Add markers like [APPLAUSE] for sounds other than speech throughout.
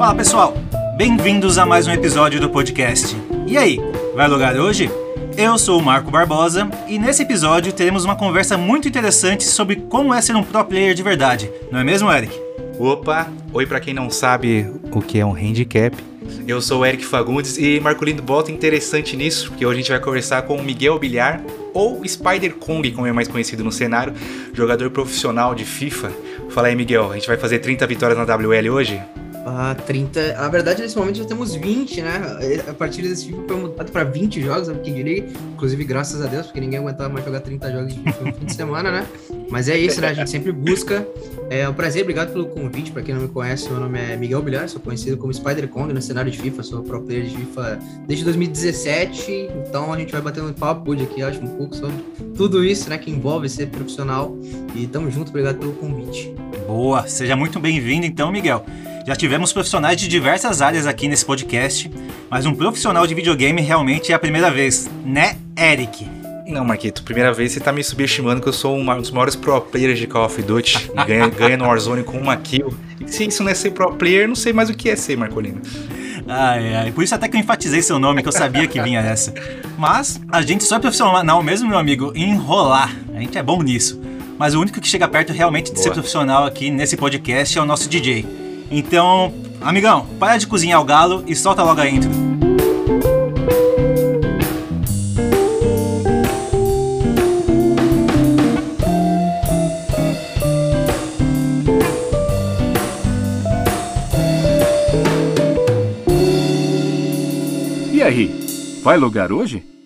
Fala pessoal, bem-vindos a mais um episódio do podcast. E aí, vai logar hoje? Eu sou o Marco Barbosa e nesse episódio teremos uma conversa muito interessante sobre como é ser um pro player de verdade, não é mesmo, Eric? Opa, oi para quem não sabe o que é um handicap. Eu sou o Eric Fagundes e Marcolino bota interessante nisso, porque hoje a gente vai conversar com o Miguel Bilhar, ou Spider Kong, como é mais conhecido no cenário, jogador profissional de FIFA. Fala aí, Miguel, a gente vai fazer 30 vitórias na WL hoje? Ah, 30. Na verdade, nesse momento já temos 20, né? A partir desse FIFA foi mudado para 20 jogos, eu que diria. Inclusive, graças a Deus, porque ninguém aguentava mais jogar 30 jogos de FIFA no fim de semana, né? Mas é isso, né? A gente sempre busca. É um prazer, obrigado pelo convite. Para quem não me conhece, meu nome é Miguel Bilhar, sou conhecido como Spider Kong no cenário de FIFA, sou pro player de FIFA desde 2017. Então a gente vai batendo um papo hoje aqui, acho, um pouco sobre tudo isso, né? Que envolve ser profissional. E tamo junto, obrigado pelo convite. Boa, seja muito bem-vindo então, Miguel. Já tivemos profissionais de diversas áreas aqui nesse podcast, mas um profissional de videogame realmente é a primeira vez, né, Eric? Não, Marquito, primeira vez você tá me subestimando que eu sou um dos maiores pro players de Call of Duty [LAUGHS] ganha, ganha no Warzone com uma kill. E se isso não é ser pro player, não sei mais o que é ser, Marcolino. Ai, ai, por isso até que eu enfatizei seu nome, que eu sabia que vinha essa. Mas a gente só é profissional mesmo, meu amigo, enrolar. A gente é bom nisso. Mas o único que chega perto realmente de Boa. ser profissional aqui nesse podcast é o nosso DJ. Então, amigão, para de cozinhar o galo e solta logo a intro. E aí, vai logar hoje?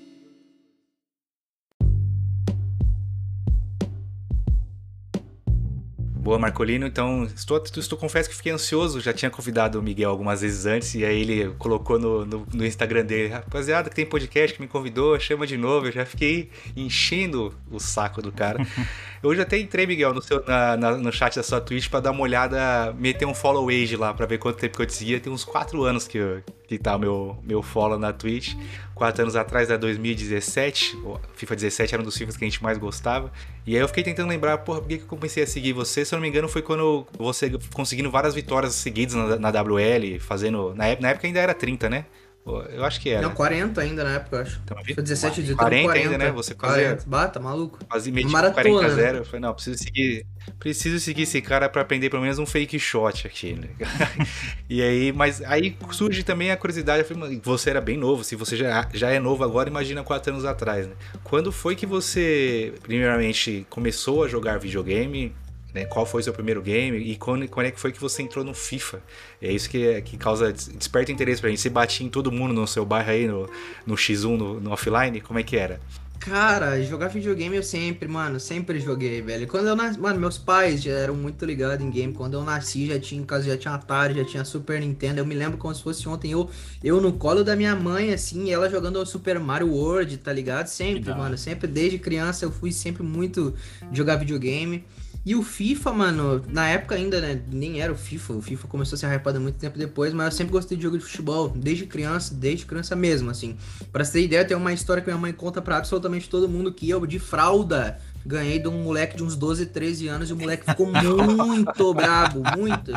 Marcolino. Então, estou, estou, confesso que fiquei ansioso. Já tinha convidado o Miguel algumas vezes antes, e aí ele colocou no, no, no, Instagram dele: Rapaziada, que tem podcast que me convidou, chama de novo. Eu já fiquei enchendo o saco do cara. [LAUGHS] Já até entrei, Miguel, no, seu, na, na, no chat da sua Twitch para dar uma olhada, meter um follow age lá, para ver quanto tempo que eu te seguia. Tem uns 4 anos que, que tá o meu, meu follow na Twitch. 4 anos atrás, da 2017. FIFA 17 era um dos FIFAs que a gente mais gostava. E aí eu fiquei tentando lembrar, porra, por que, eu comecei a seguir você? Se eu não me engano, foi quando você conseguindo várias vitórias seguidas na, na WL, fazendo. Na na época ainda era 30, né? Eu acho que era. Não, 40 ainda na época, eu acho. Então, Foi 17 de 40, 40 ainda, né? Você. 40. Bata, maluco. Quase meio 40 a 0. Eu falei, não, preciso seguir. Preciso seguir esse cara para aprender pelo menos um fake shot aqui, né? [LAUGHS] e aí, mas aí surge também a curiosidade. Eu falei, você era bem novo, se você já, já é novo agora, imagina 4 anos atrás, né? Quando foi que você, primeiramente, começou a jogar videogame? Né? Qual foi o seu primeiro game e quando, quando é que foi que você entrou no FIFA? É isso que, que causa, desperta interesse pra gente. Você batia em todo mundo no seu bairro aí, no, no X1, no, no offline? Como é que era? Cara, jogar videogame eu sempre, mano, sempre joguei, velho. Quando eu nasci, mano, meus pais já eram muito ligados em game. Quando eu nasci, já tinha em casa, já tinha Atari, já tinha Super Nintendo. Eu me lembro como se fosse ontem, eu, eu no colo da minha mãe, assim, ela jogando o Super Mario World, tá ligado? Sempre, mano, sempre, desde criança eu fui sempre muito jogar videogame. E o FIFA, mano, na época ainda, né, nem era o FIFA. O FIFA começou a ser hypado muito tempo depois, mas eu sempre gostei de jogo de futebol, desde criança, desde criança mesmo, assim. Pra você ter ideia, tem uma história que minha mãe conta pra absolutamente todo mundo que eu, de fralda, ganhei de um moleque de uns 12, 13 anos e o moleque ficou [LAUGHS] muito brabo, muito.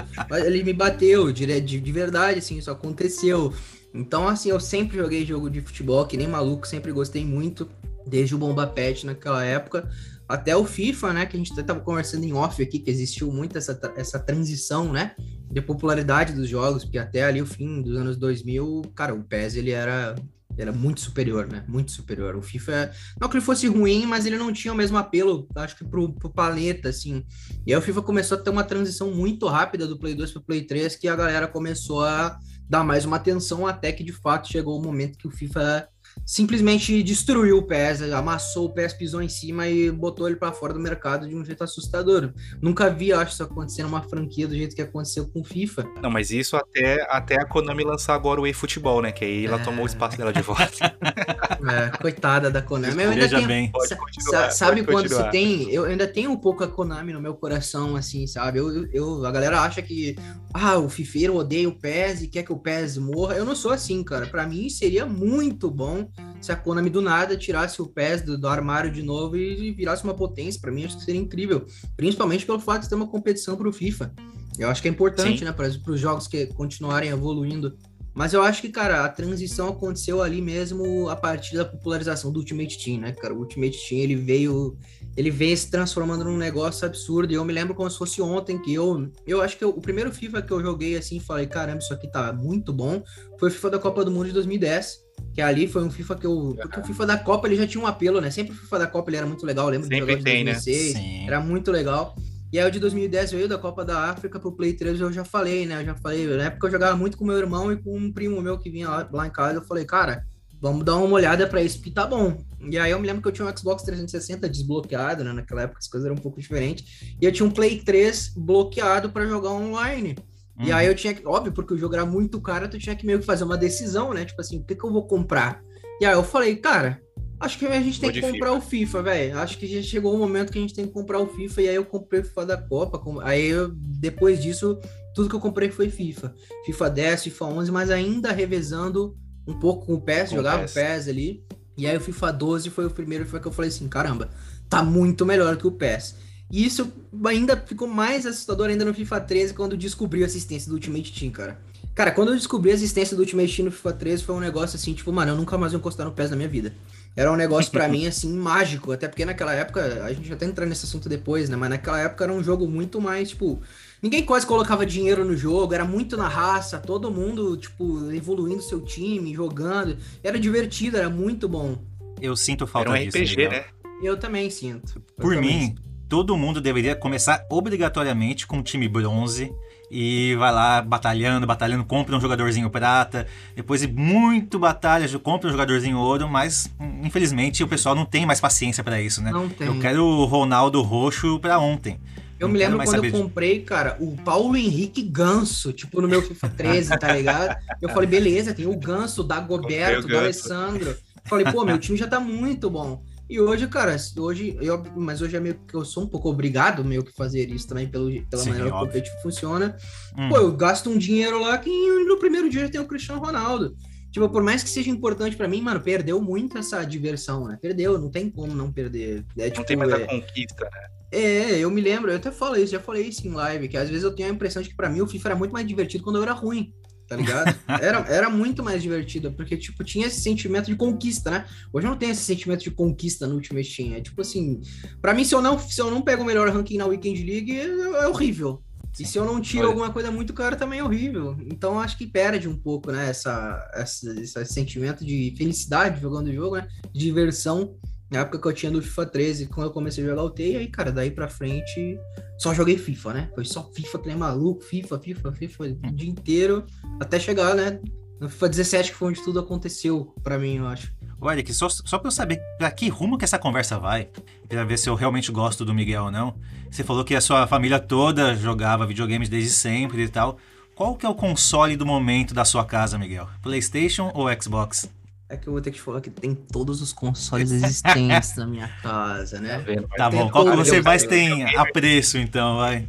Ele me bateu, de, de, de verdade, assim, isso aconteceu. Então, assim, eu sempre joguei jogo de futebol, que nem maluco, sempre gostei muito, desde o Bomba Pet naquela época até o FIFA, né, que a gente estava conversando em off aqui, que existiu muito essa, essa transição, né, de popularidade dos jogos, porque até ali o fim dos anos 2000, cara, o PES ele era era muito superior, né? Muito superior. O FIFA, não que ele fosse ruim, mas ele não tinha o mesmo apelo, acho que pro, pro planeta, assim. E aí o FIFA começou a ter uma transição muito rápida do Play 2 pro Play 3, que a galera começou a dar mais uma atenção, até que de fato chegou o momento que o FIFA simplesmente destruiu o PES, amassou o PES, pisou em cima e botou ele para fora do mercado de um jeito assustador. Nunca vi, acho, isso acontecer numa franquia do jeito que aconteceu com o FIFA. Não, mas isso até, até a Konami lançar agora o eFootball, né? Que aí ela é... tomou o espaço dela de volta. [LAUGHS] é, coitada da Konami. Eu ainda tenho, bem. sabe quando se tem... Eu ainda tenho um pouco a Konami no meu coração, assim, sabe? Eu, eu, a galera acha que ah, o fifeiro odeia o PES e quer que o PES morra. Eu não sou assim, cara. Para mim seria muito bom se a Konami do nada tirasse o PES do, do armário de novo e, e virasse uma potência, para mim acho que seria incrível. Principalmente pelo fato de ter uma competição pro FIFA. Eu acho que é importante, Sim. né, para os jogos que continuarem evoluindo. Mas eu acho que, cara, a transição aconteceu ali mesmo a partir da popularização do Ultimate Team, né, cara? O Ultimate Team, ele veio, ele veio se transformando num negócio absurdo. E eu me lembro como se fosse ontem que eu, eu acho que eu, o primeiro FIFA que eu joguei assim, falei, caramba, isso aqui tá muito bom, foi o FIFA da Copa do Mundo de 2010. Que ali foi um FIFA que eu. Porque o FIFA da Copa ele já tinha um apelo, né? Sempre o FIFA da Copa ele era muito legal. Eu lembro Sempre de jogar em 2006. Né? Era muito legal. E aí o de 2010 veio da Copa da África pro Play 3, eu já falei, né? Eu já falei, na época eu jogava muito com meu irmão e com um primo meu que vinha lá, lá em casa, eu falei, cara, vamos dar uma olhada para isso que tá bom. E aí eu me lembro que eu tinha um Xbox 360 desbloqueado, né? Naquela época as coisas eram um pouco diferentes. E eu tinha um Play 3 bloqueado para jogar online. Uhum. E aí eu tinha que, óbvio, porque o jogo era muito caro, tu tinha que meio que fazer uma decisão, né? Tipo assim, o que, que eu vou comprar? E aí eu falei, cara, Acho que a gente tem que comprar o FIFA, velho. Acho que já chegou o momento que a gente tem que comprar o FIFA. E aí eu comprei o FIFA da Copa. Aí eu, depois disso, tudo que eu comprei foi FIFA. FIFA 10, FIFA 11, mas ainda revezando um pouco com o PES. Com jogava o PES. PES ali. E aí o FIFA 12 foi o primeiro FIFA que eu falei assim: caramba, tá muito melhor que o PES. E isso ainda ficou mais assustador ainda no FIFA 13 quando descobri a assistência do Ultimate Team, cara. Cara, quando eu descobri a existência do Ultimate Team no FIFA 13 foi um negócio assim, tipo, mano, eu nunca mais vou encostar no PES na minha vida. Era um negócio para [LAUGHS] mim, assim, mágico. Até porque naquela época, a gente até entrar nesse assunto depois, né? Mas naquela época era um jogo muito mais, tipo. Ninguém quase colocava dinheiro no jogo, era muito na raça, todo mundo, tipo, evoluindo seu time, jogando. Era divertido, era muito bom. Eu sinto falta era um disso. RPG, né? Eu também sinto. Eu Por também mim, sinto. Todo mundo deveria começar obrigatoriamente com o time bronze e vai lá batalhando, batalhando, compra um jogadorzinho prata, depois de muito batalha, compra um jogadorzinho ouro, mas infelizmente o pessoal não tem mais paciência para isso, né? Não tem. Eu quero o Ronaldo roxo para ontem. Eu não me lembro quando eu comprei, cara, o Paulo Henrique Ganso, tipo no meu FIFA 13, tá ligado? Eu falei, beleza, tem o Ganso, o Dagoberto, o do Alessandro. Falei, pô, meu time já tá muito bom. E hoje, cara, hoje, eu, mas hoje é meio que eu sou um pouco obrigado meio que fazer isso também pelo, pela Sim, maneira que o competitivo funciona. Hum. Pô, eu gasto um dinheiro lá que no primeiro dia já tem o Cristiano Ronaldo. Tipo, por mais que seja importante para mim, mano, perdeu muito essa diversão, né? Perdeu, não tem como não perder. É, tipo, não tem mais é... a conquista, né? É, eu me lembro, eu até falei isso, já falei isso em live, que às vezes eu tenho a impressão de que para mim o FIFA era muito mais divertido quando eu era ruim tá ligado? Era, era muito mais divertido, porque, tipo, tinha esse sentimento de conquista, né? Hoje eu não tenho esse sentimento de conquista no Ultimate Team. É tipo assim, para mim, se eu, não, se eu não pego o melhor ranking na Weekend League, é, é horrível. E se eu não tiro Olha. alguma coisa muito cara, também é horrível. Então acho que perde um pouco, né? Essa, essa, esse sentimento de felicidade jogando o jogo, né? De diversão na época que eu tinha do FIFA 13, quando eu comecei a jogar o T, e aí, cara, daí pra frente só joguei FIFA, né? Foi só FIFA que nem maluco, FIFA, FIFA, FIFA o dia inteiro, até chegar, né? No FIFA 17 que foi onde tudo aconteceu para mim, eu acho. Olha, que só, só pra eu saber pra que rumo que essa conversa vai, pra ver se eu realmente gosto do Miguel ou não. Você falou que a sua família toda jogava videogames desde sempre e tal. Qual que é o console do momento da sua casa, Miguel? PlayStation ou Xbox? É que eu vou ter que falar que tem todos os consoles existentes na minha casa, né? Tá, tá bom, qual que você mais tem apreço, então, vai?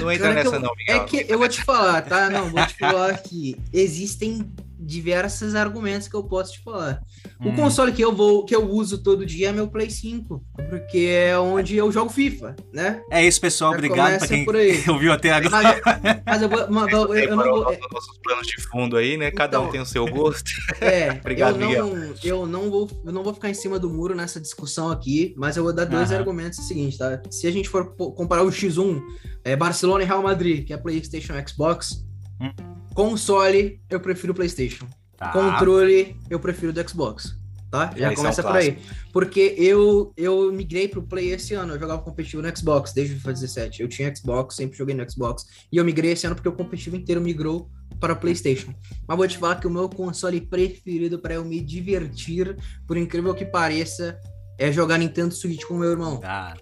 Não entra nessa eu, não, Miguel. É que eu vou te falar, tá? Não, vou te falar que existem diversos argumentos que eu posso te falar. O hum. console que eu vou, que eu uso todo dia é meu Play 5, porque é onde eu jogo FIFA, né? É isso, pessoal. Já Obrigado para quem [LAUGHS] ouviu até agora. Mas, mas eu, vou, mas, eu, eu não vou, nossos planos de fundo aí, né? Cada então, um tem o seu gosto. [LAUGHS] É, [LAUGHS] Obrigado, eu não, Miguel. Eu não vou, eu não vou ficar em cima do muro nessa discussão aqui, mas eu vou dar dois Aham. argumentos. É o seguinte, tá? Se a gente for comparar o X1, é Barcelona e Real Madrid, que é PlayStation, Xbox. Hum. Console, eu prefiro PlayStation. Tá. Controle, eu prefiro do Xbox. Tá? Já começa é por aí. Porque eu, eu migrei pro Play esse ano. Eu jogava competitivo no Xbox desde o FIFA 17. Eu tinha Xbox, sempre joguei no Xbox. E eu migrei esse ano porque o competitivo inteiro migrou para o PlayStation. Mas vou te falar que o meu console preferido para eu me divertir, por incrível que pareça, é jogar Nintendo Switch com meu irmão. Ah.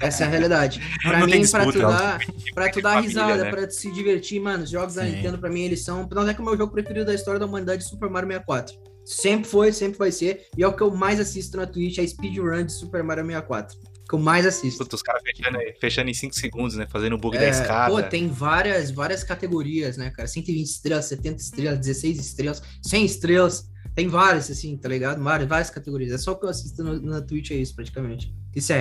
Essa é a realidade. [LAUGHS] Pra não mim, pra tu dar, pra tu dar risada, né? pra tu se divertir, mano, os jogos Sim. da Nintendo, pra mim, eles são. Não é que o meu jogo preferido da história da humanidade é Super Mario 64. Sempre foi, sempre vai ser. E é o que eu mais assisto na Twitch, é speedrun de Super Mario 64. Que eu mais assisto. Puta, os caras fechando, fechando, em 5 segundos, né? Fazendo o bug é, da escada. Pô, tem várias, várias categorias, né, cara? 120 estrelas, 70 estrelas, 16 estrelas, 100 estrelas. Tem várias, assim, tá ligado? Várias, várias categorias. É só o que eu assisto no, na Twitch, é isso, praticamente.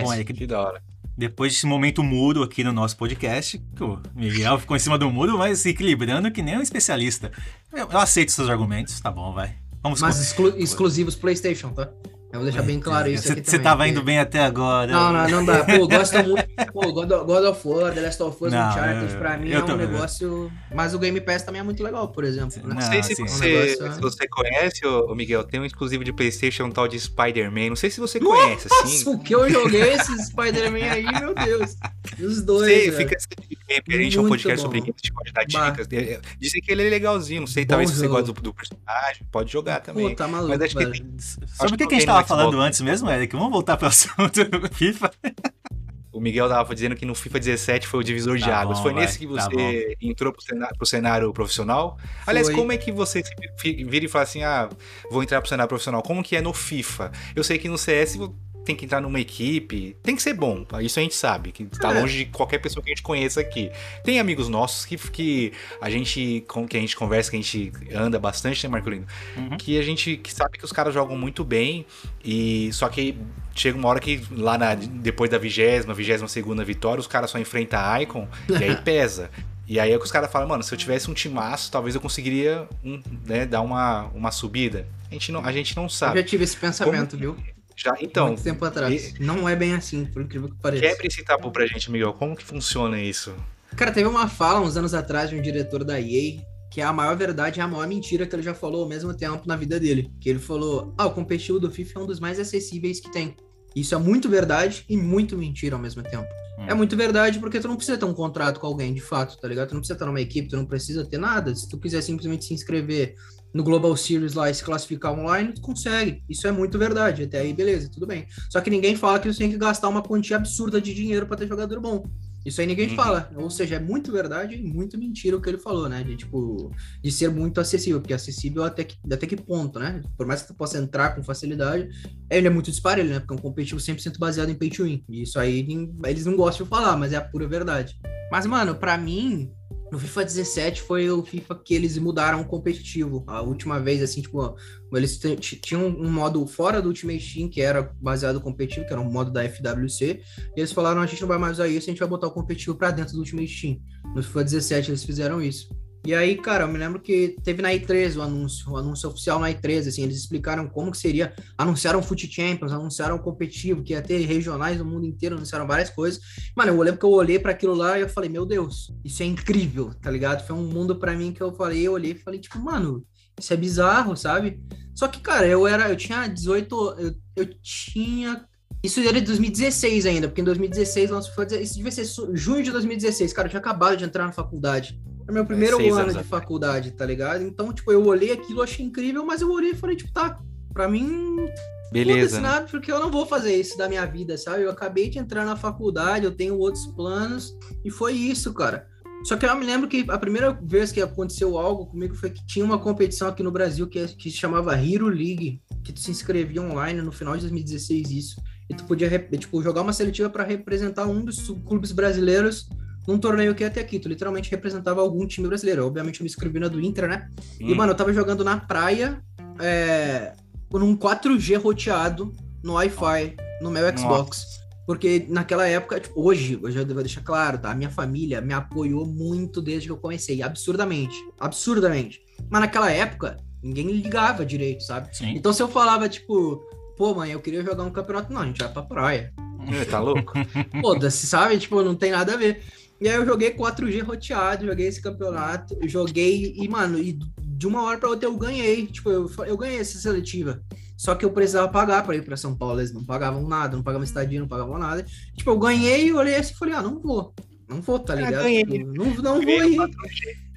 Bom, é que da hora. depois desse momento muro aqui no nosso podcast, o Miguel ficou em cima do muro, mas se equilibrando que nem um especialista. Eu, eu aceito seus argumentos, tá bom, vai. Vamos Mas exclu exclusivos PlayStation, tá? Eu vou deixar bem claro isso cê, aqui Você tava indo bem até agora. Não, não, não dá. Pô, gosto [LAUGHS] muito. Pô, God, God of War, The Last of Us, Uncharted, pra mim é um negócio... Mas o Game Pass também é muito legal, por exemplo. Né? Não, sei se, sim. você, um negócio... se você conhece, ô, Miguel, tem um exclusivo de Playstation, um tal de Spider-Man. Não sei se você conhece, Nossa, assim. o que eu joguei esses Spider-Man aí, meu Deus. Os dois, sei, fica essa dica a gente é um podcast bom. sobre games, a gente pode dar dicas. É, é, dizem que ele é legalzinho, não sei, talvez se você gosta do, do, personagem, pode jogar também. Pô, tá maluco, Mas acho que... Sobre o que, que a gente tava falando antes mesmo? mesmo, Eric? Vamos voltar para o [LAUGHS] assunto FIFA. O Miguel tava dizendo que no FIFA 17 foi o divisor tá de águas. Bom, foi vai, nesse que tá você tá entrou pro cenário, pro cenário profissional? Foi. Aliás, como é que você vira e fala assim: ah, vou entrar pro cenário profissional? Como que é no FIFA? Eu sei que no CS tem que entrar numa equipe, tem que ser bom, isso a gente sabe, que tá é. longe de qualquer pessoa que a gente conheça aqui. Tem amigos nossos que, que a gente com que a gente conversa, que a gente anda bastante, né, Marcolino? Uhum. Que a gente que sabe que os caras jogam muito bem e só que chega uma hora que lá na, depois da vigésima, vigésima segunda vitória, os caras só enfrentam a Icon e aí [LAUGHS] pesa. E aí é que os caras falam, mano, se eu tivesse um timaço, talvez eu conseguiria um, né, dar uma, uma subida. A gente não, a gente não sabe. Eu já tive esse pensamento, Como... viu? Já, então. Muito tempo atrás. E... Não é bem assim, por incrível que pareça. Quebre esse tabu pra gente, Miguel. Como que funciona isso? Cara, teve uma fala uns anos atrás de um diretor da EA que é a maior verdade e a maior mentira que ele já falou ao mesmo tempo na vida dele. Que ele falou: Ah, o competitivo do FIFA é um dos mais acessíveis que tem. Isso é muito verdade e muito mentira ao mesmo tempo. Hum. É muito verdade porque tu não precisa ter um contrato com alguém, de fato, tá ligado? Tu não precisa estar numa equipe, tu não precisa ter nada. Se tu quiser simplesmente se inscrever no Global Series lá e se classificar online, tu consegue. Isso é muito verdade. Até aí, beleza, tudo bem. Só que ninguém fala que você tem que gastar uma quantia absurda de dinheiro para ter jogador bom. Isso aí ninguém uhum. fala. Ou seja, é muito verdade e muito mentira o que ele falou, né? De, tipo, de ser muito acessível, porque acessível até que, até que ponto, né? Por mais que tu possa entrar com facilidade, ele é muito disparelho, né? Porque é um competitivo 100% baseado em pay to win. E isso aí eles não gostam de falar, mas é a pura verdade. Mas, mano, para mim, no FIFA 17 foi o FIFA que eles mudaram o competitivo. A última vez, assim, tipo, eles tinham um modo fora do Ultimate Team, que era baseado no competitivo, que era um modo da FWC. E eles falaram: a gente não vai mais usar isso, a gente vai botar o competitivo para dentro do Ultimate Team. No FIFA 17 eles fizeram isso. E aí, cara, eu me lembro que teve na E3 o anúncio, o anúncio oficial na E3, assim, eles explicaram como que seria, anunciaram Foot Champions, anunciaram o competitivo, que ia ter regionais no mundo inteiro, anunciaram várias coisas. Mano, eu lembro que eu olhei para aquilo lá e eu falei, meu Deus, isso é incrível, tá ligado? Foi um mundo para mim que eu falei, eu olhei e falei, tipo, mano, isso é bizarro, sabe? Só que, cara, eu era, eu tinha 18, eu, eu tinha isso era de 2016 ainda, porque em 2016 lançou, isso devia ser junho de 2016, cara, eu tinha acabado de entrar na faculdade. É meu primeiro é, ano de faculdade, tá ligado? Então, tipo, eu olhei aquilo, achei incrível, mas eu olhei e falei, tipo, tá, pra mim. Beleza. Né? Nada, porque eu não vou fazer isso da minha vida, sabe? Eu acabei de entrar na faculdade, eu tenho outros planos, e foi isso, cara. Só que eu me lembro que a primeira vez que aconteceu algo comigo foi que tinha uma competição aqui no Brasil que, que se chamava Hero League, que tu se inscrevia online no final de 2016, isso. E tu podia, tipo, jogar uma seletiva para representar um dos clubes brasileiros num torneio que ia ter aqui. Tu literalmente representava algum time brasileiro. Obviamente eu me inscrevi na do Inter, né? Hum. E, mano, eu tava jogando na praia é, num 4G roteado no Wi-Fi no meu Xbox. Nossa. Porque naquela época, tipo, hoje, hoje eu devo deixar claro, tá? A minha família me apoiou muito desde que eu comecei. Absurdamente. Absurdamente. Mas naquela época, ninguém ligava direito, sabe? Sim. Então se eu falava, tipo, pô, mãe, eu queria jogar um campeonato, não, a gente vai pra praia. Tá louco? [LAUGHS] Foda-se, sabe? Tipo, não tem nada a ver. E aí eu joguei 4G roteado, joguei esse campeonato, joguei e, mano, e de uma hora para outra eu ganhei. Tipo, eu, eu ganhei essa seletiva. Só que eu precisava pagar para ir para São Paulo. Eles não pagavam nada, não pagavam estadia, não pagavam nada. Tipo, eu ganhei, olhei assim e falei, ah, não vou. Não vou, tá ligado? Tipo, não, não vou ir.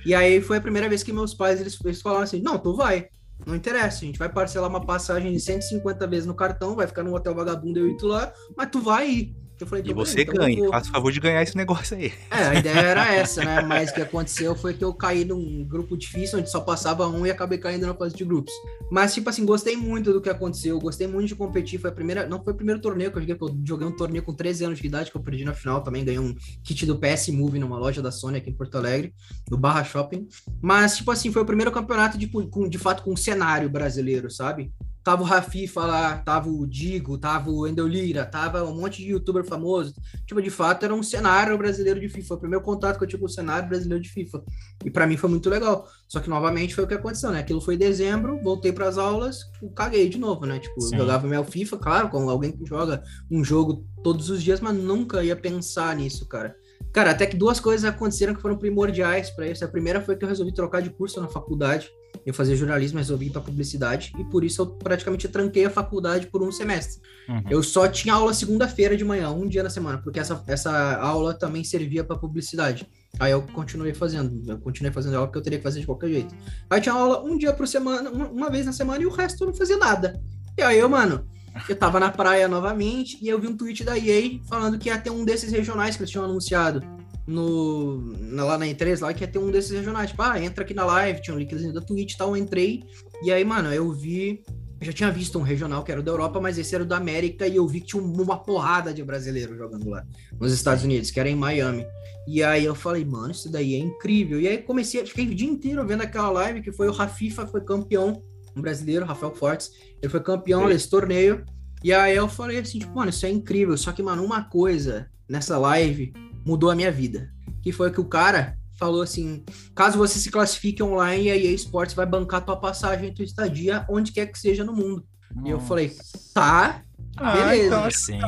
E aí foi a primeira vez que meus pais, eles, eles falaram assim, não, tu vai. Não interessa, a gente vai parcelar uma passagem de 150 vezes no cartão, vai ficar no hotel vagabundo eu e tu lá, mas tu vai ir. Eu falei, e você então ganha, vou... faça o favor de ganhar esse negócio aí. É, a ideia era [LAUGHS] essa, né? Mas o que aconteceu foi que eu caí num grupo difícil, onde só passava um e acabei caindo na fase de grupos. Mas, tipo assim, gostei muito do que aconteceu, gostei muito de competir. Foi a primeira. Não foi o primeiro torneio que eu joguei, eu joguei um torneio com 13 anos de idade, que eu perdi na final também. Ganhei um kit do PS Move numa loja da Sony aqui em Porto Alegre, no Barra Shopping. Mas, tipo assim, foi o primeiro campeonato de, com, de fato com um cenário brasileiro, sabe? Tava o Rafifa lá, tava o Digo, tava o Endel Lira, tava um monte de youtuber famoso. Tipo, de fato, era um cenário brasileiro de FIFA. Foi o primeiro contato que eu tive com o cenário brasileiro de FIFA. E para mim foi muito legal. Só que, novamente, foi o que aconteceu, né? Aquilo foi em dezembro, voltei para as aulas, caguei de novo, né? Tipo, Sim. jogava meu FIFA, claro, com alguém que joga um jogo todos os dias, mas nunca ia pensar nisso, cara. Cara, até que duas coisas aconteceram que foram primordiais para isso. A primeira foi que eu resolvi trocar de curso na faculdade. Eu fazia jornalismo, resolvi ir para publicidade e por isso eu praticamente tranquei a faculdade por um semestre. Uhum. Eu só tinha aula segunda-feira de manhã, um dia na semana, porque essa, essa aula também servia para publicidade. Aí eu continuei fazendo, eu continuei fazendo aula que eu teria que fazer de qualquer jeito. Aí tinha aula um dia por semana, uma vez na semana e o resto eu não fazia nada. E aí eu, mano, eu tava na praia novamente e eu vi um tweet da EA falando que ia ter um desses regionais que eles tinham anunciado no, lá na E3 lá, que ia ter um desses regionais. Tipo, ah, entra aqui na live, tinha um linkzinho da Twitch e tal, eu entrei. E aí, mano, eu vi. Eu já tinha visto um regional que era da Europa, mas esse era o da América, e eu vi que tinha uma porrada de brasileiros jogando lá, nos Estados Unidos, que era em Miami. E aí eu falei, mano, isso daí é incrível. E aí comecei, fiquei o dia inteiro vendo aquela live que foi o Rafifa, foi campeão, um brasileiro, Rafael Fortes, ele foi campeão desse torneio. E aí eu falei assim, tipo, mano, isso é incrível. Só que, mano, uma coisa nessa live mudou a minha vida. Que foi que o cara falou assim: caso você se classifique online, a EA Sports vai bancar tua passagem e tua estadia onde quer que seja no mundo. Nossa. E eu falei, tá. Ah, beleza. Então, sim.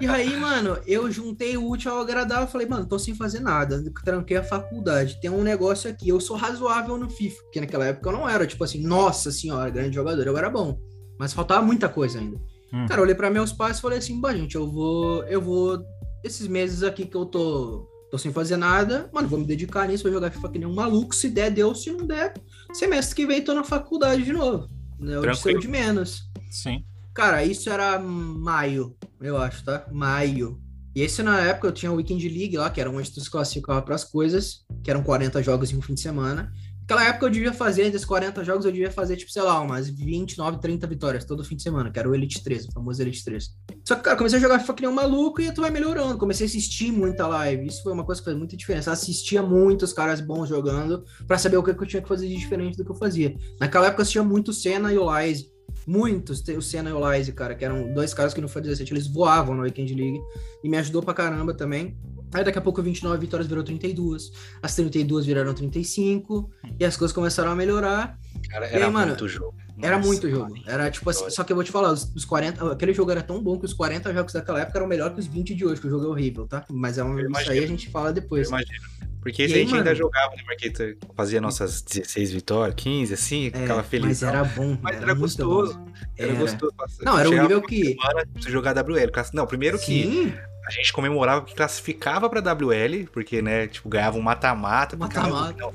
E aí, mano, eu juntei o útil ao agradável. Falei, mano, tô sem fazer nada. Tranquei a faculdade. Tem um negócio aqui. Eu sou razoável no FIFA, porque naquela época eu não era, tipo assim, nossa senhora, grande jogador. Eu era bom. Mas faltava muita coisa ainda. Hum. Cara, eu olhei para meus pais e falei assim, bah, gente, eu vou, eu vou esses meses aqui que eu tô, tô sem fazer nada, mano, vou me dedicar nisso, vou jogar FIFA que nem um maluco. Se der, deu. Se não der, semestre que vem tô na faculdade de novo. Né? Eu disse de menos. Sim. Cara, isso era maio, eu acho, tá? Maio. E esse na época eu tinha o Weekend League lá, que era onde tu se classificava para as coisas, que eram 40 jogos em um fim de semana. Naquela época eu devia fazer, desses 40 jogos, eu devia fazer, tipo, sei lá, umas 29, 30 vitórias todo fim de semana, que era o Elite 3, o famoso Elite 3. Só que, cara, comecei a jogar FIFA que nem um maluco e tu vai melhorando. Comecei a assistir muita live. Isso foi uma coisa que fez muita diferença. Eu assistia muitos caras bons jogando para saber o que, eu tinha que fazer de diferente do que eu fazia. Naquela época eu assistia muito Senna e o Lize. Muitos, o Senna e o Lize, cara, que eram dois caras que no FIFA 17 eles voavam no Weekend League. E me ajudou pra caramba também. Aí daqui a pouco 29 vitórias virou 32, as 32 viraram 35, e as coisas começaram a melhorar. Cara, era aí, mano, muito jogo. Era muito jogo. Era tipo assim, só que eu vou te falar, os, os 40, aquele jogo era tão bom que os 40 jogos daquela época eram melhor que os 20 de hoje, que o jogo é horrível, tá? Mas é um, isso aí a gente fala depois. Eu imagino. Porque aí, a gente mano, ainda jogava, né, Marqueta? Fazia nossas 16 vitórias, 15, assim, é, aquela feliz. Mas era bom. Mas era, era gostoso. Era, era gostoso. Não, era nível que. Semana, jogar WL. Não, primeiro Sim. A gente comemorava que classificava pra WL, porque, né, tipo, ganhava um mata-mata. Mata-mata.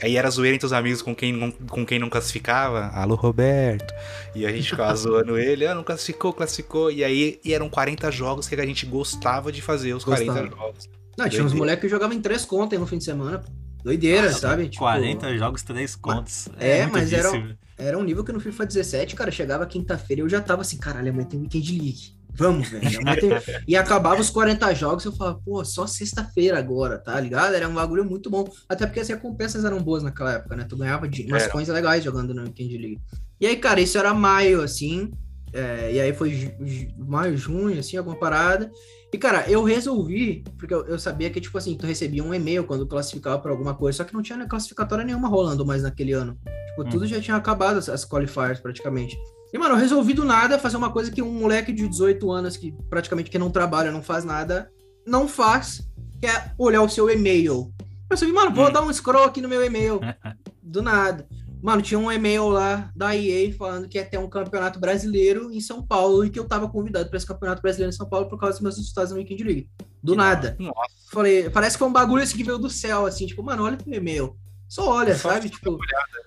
Aí era zoeira entre os amigos com quem, não, com quem não classificava. Alô, Roberto. E a gente ficava [LAUGHS] zoando ele, ah, não classificou, classificou. E aí e eram 40 jogos que a gente gostava de fazer, os Gostava. 40 jogos. Não, tinha uns moleques que jogavam em três contas no fim de semana. Doideira, Nossa, sabe? Tipo, 40 jogos, três contas. É, é mas era, era um nível que no FIFA 17, cara, chegava quinta-feira e eu já tava assim, caralho, amanhã tem Weekend League. Vamos, [LAUGHS] velho. e acabava os 40 jogos, eu falava, pô, só sexta-feira agora, tá ligado? Era um bagulho muito bom. Até porque as recompensas eram boas naquela época, né? Tu ganhava de, umas coisas legais jogando no Weekend League. E aí, cara, isso era maio, assim. É, e aí foi maio, junho, assim, alguma parada. E, cara, eu resolvi, porque eu, eu, sabia que, tipo assim, tu recebia um e-mail quando classificava para alguma coisa, só que não tinha classificatória nenhuma rolando mais naquele ano. Tipo, hum. tudo já tinha acabado, as qualifiers, praticamente. E, mano, eu resolvi do nada fazer uma coisa que um moleque de 18 anos, que praticamente que não trabalha, não faz nada, não faz, que é olhar o seu e-mail. Eu pensei, mano, vou hum. dar um scroll aqui no meu e-mail. [LAUGHS] do nada. Mano, tinha um e-mail lá da EA falando que ia ter um campeonato brasileiro em São Paulo e que eu tava convidado para esse campeonato brasileiro em São Paulo por causa dos meus resultados no Weekend League. Do nada. Nossa. Falei, parece que foi um bagulho assim que veio do céu, assim, tipo, mano, olha o meu e-mail. Só olha, Só sabe? Tipo,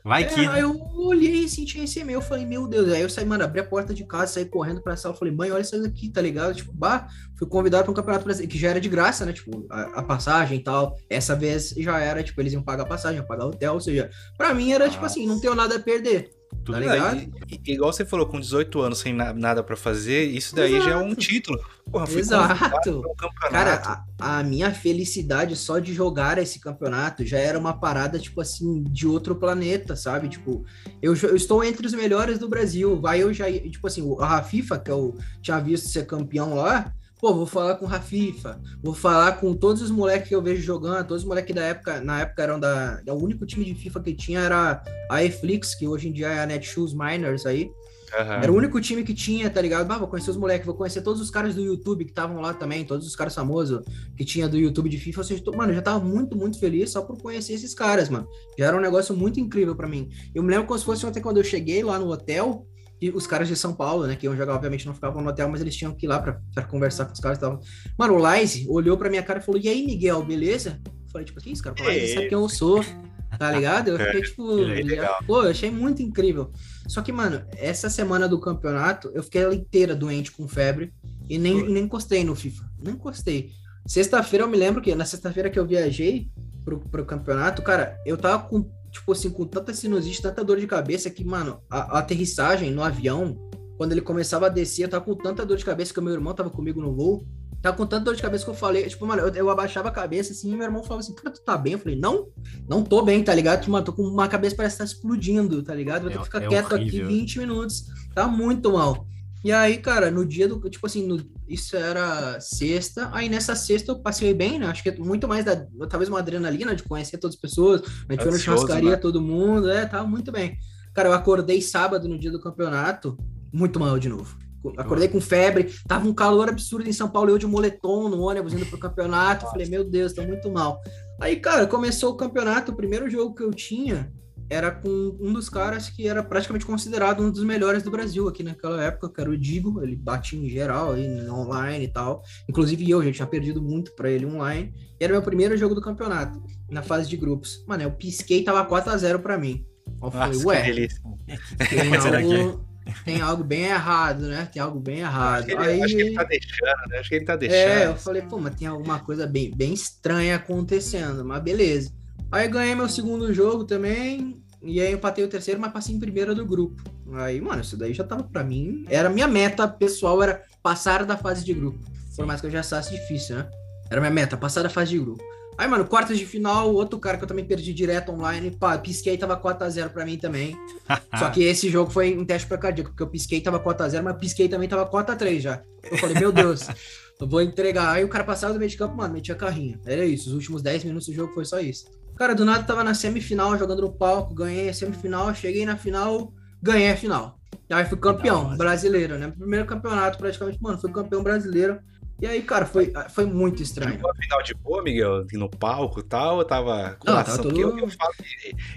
vai é, que. Aí eu olhei assim, tinha esse e-mail, eu falei, meu Deus. Aí eu saí, mano, abri a porta de casa, saí correndo pra sala, falei, mãe, olha isso aqui, tá ligado? Tipo, bah, fui convidado pra um campeonato brasileiro, que já era de graça, né? Tipo, a, a, passagem e tal. Essa vez já era, tipo, eles iam pagar a passagem, iam pagar o hotel, ou seja, pra mim era, Nossa. tipo assim, não tenho nada a perder. Tá Ah, ligado? igual você falou, com 18 anos sem na- nada pra fazer, isso daí já é um Exato. título. Porra, Exato. um campeonato. Cara, a, a minha felicidade só de jogar esse campeonato já era uma parada, tipo assim, de outro planeta, sabe? Tipo, eu, eu estou entre os melhores do Brasil. Vai eu já, tipo assim, a Rafifa, que eu tinha visto ser campeão lá, pô, vou falar com o Rafifa, vou falar com todos os moleques que eu vejo jogando, todos os moleques da época, na época eram da. O único time de FIFA que tinha era a Eflix, que hoje em dia é a Netshoes Miners aí. Aham. Era o único time que tinha, tá ligado? Ah, vou conhecer os moleques, vou conhecer todos os caras do YouTube que estavam lá também, todos os caras famosos que tinha do YouTube de FIFA. Ou seja, tô- mano, eu já tava muito, muito feliz só por conhecer esses caras, mano. Já era um negócio muito incrível pra mim. Eu me lembro como se fosse ontem quando eu cheguei lá no hotel, e os caras de São Paulo, né, que iam jogar, obviamente não ficavam no hotel, mas eles tinham que ir lá pra conversar com os caras e tal. Mano, o Lize olhou pra minha cara e falou: E aí, Miguel, beleza? Eu falei, tipo, que isso, cara? O Lize sabe quem eu sou, tá ligado? Eu [LAUGHS] fiquei, tipo, É, pô, eu achei muito incrível. Só que, mano, essa semana do campeonato, eu fiquei ela inteira doente com febre e nem, nem encostei no FIFA. Nem encostei. Sexta-feira eu me lembro que, na sexta-feira que eu viajei pro, pro campeonato, cara, eu tava com, tipo assim, com tanta sinusite, tanta dor de cabeça que, mano, a, a aterrissagem no avião, quando ele começava a descer, eu tava com tanta dor de cabeça que o meu irmão tava comigo no voo. Tava com tanta dor de cabeça que eu falei, tipo, mano, eu, eu abaixava a cabeça assim, e meu irmão falava assim, cara, tu tá bem? Eu falei, não, não tô bem, tá ligado? Tipo, mano, tô com uma cabeça parece que tá explodindo, tá ligado? Vou ter É- que ficar é quieto horrível. aqui 20 minutos. Tá muito mal. E aí, cara, no dia do. Tipo assim, no- isso era sexta. Aí nessa sexta eu passei bem, né? Acho que muito mais da. Talvez uma adrenalina de conhecer todas as pessoas. A gente foi na churrascaria, né? todo mundo. É, tava muito bem. Cara, eu acordei sábado no dia do campeonato, muito mal de novo. Acordei com febre, tava um calor absurdo em São Paulo, eu de moletom no ônibus indo pro campeonato. Falei, meu Deus, tô muito mal. Aí, cara, começou o campeonato. O primeiro jogo que eu tinha era com um dos caras que era praticamente considerado um dos melhores do Brasil aqui naquela época, que era o Digo. Ele batia em geral, aí, online e tal. Inclusive eu já tinha perdido muito pra ele online. E era meu primeiro jogo do campeonato, na fase de grupos. Mano, eu pisquei e tava 4x0 pra mim. Aí eu falei, Nossa, ué, tem [LAUGHS] é? algo, tem algo bem errado, né? Tem algo bem errado. Acho que, ele, Aí, acho que ele tá deixando, né? Acho que ele tá deixando. é, eu falei, pô, mas tem alguma coisa bem, bem estranha acontecendo, mas beleza. Aí ganhei meu segundo jogo também, e aí empatei o terceiro, mas passei em primeiro do grupo. Aí, mano, isso daí já tava pra mim. Era minha meta pessoal, era passar da fase de grupo. Por mais que eu já achasse difícil, né? Era minha meta, passar da fase de grupo. Aí, mano, quartas de final, outro cara que eu também perdi direto online, pá, pisquei, tava 4x0 pra mim também. [LAUGHS] Só que esse jogo foi um teste pra cardíaco, porque eu pisquei, tava 4x0, mas pisquei também, tava 4x3 já. Eu falei, meu Deus, eu vou entregar. Aí o cara passava do meio de campo, mano, metia carrinho. Era isso, os últimos 10 minutos do jogo foi só isso. Cara, do nada tava na semifinal, jogando no palco, ganhei a semifinal, cheguei na final, ganhei a final. Aí fui campeão hora. brasileiro, né? Primeiro campeonato, praticamente, mano, fui campeão brasileiro. E aí, cara, foi, foi muito estranho. Jogou a final de boa, Miguel? No palco e tal? Eu tava com Não, tava porque tudo- eu, eu falo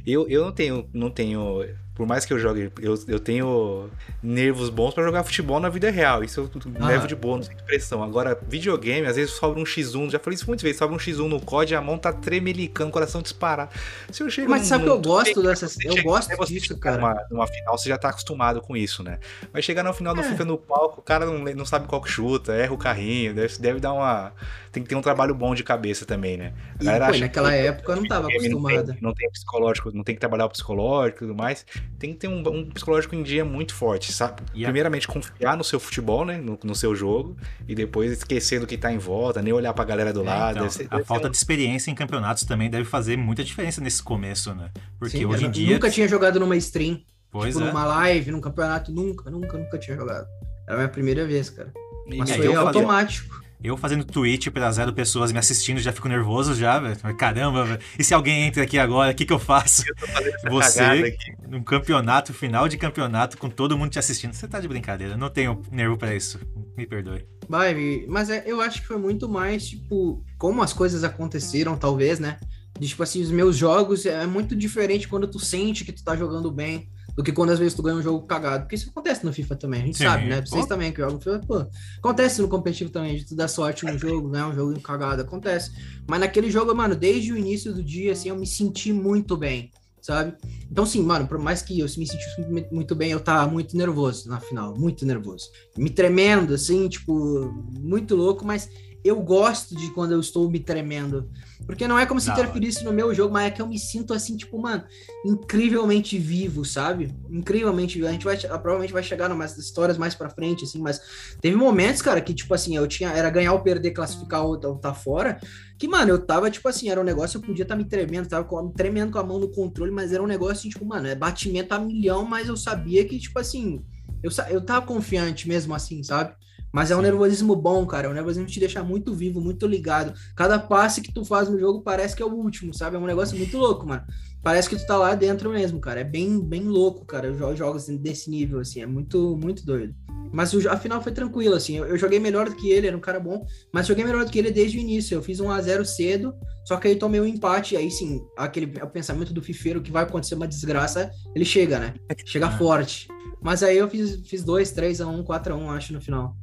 eu, eu não tenho, não tenho. Por mais que eu jogue, eu, eu tenho nervos bons pra jogar futebol na vida real. Isso eu Ah. levo de boa, não sinto pressão. Agora, videogame, às vezes sobra um X1, já falei isso muitas vezes, sobra um X1 no COD, a mão tá tremelicando, o coração disparado. Se eu chego Mas num- sabe que eu gosto chega- Eu gosto disso, cara. Numa, numa final, você já tá acostumado com isso, né? Mas chegar no final do É. FIFA no palco, o cara não, não sabe qual que chuta, erra o carrinho, deve, deve dar uma. Tem que ter um trabalho bom de cabeça também, né? A E, pô, naquela que época eu não tava videogame não tem- acostumada. Não tem, psicológico, não tem que trabalhar o psicológico e tudo mais. Tem que ter um, um psicológico em dia muito forte, sabe? A- Primeiramente, confiar no seu futebol, né? No, no seu jogo. E depois esquecer do que tá em volta, nem olhar pra galera do É, lado. então, deve ser- a ser falta um- de experiência em campeonatos também deve fazer muita diferença nesse começo, né? Porque Sim, hoje eu em dia. Nunca tinha jogado numa stream, Pois tipo, é. numa live, num campeonato, nunca, nunca, nunca tinha jogado. Era a minha primeira vez, cara. Mas e foi automático. Eu fazendo tweet pra zero pessoas me assistindo, já fico nervoso já, velho. Caramba, velho. E se alguém entra aqui agora, o que, que eu faço? essa Você, num campeonato, final de campeonato, com todo mundo te assistindo. Você tá de brincadeira. Não tenho nervo pra isso. Me perdoe. Vai, mas é, eu acho que foi muito mais, tipo, como as coisas aconteceram, talvez, né? De, tipo assim, os meus jogos é muito diferente quando tu sente que tu tá jogando bem do que quando às vezes tu ganha um jogo cagado. Porque isso acontece no FIFA também, a gente Sim. sabe, né? Vocês Pô. também que jogam FIFA, pô. Acontece no competitivo também, de tu dar sorte no jogo, ganhar um jogo cagado, acontece. Mas naquele jogo, mano, desde o início do dia, assim, eu me senti muito bem, sabe? Então, sim, mano, por mais que eu me sentisse muito bem, eu tava muito nervoso na final, muito nervoso. Me tremendo, assim, tipo, muito louco, mas eu gosto de quando eu estou me tremendo. Porque não é como se interferisse no meu jogo, mas é que eu me sinto assim, tipo, mano, incrivelmente vivo, sabe? Incrivelmente vivo. A gente vai, provavelmente vai chegar umas histórias mais pra frente, assim, mas teve momentos, cara, que, tipo assim, eu tinha, era ganhar ou perder, classificar ou, ou tá fora, que, mano, eu tava, tipo assim, era um negócio, eu podia estar tá me tremendo, tava com, tremendo com a mão no controle, mas era um negócio, assim, tipo, mano, é batimento a milhão, mas eu sabia que, tipo assim, eu, eu tava confiante mesmo assim, sabe? Mas é um nervosismo bom, cara. É um nervosismo que te deixa muito vivo, muito ligado. Cada passe que tu faz no jogo parece que é o último, sabe? É um negócio muito louco, mano. Parece que tu tá lá dentro mesmo, cara. É bem, bem louco, cara. Os jogos desse nível, assim. É muito, muito doido. Mas a final foi tranquilo, assim. Eu, eu, joguei melhor do que ele, era um cara bom. Mas joguei melhor do que ele desde o início. Eu fiz um a 0 cedo, só que aí tomei um empate. Aí sim, aquele o pensamento do fifeiro que vai acontecer uma desgraça, ele chega, né? Chega forte. Mas aí eu fiz, fiz 2, 3 a 1, 4 a 1, acho, no final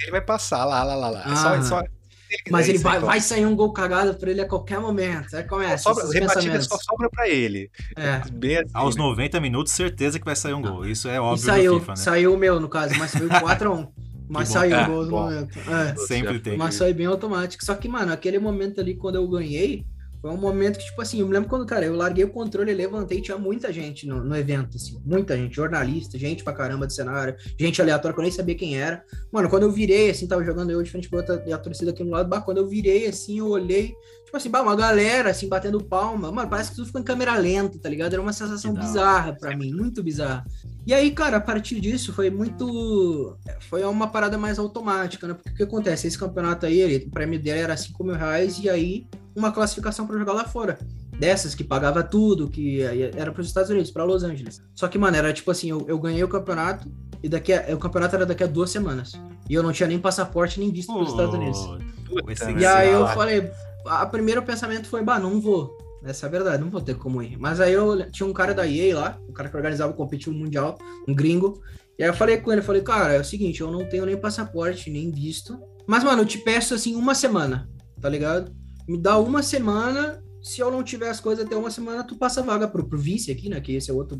ele vai passar lá, lá, lá, lá. Ah, só, só, mas ele vai, vai sair um gol cagado pra ele a qualquer momento. Aí começa. Sobra, rebatida só sobra pra ele. É. Bem assim, Aos 90 minutos, certeza que vai sair um gol. Isso é óbvio. E saiu, FIFA, né? saiu o meu, no caso, mas saiu [LAUGHS] 4x1. Mas saiu o É, gol no momento. É. Sempre tem. Mas saiu bem automático. Só que, mano, aquele momento ali, quando eu ganhei, foi um momento que, tipo assim, eu me lembro quando, cara, eu larguei o controle, levantei, tinha muita gente no, no, evento, assim, muita gente, jornalista, gente pra caramba do cenário, gente aleatória que eu nem sabia quem era. Mano, quando eu virei, assim, tava jogando eu de frente pra outra e a torcida aqui no lado, bah, quando eu virei, assim, eu olhei, tipo assim, uma galera, assim, batendo palma. Mano, parece que tudo ficou em câmera lenta, tá ligado? Era uma sensação bizarra pra mim, muito bizarra. E aí, cara, a partir disso foi muito. Foi uma parada mais automática, né? Porque o que acontece? Esse campeonato aí, ele, o prêmio dele era 5 mil reais e aí uma classificação para jogar lá fora. Dessas que pagava tudo, que era para os Estados Unidos, para Los Angeles. Só que, mano, era tipo assim: eu, eu ganhei o campeonato e daqui a, o campeonato era daqui a duas semanas. E eu não tinha nem passaporte nem visto para os Estados Unidos. E aí eu falei: a primeiro pensamento foi, bah, não vou. Essa é a verdade, não vou ter como ir. Mas aí eu tinha um cara da EA lá, o um cara que organizava o competitivo mundial, um gringo. E aí eu falei com ele, falei, cara, é o seguinte, eu não tenho nem passaporte, nem visto. Mas, mano, eu te peço assim uma semana, tá ligado? Me dá uma semana. Se eu não tiver as coisas até uma semana, tu passa vaga pro, pro vice aqui, né? Que esse é outro.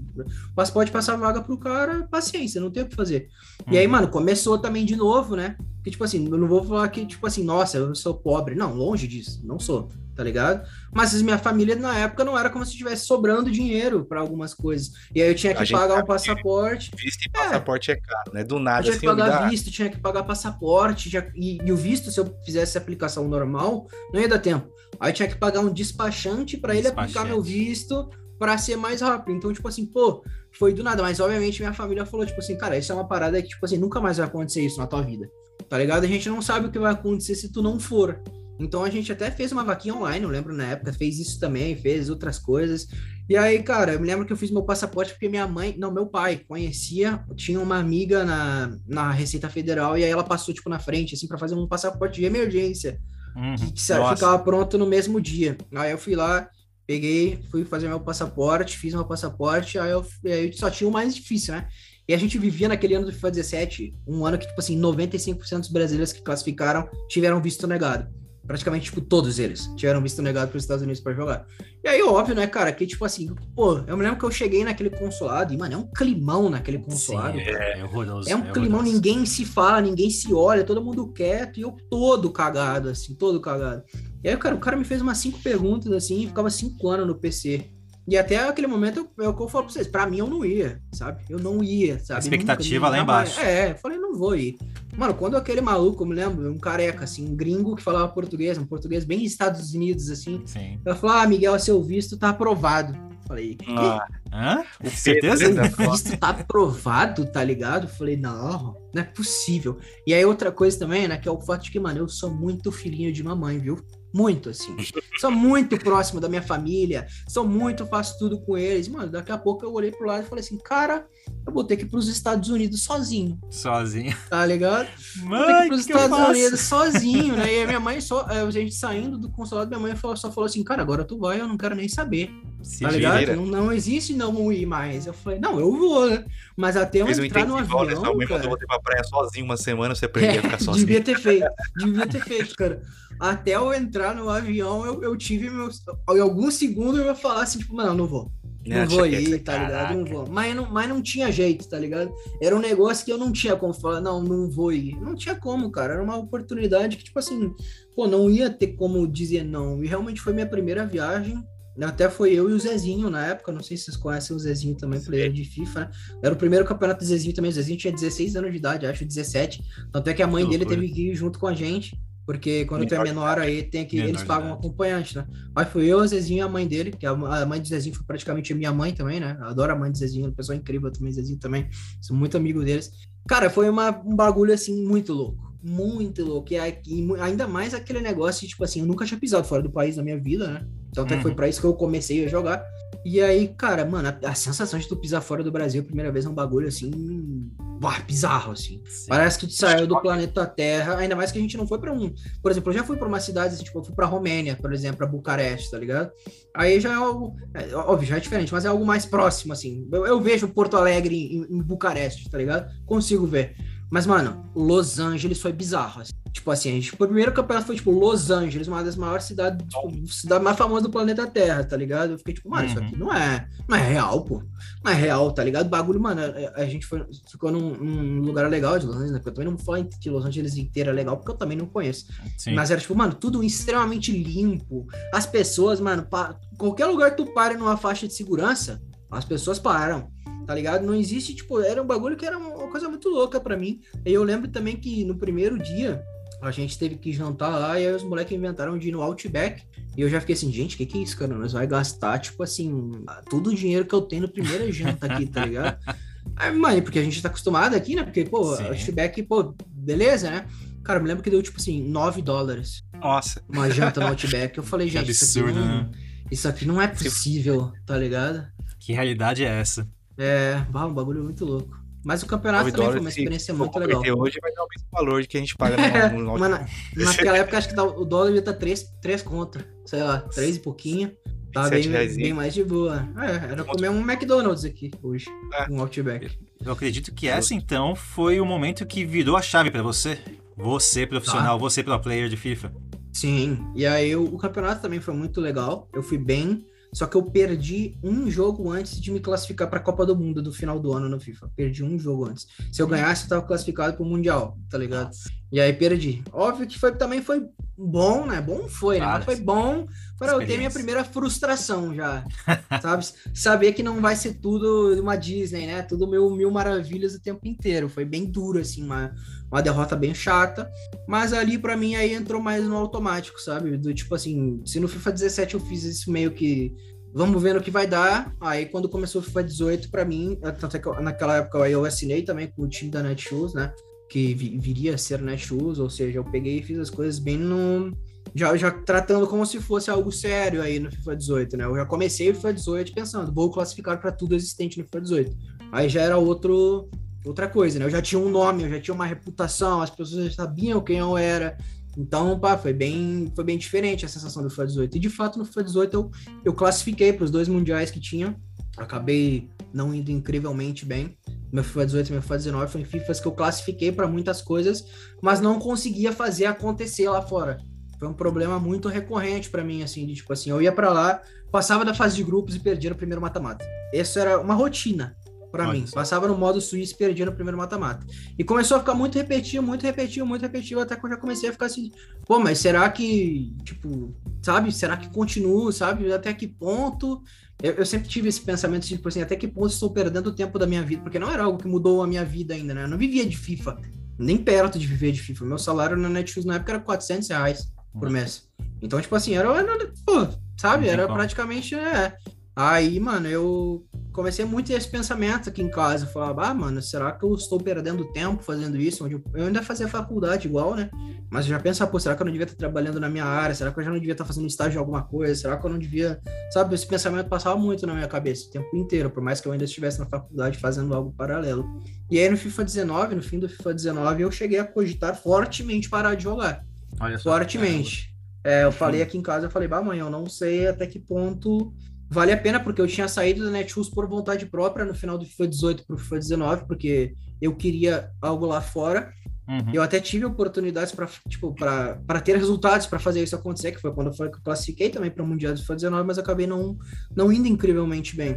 Mas pode passar vaga pro cara, paciência, não tem o que fazer. Uhum. E aí, mano, começou também de novo, né? Que, tipo assim, eu não vou falar que, tipo assim, nossa, eu sou pobre. Não, longe disso, não sou tá ligado? Mas minha família na época não era como se estivesse sobrando dinheiro para algumas coisas. E aí eu tinha que pagar um passaporte. Visto e passaporte é, é caro, né? Do nada. Eu tinha que assim, pagar visto, tinha que pagar passaporte. Já, e, e, o visto, se eu fizesse aplicação normal, não ia dar tempo. Aí eu tinha que pagar um despachante para ele aplicar meu visto para ser mais rápido. Então, tipo assim, pô, foi do nada. Mas obviamente minha família falou, tipo assim, cara, isso é uma parada que, tipo assim, nunca mais vai acontecer isso na tua vida. Tá ligado? A gente não sabe o que vai acontecer se tu não for. Então a gente até fez uma vaquinha online, eu lembro na época, fez isso também, fez outras coisas. E aí, cara, eu me lembro que eu fiz meu passaporte porque minha mãe, não, meu pai conhecia, tinha uma amiga na, na Receita Federal e aí ela passou, tipo, na frente, assim, para fazer um passaporte de emergência. Uhum. Que, que ficava pronto no mesmo dia. Aí eu fui lá, peguei, fui fazer meu passaporte, fiz meu passaporte, aí eu, aí eu só tinha o mais difícil, né? E a gente vivia naquele ano do FIFA 17, um ano que, tipo assim, 95% dos brasileiros que classificaram tiveram visto negado praticamente, tipo, todos eles tiveram visto negado para os Estados Unidos para jogar. E aí, óbvio, né, cara, que, tipo assim, pô, eu me lembro que eu cheguei naquele consulado e, mano, é um climão naquele consulado. Sim, é, é horroroso. É um é climão, horroroso. ninguém se fala, ninguém se olha, todo mundo quieto e eu todo cagado, assim, todo cagado. E aí, cara, o cara me fez umas cinco perguntas, assim, e ficava cinco anos no PC. E até aquele momento, eu, eu, eu falo pra vocês, pra mim eu não ia, sabe? Eu não ia, sabe? A expectativa Nunca, lá embaixo. É, eu falei, não vou ir. Mano, quando aquele maluco, eu me lembro, um careca, assim, um gringo que falava português, um português bem Estados Unidos, assim. Sim. Eu falou, ah, Miguel, seu visto tá aprovado. Falei, que? Ah, Hã? Certeza? O visto tá aprovado, tá ligado? Falei, não, não é possível. E aí outra coisa também, né, que é o fato de que, mano, eu sou muito filhinho de mamãe, viu? Muito, assim. Sou muito próximo da minha família. Sou muito, faço tudo com eles. Mano, daqui a pouco eu olhei pro lado e falei assim, cara, eu vou ter que ir pros Estados Unidos sozinho. Sozinho. Tá ligado? Mãe, [LAUGHS] vou ter que ir pros Estados? Unidos sozinho, né? E a minha mãe só, a gente saindo do consulado, minha mãe falou- só falou assim, cara, agora tu vai, eu não quero nem saber. Se Tá vira. ligado? Não, não existe não ir mais. Eu falei, não, eu vou, né? Mas até eu Fez um entrar no intensivo, olha, avião, sua mãe mandou você pra praia sozinho uma semana, você aprendeu a ficar [LAUGHS] sozinho. devia ter feito, devia ter feito, cara. Até eu entrar no avião, eu, eu tive meus. Em alguns segundos eu ia falar assim, tipo, mano, não vou. não, não vou ir, tá ligado? Não vou. Mas não, mas não tinha jeito, tá ligado? Era um negócio que eu não tinha como falar, não, não vou ir. Não tinha como, cara. Era uma oportunidade que, tipo assim, pô, não ia ter como dizer não. E realmente foi minha primeira viagem. Até foi eu e o Zezinho na época. Não sei se vocês conhecem o Zezinho também, player de FIFA, né? Era o primeiro campeonato do Zezinho também. O Zezinho tinha 16 anos de idade, acho 17. Tanto é que a mãe dele teve que ir junto com a gente. Porque quando menor tu é menor aí, tem que, eles pagam um acompanhante, né? Mas foi eu, o Zezinho e a mãe dele, que a, mãe do Zezinho foi praticamente a minha mãe também, né? Eu adoro a mãe do Zezinho, uma pessoa incrível também, Zezinho também. Sou muito amigo deles. Cara, foi uma, um bagulho assim muito louco. Muito louco. E, e ainda mais aquele negócio, tipo assim, eu nunca tinha pisado fora do país na minha vida, né? Então até uhum. foi para isso que eu comecei a jogar. E aí, cara, mano, a, a, sensação de tu pisar fora do Brasil a primeira vez é um bagulho assim. Bizarro, assim. Sim. Parece que tu saiu do planeta Terra, ainda mais que a gente não foi para um. Por exemplo, eu já fui para uma cidade, assim, tipo, eu fui pra Romênia, por exemplo, pra Bucareste, tá ligado? Aí já é algo. É, óbvio, já é diferente, mas é algo mais próximo, assim. Eu, eu vejo Porto Alegre em, em Bucareste, tá ligado? Consigo ver. Mas, mano, Los Angeles foi bizarro. Assim. Tipo assim, a gente, o primeiro campeonato foi, tipo, Los Angeles, uma das maiores cidades, tipo, cidade mais famosa do planeta Terra, tá ligado? Eu fiquei, tipo, mano, uhum. isso aqui não é, não é real, pô. Não é real, tá ligado? O bagulho, mano, a, a gente foi, ficou num, num, lugar legal de Los Angeles, né? Porque eu também não falar que Los Angeles inteira é legal, porque eu também não conheço. Sim. Mas era, tipo, mano, tudo extremamente limpo. As pessoas, mano, pa, qualquer lugar que tu pare numa faixa de segurança, as pessoas param tá ligado? Não existe, tipo, era um bagulho que era uma coisa muito louca para mim. E eu lembro também que no primeiro dia a gente teve que jantar lá e aí os moleques inventaram de ir no Outback. E eu já fiquei assim, gente, o que, que é isso, cara? Nós vai gastar, tipo assim, todo o dinheiro que eu tenho no primeiro janta aqui, tá ligado? [LAUGHS] Aí, mãe, porque a gente tá acostumado aqui, né? Porque, pô, Sim. Outback, pô, beleza, né? Cara, eu me lembro que deu, tipo assim, 9 dólares. Nossa. Uma janta no [LAUGHS] Outback. Eu falei, gente, absurdo, isso, aqui não, né? isso aqui não é possível, tá ligado? Que realidade é essa? É, um bagulho muito louco. Mas o campeonato também foi uma experiência muito legal. Hoje vai dar o mesmo valor que a gente paga no, [LAUGHS] no, no naquela época acho que tá, o dólar ia estar tá 3, 3 contra, sei lá, 3 e pouquinho. Tá bem, bem, mais de boa. É, era comer um McDonald's aqui hoje, é. um Outback. Eu acredito que essa então foi o momento que virou a chave para você. Você profissional, tá. você pro player de FIFA. Sim, e aí o, o campeonato também foi muito legal. Eu fui bem só que eu perdi um jogo antes de me classificar para a Copa do Mundo do final do ano no FIFA. Perdi um jogo antes. Se eu ganhasse, eu tava classificado para o Mundial, tá ligado? E aí perdi. Óbvio que foi, também foi bom, né? Bom foi, né? Mas foi bom para eu ter minha primeira frustração já. [LAUGHS] sabe? Saber que não vai ser tudo uma Disney, né? Tudo mil, mil maravilhas o tempo inteiro. Foi bem duro, assim, uma, uma derrota bem chata. Mas ali, para mim, aí entrou mais no automático, sabe? Do tipo assim, se no FIFA 17 eu fiz isso meio que vamos ver no que vai dar. Aí quando começou o FIFA 18, para mim, até que naquela época eu assinei também com o time da Netshoes, né? Que viria a ser Netshoes, ou seja, eu peguei e fiz as coisas bem no. Já, já tratando como se fosse algo sério aí no FIFA 18, né? Eu já comecei o FIFA 18 pensando, vou classificar para tudo existente no FIFA 18. Aí já era outro, outra coisa, né? Eu já tinha um nome, eu já tinha uma reputação, as pessoas já sabiam quem eu era. Então, pá, foi bem, foi bem diferente a sensação do FIFA 18. E de fato, no FIFA 18 eu, eu classifiquei para os dois mundiais que tinha. Acabei não indo incrivelmente bem. Meu FIFA 18 e meu FIFA 19 foram FIFAs que eu classifiquei para muitas coisas, mas não conseguia fazer acontecer lá fora. Foi um problema muito recorrente para mim, assim, de tipo assim, eu ia para lá, passava da fase de grupos e perdia no primeiro mata-mata. Isso era uma rotina para mim. Passava no modo suíço e perdia no primeiro mata-mata. E começou a ficar muito repetitivo, muito repetitivo, muito repetitivo, até que eu já comecei a ficar assim, pô, mas será que, tipo, sabe, será que continuo, sabe, até que ponto? Eu, eu, sempre tive esse pensamento, de, tipo assim, até que ponto estou perdendo o tempo da minha vida, porque não era algo que mudou a minha vida ainda, né? Eu não vivia de FIFA, nem perto de viver de FIFA. Meu salário na Netshoes na época era 400 reais por mês. Então, tipo assim, era, era pô, sabe, era praticamente, é. Aí, mano, eu comecei muito esse pensamento aqui em casa. Eu falava, ah, mano, será que eu estou perdendo tempo fazendo isso? Eu, ainda fazia faculdade igual, né? Mas eu já pensava, pô, será que eu não devia estar trabalhando na minha área? Será que eu já não devia estar fazendo estágio em alguma coisa? Será que eu não devia. Sabe, esse pensamento passava muito na minha cabeça o tempo inteiro, por mais que eu ainda estivesse na faculdade fazendo algo paralelo. E aí no FIFA 19, no fim do FIFA 19, eu cheguei a cogitar fortemente parar de jogar. Olha só, fortemente. É, eu falei aqui em casa, eu falei, bah, mãe, eu não sei até que ponto vale a pena, porque eu tinha saído da Netshoes por vontade própria no final do FIFA 18 para o FIFA 19, porque eu queria algo lá fora. Uhum. Eu até tive oportunidades para tipo, para ter resultados para fazer isso acontecer, que foi quando foi que eu classifiquei também para o Mundial de FIFA 19, mas acabei não, não indo incrivelmente bem.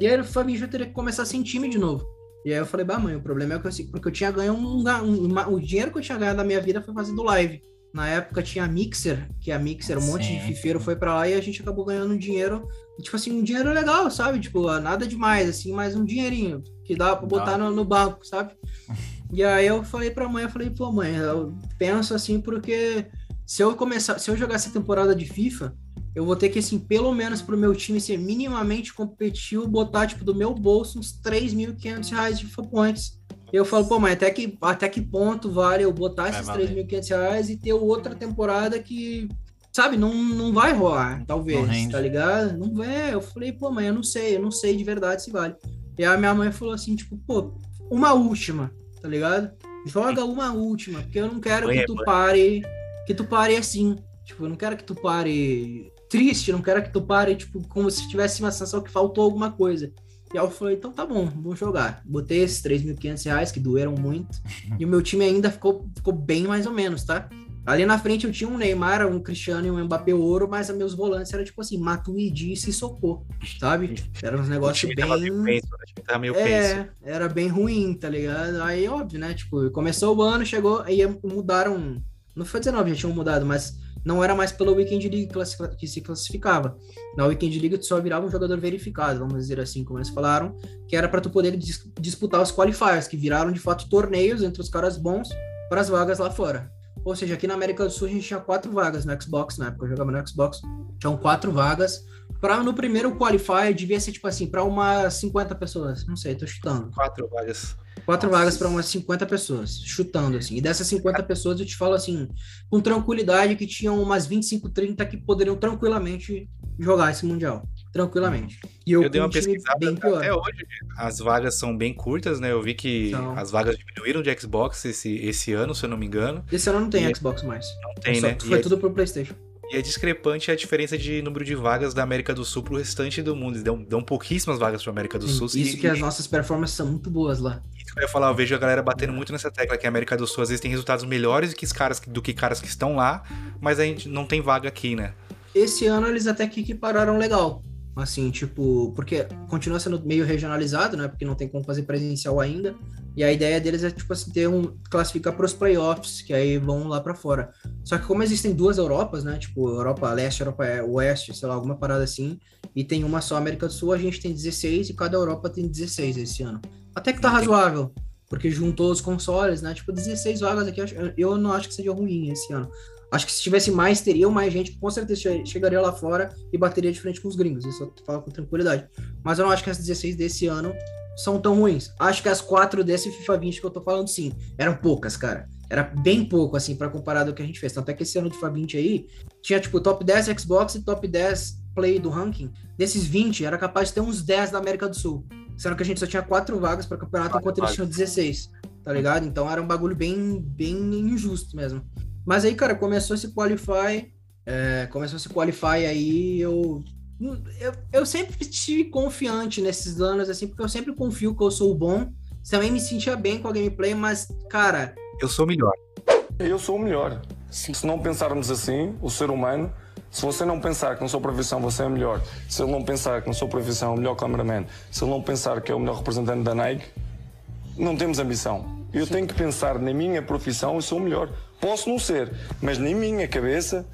E aí o Fabinho teria que começar sem time de novo. E aí eu falei, bah, mãe, o problema é que eu, porque eu tinha ganho um, um, o dinheiro que eu tinha ganhado na minha vida foi fazendo live. Na época tinha a Mixer, que a Mixer, um monte de fifeiro foi para lá e a gente acabou ganhando dinheiro, tipo assim, um dinheiro legal, sabe? Tipo, nada demais, assim, mas um dinheirinho que dá para botar no, no, banco, sabe? [LAUGHS] e aí eu falei pra mãe, eu falei, pô, mãe, eu penso assim, porque se eu começar, se eu jogar essa temporada de FIFA, eu vou ter que, assim, pelo menos pro meu time ser minimamente competitivo, botar, tipo, do meu bolso uns 3.500 reais de FIFA Points. Eu falo, pô, mas até que, até que ponto vale eu botar esses 3.500 reais e ter outra temporada que, sabe, não, não vai rolar, talvez, tá ligado? Não vai. Eu falei, pô, mãe, eu não sei, eu não sei de verdade se vale. E a minha mãe falou assim, tipo, pô, uma última, tá ligado? Joga uma última, porque eu não quero que tu pare, que tu pare assim. Tipo, eu não quero que tu pare triste, não quero que tu pare, tipo, como se tivesse uma sensação que faltou alguma coisa. E aí eu falei, então tá bom, vamos jogar. Botei esses 3.500 reais, que doeram muito. e o meu time ainda ficou, ficou bem mais ou menos, tá? Ali na frente eu tinha um Neymar, um Cristiano e um Mbappé ouro, mas meus volantes eram tipo assim, Matuidi e Sissoko, sabe? Era uns negócios bem... Penso, meio é, era bem ruim, tá ligado? Aí, óbvio, né? Tipo, começou o ano, chegou, aí mudaram... Não foi 19, já tinham mudado, mas não era mais pela Weekend League que se classificava. Na Weekend League tu só virava um jogador verificado, vamos dizer assim, como eles falaram, que era para tu poder dis disputar os qualifiers, que viraram de fato torneios entre os caras bons para as vagas lá fora. Ou seja, aqui na América do Sul a gente tinha quatro vagas no Xbox, na época eu jogava no Xbox, tinham quatro vagas. Para no primeiro qualifier devia ser tipo assim, para umas 50 pessoas, não sei, tô chutando. Quatro vagas. Quatro Nossa. vagas para umas 50 pessoas, chutando assim. E dessas 50 pessoas eu te falo assim, com tranquilidade que tinham umas 25, 30 que poderiam tranquilamente jogar esse mundial, tranquilamente. E eu, eu dei uma pesquisada bem pior. até hoje, as vagas são bem curtas, né? Eu vi que então... as vagas diminuíram de Xbox esse, esse ano, se eu não me engano. Esse ano não tem e Xbox mais. Não tem, é só, né? Foi e tudo é... pro PlayStation. E é discrepante a diferença de número de vagas da América do Sul pro restante do mundo. dão, dão pouquíssimas vagas pra América do Sim, Sul. Isso e, que as nossas performances são muito boas lá. Isso que eu ia falar, eu vejo a galera batendo muito nessa tecla que a América do Sul às vezes tem resultados melhores do que, caras, do que caras que estão lá, mas a gente não tem vaga aqui, né? Esse ano eles até que equipararam legal. Assim, tipo, porque continua sendo meio regionalizado, né? Porque não tem como fazer presencial ainda. E a ideia deles é, tipo assim, ter um. classificar para os playoffs, que aí vão lá para fora. Só que como existem duas Europas, né? Tipo, Europa Leste, Europa Oeste, sei lá, alguma parada assim. E tem uma só América do Sul, a gente tem 16 e cada Europa tem 16 esse ano. Até que tá razoável. Porque juntou os consoles, né? Tipo, 16 vagas aqui, eu não acho que seja ruim esse ano. Acho que se tivesse mais, teriam mais gente, com certeza chegaria lá fora e bateria de frente com os gringos. Isso eu falo com tranquilidade. Mas eu não acho que as 16 desse ano são tão ruins. Acho que as quatro desse FIFA 20 que eu tô falando, sim, eram poucas, cara. Era bem pouco, assim, para comparar do que a gente fez. Tanto é que esse ano de FIFA 20 aí, tinha, tipo, top 10 Xbox e top 10 Play do ranking. Desses 20, era capaz de ter uns 10 da América do Sul. Sendo que a gente só tinha quatro vagas para campeonato, enquanto eles tinham 16, tá ligado? Então era um bagulho bem, bem injusto mesmo. Mas aí, cara, começou esse qualify, é, começou esse qualify aí, eu, eu, eu sempre estive confiante nesses anos, assim, porque eu sempre confio que eu sou bom. Também me sentia bem com a gameplay, mas, cara. Eu sou o melhor. Eu sou o melhor. Sim. Se não pensarmos assim, o ser humano, se você não pensar que na sua profissão você é melhor, se ele não pensar que na sua profissão é o melhor cameraman, se ele não pensar que é o melhor representante da Nike, não temos ambição. Eu Sim. tenho que pensar na minha profissão e sou o melhor. Posso não ser, mas na minha cabeça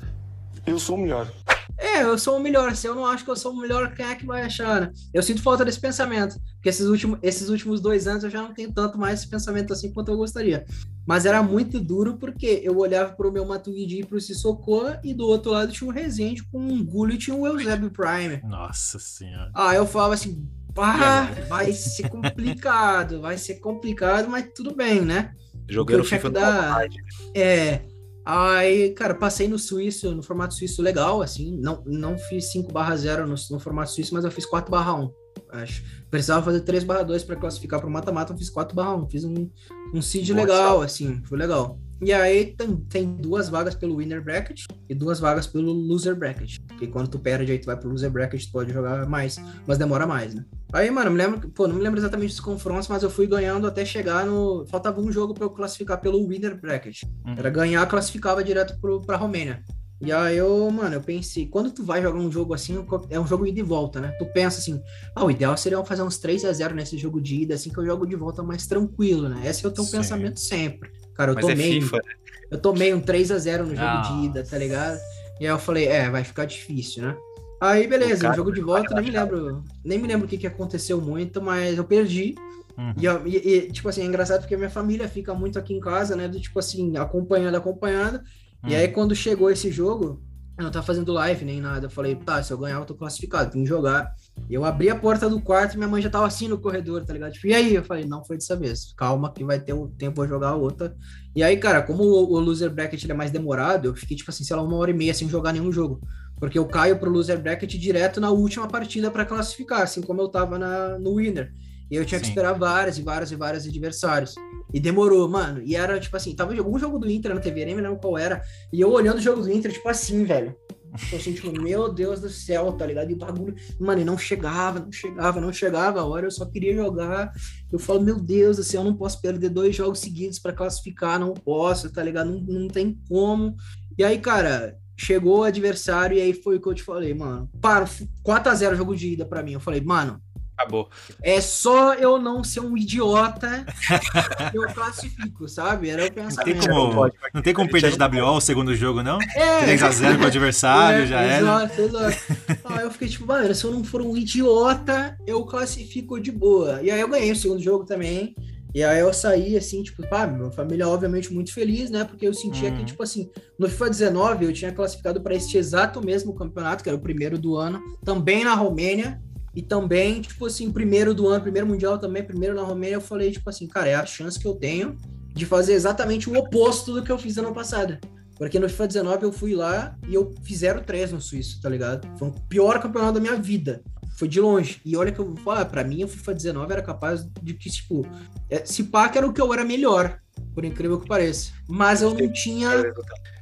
eu sou o melhor. É, eu sou o melhor. Se eu não acho que eu sou o melhor, quem é que vai achar? Né? Eu sinto falta desse pensamento. Porque esses últimos, esses últimos dois anos eu já não tenho tanto mais esse pensamento assim quanto eu gostaria. Mas era muito duro porque eu olhava para o meu Matuidi e para o Sissoko e do outro lado tinha um Resende com um Gullit e tinha um Eusébio Prime. Nossa senhora. Ah, eu falava assim, ah, vai ser complicado, vai ser complicado, mas tudo bem, né? Jogando FIFA da... É. Aí, cara, passei no suíço, no formato suíço legal, assim. Não, não fiz 5 barra 0 no, no, formato suíço, mas eu fiz 4 barra 1. Acho. Precisava fazer 3 barra 2 para classificar para o mata-mata, eu fiz 4 barra 1. Fiz um, um seed Nossa. legal, assim. Foi legal. E aí tem, tem duas vagas pelo winner bracket e duas vagas pelo loser bracket. Porque quando tu perde, aí tu vai pro loser bracket, tu pode jogar mais, mas demora mais, né? Aí, mano, me lembro, pô, não me lembro exatamente dos confrontos, mas eu fui ganhando até chegar no. Faltava um jogo para eu classificar pelo winner bracket. Uhum. Era ganhar, classificava direto pro, pra Romênia. E aí eu, mano, eu pensei, quando tu vai jogar um jogo assim, é um jogo ida e volta, né? Tu pensa assim, ah, o ideal seria fazer uns 3 a 0 nesse jogo de ida, assim que eu jogo de volta mais tranquilo, né? Esse é o teu Sim. pensamento sempre. Cara, eu Mas é tomei, FIFA, né? eu tomei um 3 a 0 no jogo de ida, tá ligado? E aí eu falei, é, vai ficar difícil, né? Aí, beleza, cara jogo de volta, nem me lembro, nem me lembro o que, que aconteceu muito, mas eu perdi. Uhum. E, e- e, tipo assim, é engraçado porque minha família fica muito aqui em casa, né? Do tipo assim, acompanhando, acompanhando. E Uhum. aí, quando chegou esse jogo, eu não tava fazendo live nem nada. Eu falei, tá, se eu ganhar, eu tô classificado, tem que jogar. E eu abri a porta do quarto e minha mãe já tava assim no corredor, tá ligado? Tipo, e aí? Eu falei, não foi dessa vez. Calma, que vai ter o tempo pra jogar a outra. E aí, cara, como o, o loser bracket é mais demorado, eu fiquei, tipo assim, sei lá, uma hora e meia sem jogar nenhum jogo. Porque eu caio pro loser bracket direto na última partida pra classificar, assim como eu tava na, no winner. E eu tinha que Sim. esperar várias e várias e várias adversários. E demorou, mano. E era tipo assim, tava algum jogo do Inter na TV, nem me lembro qual era. E eu olhando o jogo do Inter, tipo assim, velho. Tipo assim, tipo, meu Deus do céu, tá ligado? E o bagulho, mano, e não chegava, não chegava, não chegava a hora, eu só queria jogar. Eu falo, meu Deus do céu, eu não posso perder dois jogos seguidos pra classificar, não posso, tá ligado? Não, não tem como. E aí, cara, chegou o adversário e aí foi o que eu te falei, mano. Para, 4x0 jogo de ida pra mim. Eu falei, mano, Acabou. é só eu não ser um idiota [LAUGHS] que eu classifico, sabe? Era o Não tem pensamento. como, não tem como perder de WO o segundo jogo, não? É, 3x0 pro adversário, é, já era. Exato, exato. Aí eu fiquei tipo, mano, se eu não for um idiota, eu classifico de boa. E aí eu ganhei o segundo jogo também. E aí eu saí assim, tipo, pá, minha família obviamente muito feliz, né? Porque eu sentia Uhum. que, tipo assim, no FIFA 19 eu tinha classificado para este exato mesmo campeonato, que era o primeiro do ano, também na Romênia. E também, tipo assim, primeiro do ano, primeiro mundial também, primeiro na Romênia, eu falei, tipo assim, cara, é a chance que eu tenho de fazer exatamente o oposto do que eu fiz ano passado. Porque no FIFA 19 eu fui lá e eu fiz 0-3 no Suíço, tá ligado? Foi o pior campeonato da minha vida. Foi de longe. E olha que eu vou falar, pra mim o FIFA 19 era capaz de que, tipo, é, se pá que era o que eu era melhor, por incrível que pareça. Mas eu não tinha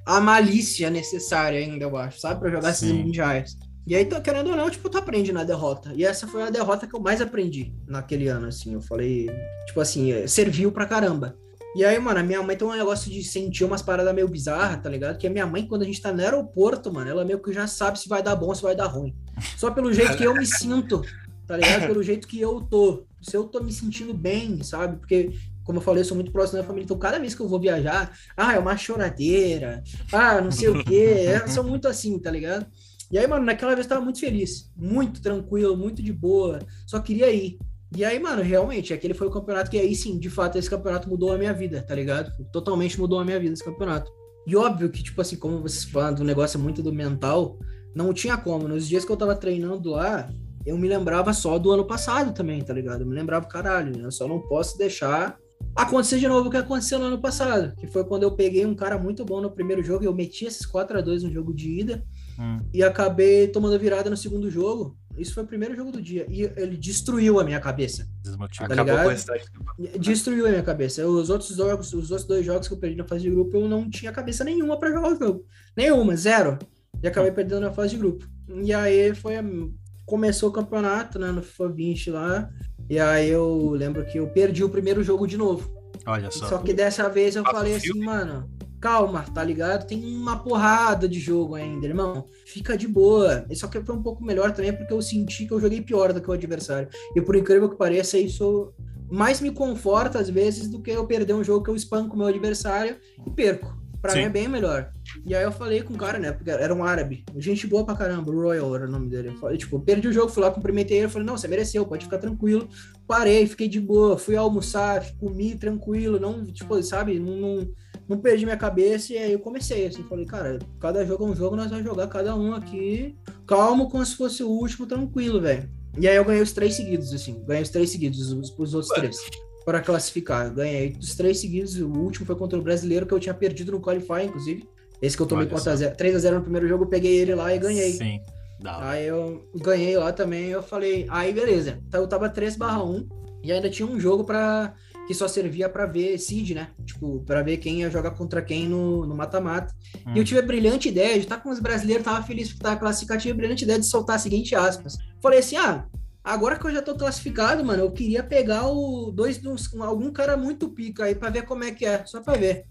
a malícia necessária ainda, eu acho, sabe? Pra jogar esses Sim. mundiais. E aí, querendo ou não, tipo, tu aprende na derrota. E essa foi a derrota que eu mais aprendi naquele ano, assim. Eu falei, tipo assim, é, serviu pra caramba. E aí, mano, a minha mãe tem um negócio de sentir umas paradas meio bizarras, tá ligado? Que a minha mãe, quando a gente tá no aeroporto, mano, ela meio que já sabe se vai dar bom se vai dar ruim. Só pelo jeito que eu me sinto, tá ligado? Pelo jeito que eu tô. Se eu tô me sentindo bem, sabe? Porque, como eu falei, eu sou muito próximo da família. Então, cada vez que eu vou viajar, ah, é uma choradeira, ah, não sei o quê. Eu sou muito assim, tá ligado? E aí, mano, naquela vez eu tava muito feliz, muito tranquilo, muito de boa, só queria ir. E aí, mano, realmente, aquele foi o campeonato que aí sim, de fato, esse campeonato mudou a minha vida, tá ligado? Totalmente mudou a minha vida esse campeonato. E óbvio que, tipo assim, como vocês falam do negócio muito do mental, não tinha como. Nos dias que eu tava treinando lá, eu me lembrava só do ano passado também, tá ligado? Eu me lembrava, caralho, né? eu só não posso deixar acontecer de novo o que aconteceu no ano passado, que foi quando eu peguei um cara muito bom no primeiro jogo, eu meti esses 4 a 2 no jogo de ida, Hum. e acabei tomando virada no segundo jogo. Isso foi o primeiro jogo do dia. E ele destruiu a minha cabeça. Desmotivado. Tá Acabou ligado? com a cidade. Destruiu a minha cabeça. Os outros jogos, os outros dois jogos que eu perdi na fase de grupo, eu não tinha cabeça nenhuma pra jogar o jogo. Nenhuma, zero. E acabei perdendo na fase de grupo. E aí foi. a- Começou o campeonato, né? No FIFA 20 lá. E aí eu lembro que eu perdi o primeiro jogo de novo. Olha só. Só que dessa vez eu Passa falei assim, mano, calma, tá ligado? Tem uma porrada de jogo ainda, irmão. Fica de boa. E Só que foi um pouco melhor também porque eu senti que eu joguei pior do que o adversário. E por incrível que pareça, isso mais me conforta às vezes do que eu perder um jogo que eu espanco o meu adversário e perco. Pra Sim. mim é bem melhor. E aí eu falei com o cara, né? Porque era um árabe. Gente boa pra caramba, Royal era o nome dele. Eu falei, tipo, perdi o jogo, fui lá, cumprimentei ele. Falei, não, você mereceu, pode ficar tranquilo. Parei, fiquei de boa, fui almoçar, comi tranquilo, não, tipo, sabe, não, não, não perdi minha cabeça. E aí eu comecei, assim, falei, cara, cada jogo é um jogo, nós vamos jogar cada um aqui, calmo, como se fosse o último, tranquilo, velho. E aí eu ganhei os três seguidos, assim, ganhei os três seguidos, os, os outros três. Para classificar, ganhei os três seguidos. O último foi contra o brasileiro, que eu tinha perdido no Qualify, inclusive. Esse que eu tomei Olha 4x0, 3x0 no primeiro jogo, eu peguei ele lá e ganhei. Sim. Hora. Aí eu ganhei lá também, eu falei, aí beleza. Então eu tava 3 barra 1 e ainda tinha um jogo pra que só servia para ver seed, né? Tipo, para ver quem ia jogar contra quem no no mata-mata. E eu tive a brilhante ideia de estar com os brasileiros, tava feliz porque tava classificado, tive a brilhante ideia de soltar a seguinte aspas. Falei assim: "Ah, Agora que eu já tô classificado, mano, eu queria pegar o dois dos, algum cara muito pica aí pra ver como é que é, só pra ver.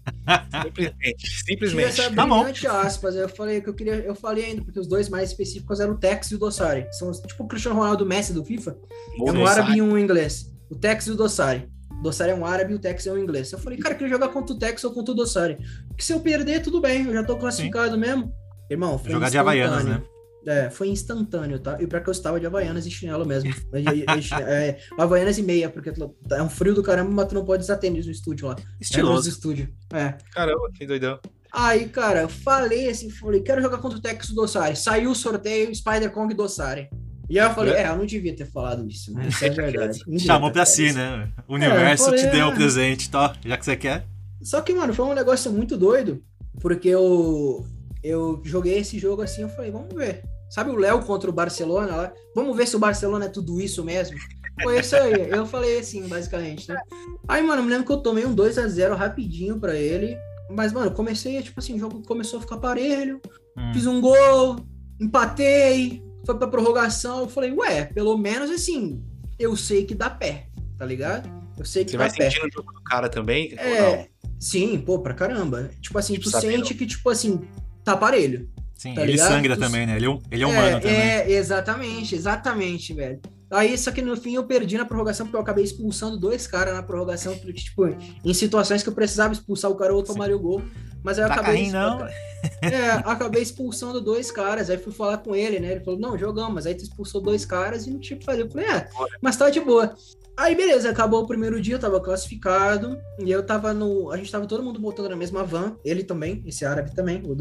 Simplesmente, simplesmente. essa Tá bom. aspas. Eu falei que eu queria, eu falei ainda, porque os dois mais específicos eram o Tex e o Dossari. São tipo o Cristiano Ronaldo Messi do FIFA. É um árabe e um inglês. O Tex e o Dossari. O Dossari é um árabe e o Tex é um inglês. Eu falei, cara, eu queria jogar contra o Tex ou contra o Dossari. Porque se eu perder, tudo bem, eu já tô classificado mesmo. Irmão, foi Jogar de Havaianas, né? É, foi instantâneo, tá? E pra que eu estava de Havaianas e chinelo mesmo. E- e- é, Havaianas e meia, porque é um frio do caramba, mas tu não pode usar tênis no estúdio lá. Estiloso. estúdio. É. Caramba, que doidão. Aí, cara, eu falei assim, falei, quero jogar contra o Tex Dossari. Saiu o sorteio, Spider Kong Dossari. E aí eu falei, é, eu não devia ter falado isso, né? Isso é [LAUGHS] verdade. [LAUGHS] Chamou pra si, isso. né? O universo falei, te deu ah. o presente, tá? Já que você quer. Só que, mano, foi um negócio muito doido, porque eu, eu joguei esse jogo assim, eu falei, vamos ver. Sabe o Léo contra o Barcelona lá? Vamos ver se o Barcelona é tudo isso mesmo. Foi isso aí. Eu falei assim, basicamente, né? Aí, mano, me lembro que eu tomei um 2 a 0 rapidinho pra ele. Mas, mano, comecei, tipo assim, o jogo começou a ficar parelho. Hum. Fiz um gol, empatei, foi pra prorrogação. Eu falei, ué, pelo menos assim, eu sei que dá pé, tá ligado? Eu sei que Você dá vai pé. sentindo o jogo do cara também? não? É, sim, pô, pra caramba. Tipo assim, Tipo, tu sente que, tipo assim, tá parelho. Sim, Tá ele ligado? sangra Tu- também, né? Ele, é ele é humano é, também. é, exatamente, exatamente, velho. Aí, só que no fim eu perdi na prorrogação, porque eu acabei expulsando dois caras na prorrogação, tipo, em situações que eu precisava expulsar o cara ou tomaria o gol. Mas aí eu Tá acabei. não. [LAUGHS] É, acabei expulsando dois caras. Aí fui falar com ele, né? Ele falou: não, jogamos, aí tu expulsou dois caras e não tinha o que fazer. Eu falei, é, mas tá de boa. Aí, beleza, acabou o primeiro dia, eu tava classificado. E eu tava no. A gente tava todo mundo voltando na mesma van. Ele também, esse árabe também, o.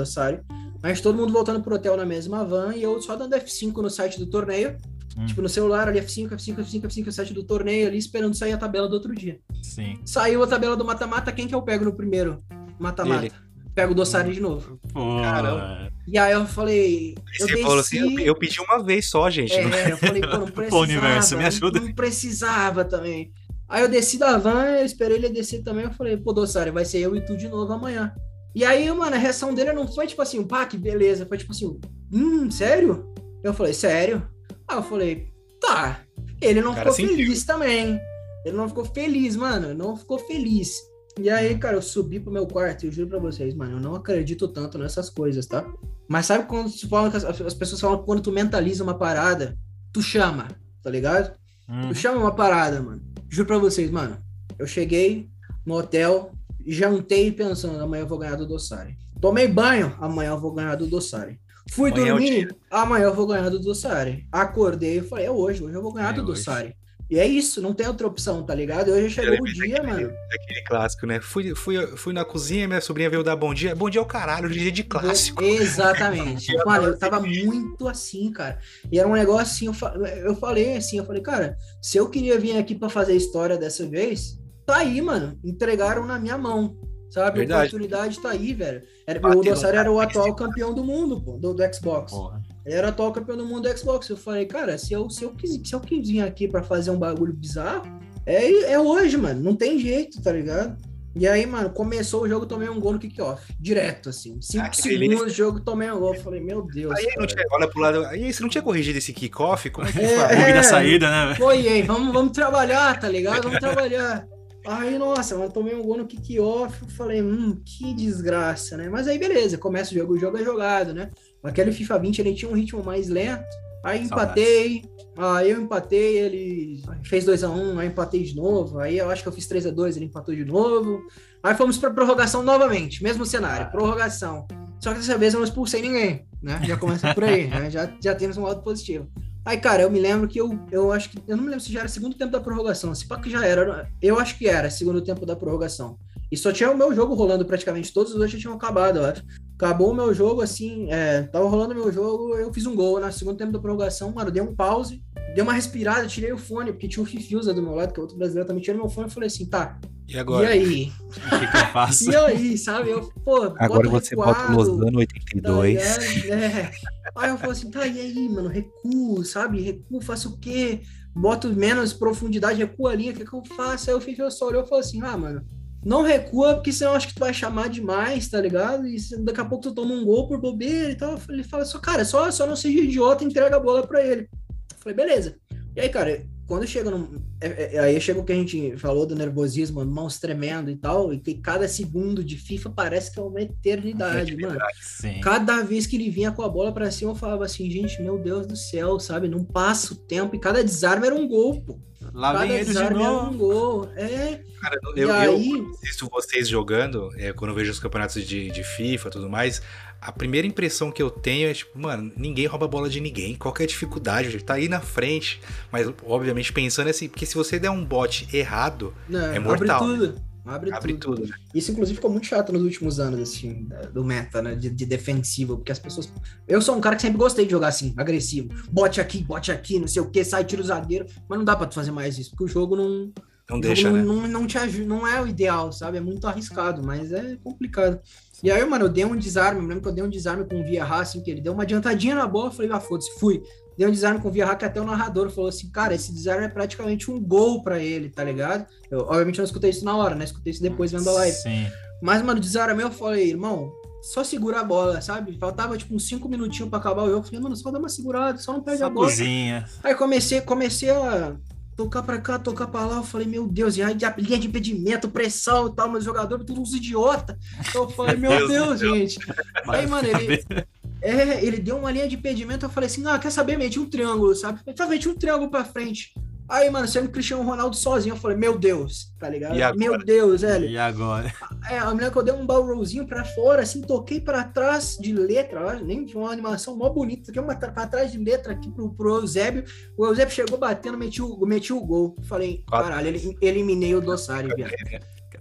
A gente todo mundo voltando pro hotel na mesma van. E eu só dando F5 no site do torneio. Hum. Tipo, no celular ali, F5, F5, F5, F5, o site do torneio ali, esperando sair a tabela do outro dia. Sim. Saiu a tabela do mata-mata, quem que eu pego no primeiro mata-mata? Pego o Dossari de novo. Pô, Caramba. E aí eu falei. Eu Você falou desci. assim, eu, eu pedi uma vez só, gente. não- É, eu falei, pô, não [LAUGHS] precisava. universo, me ajuda. Não, precisava também. Aí eu desci da van, eu esperei ele descer também. Eu falei, pô, Dossari, vai ser eu e tu de novo amanhã. E aí, mano, a reação dele não foi tipo assim, pá, que beleza. Foi tipo assim, hum, sério? Eu falei, sério? Aí eu falei, tá. Ele não ficou sentiu. feliz também. Ele não ficou feliz, mano. Não ficou feliz. E aí, cara, eu subi pro meu quarto e eu juro pra vocês, mano, eu não acredito tanto nessas coisas, tá? Mas sabe quando tu fala que as, as pessoas falam que quando tu mentaliza uma parada, tu chama, tá ligado? hum, Tu chama uma parada, mano. Juro pra vocês, mano. Eu cheguei no hotel, jantei pensando, amanhã eu vou ganhar do Dossari. Tomei banho, amanhã eu vou ganhar do Dossari. Fui Amanhã é dormir, amanhã eu vou ganhar do Dossari. Acordei e falei, é hoje, hoje eu vou ganhar É do hoje. Dossari. E é isso, não tem outra opção, tá ligado? E hoje chegou o dia, Daquele- mano. Daquele clássico, né? Fui, fui, fui na cozinha, minha sobrinha veio dar bom dia. Bom dia é o caralho, dia de clássico. Exatamente. [LAUGHS] Mano, eu tava muito assim, cara. E era um negócio assim, eu, eu falei assim, eu falei, cara, se eu queria vir aqui pra fazer história dessa vez, tá aí, mano. Entregaram na minha mão. Sabe? Verdade. A oportunidade tá aí, velho. Era, Bateu o Dossari era o atual campeão do mundo, pô, do, do Xbox. porra. Ele era atual campeão do mundo do Xbox. Eu falei, cara, se eu, se eu, quis, se eu quis vir aqui pra fazer um bagulho bizarro, é, é hoje, mano. Não tem jeito, tá ligado? E aí, mano, começou o jogo, tomei um gol no kickoff. Direto, assim. Cinco Ah, segundos de jogo, tomei um gol. Falei, meu Deus. Aí não tinha, olha pro lado. Aí você não tinha corrigido esse kickoff? Como é que É, faz? Bug da saída, né? velho? Foi, aí, vamos, vamos trabalhar, tá ligado? Vamos trabalhar. Aí, nossa, mano, tomei um gol no kickoff. Falei, hum, que desgraça, né? Mas aí, beleza, começa o jogo, o jogo é jogado, né? Aquele FIFA 20 ele tinha um ritmo mais lento. Aí empatei, aí eu empatei, ele fez 2x1, aí empatei de novo. Aí eu acho que eu fiz 3x2, ele empatou de novo. Aí fomos pra prorrogação novamente, mesmo cenário, prorrogação. Só que dessa vez eu não expulsei ninguém, né? Já começa por aí, né? Já, já temos um lado positivo. Aí, cara, eu me lembro que eu, eu acho que. Eu não me lembro se já era segundo tempo da prorrogação. Se pá que já era. Eu acho que era segundo tempo da prorrogação. E só tinha o meu jogo rolando praticamente. Todos os outros já tinham acabado, eu acho. Acabou o meu jogo, assim. É, tava rolando o meu jogo, eu fiz um gol na segundo tempo da prorrogação, mano. Dei um pause, dei uma respirada, tirei o fone, porque tinha o Fifiusa do meu lado, que é outro brasileiro também tirei meu fone e falei assim: tá, E agora? E aí? [LAUGHS] O que, que eu faço? E aí, sabe? Eu, pô, Agora você bota o recuado, Lozano tá 82. ligado? É. Aí eu falo assim, tá, e aí, mano, recuo, sabe? Recuo, faço o quê? Boto menos profundidade, recuo a linha, o que, que eu faço? Aí o FIFA só olhou e falou assim, ah, mano, não recua, porque senão acho que tu vai chamar demais, tá ligado? E daqui a pouco tu toma um gol por bobeira e tal. Ele fala só, cara, só, só não seja idiota e entrega a bola pra ele. Eu falei, beleza. E aí, cara, quando chega no. é- é- aí chega o que a gente falou do nervosismo, mãos tremendo e tal, e que cada segundo de FIFA parece que é uma eternidade, mano. Sim. Cada vez que ele vinha com a bola pra cima, eu falava assim, gente, meu Deus do céu, sabe? Não passa o tempo e cada desarme era um gol, pô. Lá vem ele de um novo. gol. É. Cara, E eu, eu aí, assisto vocês jogando, é, quando eu vejo os campeonatos de, de FIFA e tudo mais, a primeira impressão que eu tenho é tipo, mano, ninguém rouba a bola de ninguém. Qual que é a dificuldade? Tá aí na frente. Mas, obviamente, pensando assim, porque se você der um bote errado, né, É abre mortal, tudo. Abre, abre tudo. tudo, né? Isso, inclusive, ficou muito chato nos últimos anos, assim, do meta, né? De, de defensivo, porque as pessoas. Eu sou um cara que sempre gostei de jogar assim, agressivo. Bote aqui, bote aqui, não sei o que, sai, tira o zagueiro. Mas não dá pra tu fazer mais isso, porque o jogo não. Não deixa, jogo né? não, não, não te ajuda, não é o ideal, sabe? É muito arriscado, mas é complicado. E aí, mano, eu dei um desarme, eu lembro que eu dei um desarme com o Via assim, que ele deu uma adiantadinha na bola, falei, ah, foda-se, fui. Dei um desarme com o Via que até o narrador falou assim, cara, esse desarme é praticamente um gol pra ele, tá ligado? Eu, obviamente, não escutei isso na hora, né? Escutei isso depois vendo a live. Sim. Mas, mano, desarme eu falei, irmão, só segura a bola, sabe? Faltava, tipo, uns 5 minutinhos pra acabar o jogo. Eu falei, mano, só dá uma segurada, só não perde a Só bola. cozinha. Aí comecei, comecei a tocar pra cá, tocar pra lá. Eu falei, meu Deus, e aí de linha de impedimento, pressão e tal, mas jogador tudo uns idiota. Então eu falei, meu Deus, Deus gente. Aí, mano, ele, [LAUGHS] é, ele deu uma linha de impedimento. Eu falei assim, ah, quer saber? Meti um triângulo, sabe? Falou, meti um triângulo pra frente. Aí, mano, sendo Cristiano Ronaldo sozinho, eu falei, meu Deus, tá ligado? Meu Deus, velho. E agora? É, a mulher que eu dei um barrelzinho pra fora, assim, toquei pra trás de letra, ó, nem foi uma animação mó bonita, toquei uma pra trás de letra aqui pro, pro Eusébio. O Eusébio chegou batendo, meti o, meti o gol. Falei, caralho, ele, eliminei o Dossário, viado.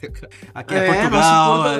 [LAUGHS] Aqui é, não Portugal. conta,